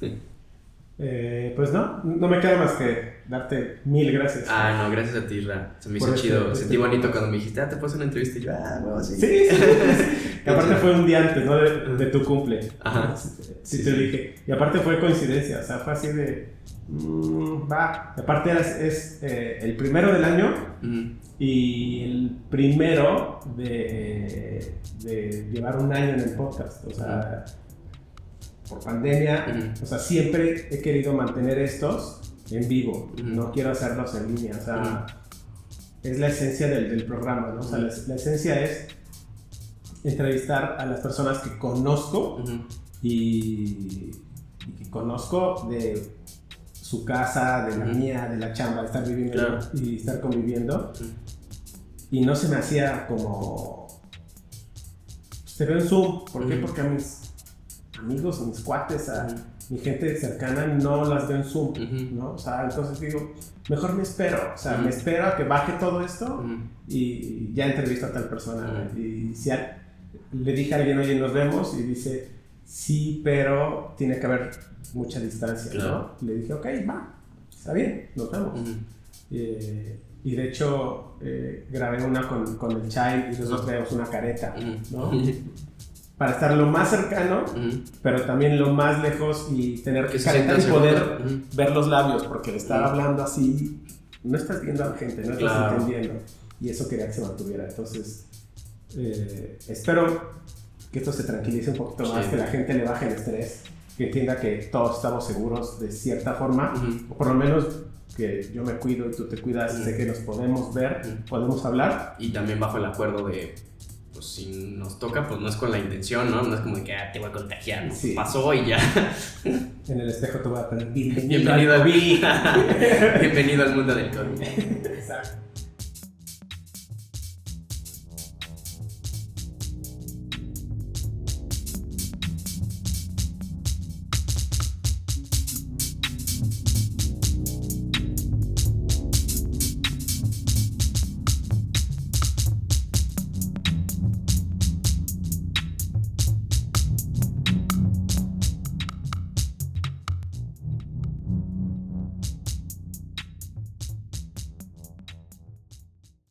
Eh, pues no, no me queda más que darte mil gracias. Ah, no, gracias a ti, Ra. Se me hizo este chido. Sentí bonito cuando me dijiste, ah, te puedo una entrevista. Y yo, ah, bueno, sí. Sí, sí. aparte fue un día antes, ¿no? De, tu cumple. Ajá. Sí, te dije. Y aparte fue coincidencia, o sea, fue así de. Mmm, va. aparte es eh, el primero del año y el primero de, de, llevar un año en el podcast. O sea por pandemia, o sea, siempre he querido mantener estos en vivo, no quiero hacerlos en línea, o sea, es la esencia del, del programa, ¿no? O sea, la, esencia es entrevistar a las personas que conozco y, que conozco de su casa, de la mía, de la chamba, de estar viviendo y estar conviviendo. Y no se me hacía como... Se ve en Zoom. ¿Por qué? Porque a mis amigos, mis cuates, a mi gente cercana, no las veo en Zoom, ¿no? O sea, entonces digo, mejor me espero, o sea, me espero a que baje todo esto y ya entrevisto a tal persona. Y si le dije a alguien, oye, nos vemos, y dice, sí, pero tiene que haber mucha distancia, ¿no? Le dije, ok, va, está bien, nos vemos. Eh, y de hecho, eh, grabé una con, con el Chai y nosotros tenemos una careta, ¿no? para estar lo más cercano, pero también lo más lejos y tener que y poder ver los labios, porque el estar hablando así, no estás viendo a la gente, no estás entendiendo. Y eso quería que se mantuviera. Entonces, eh, espero que esto se tranquilice un poquito más, que la gente le baje el estrés, que entienda que todos estamos seguros de cierta forma, o por lo menos que yo me cuido y tú te cuidas, de que nos podemos ver, podemos hablar. Y también bajo el acuerdo de pues si nos toca, pues no es con la intención, ¿no? No es como que ah, te voy a contagiar, ¿no? pasó y ya. En el espejo te voy a poner bienvenido, bienvenido, al, bienvenido al mundo del COVID. Exacto.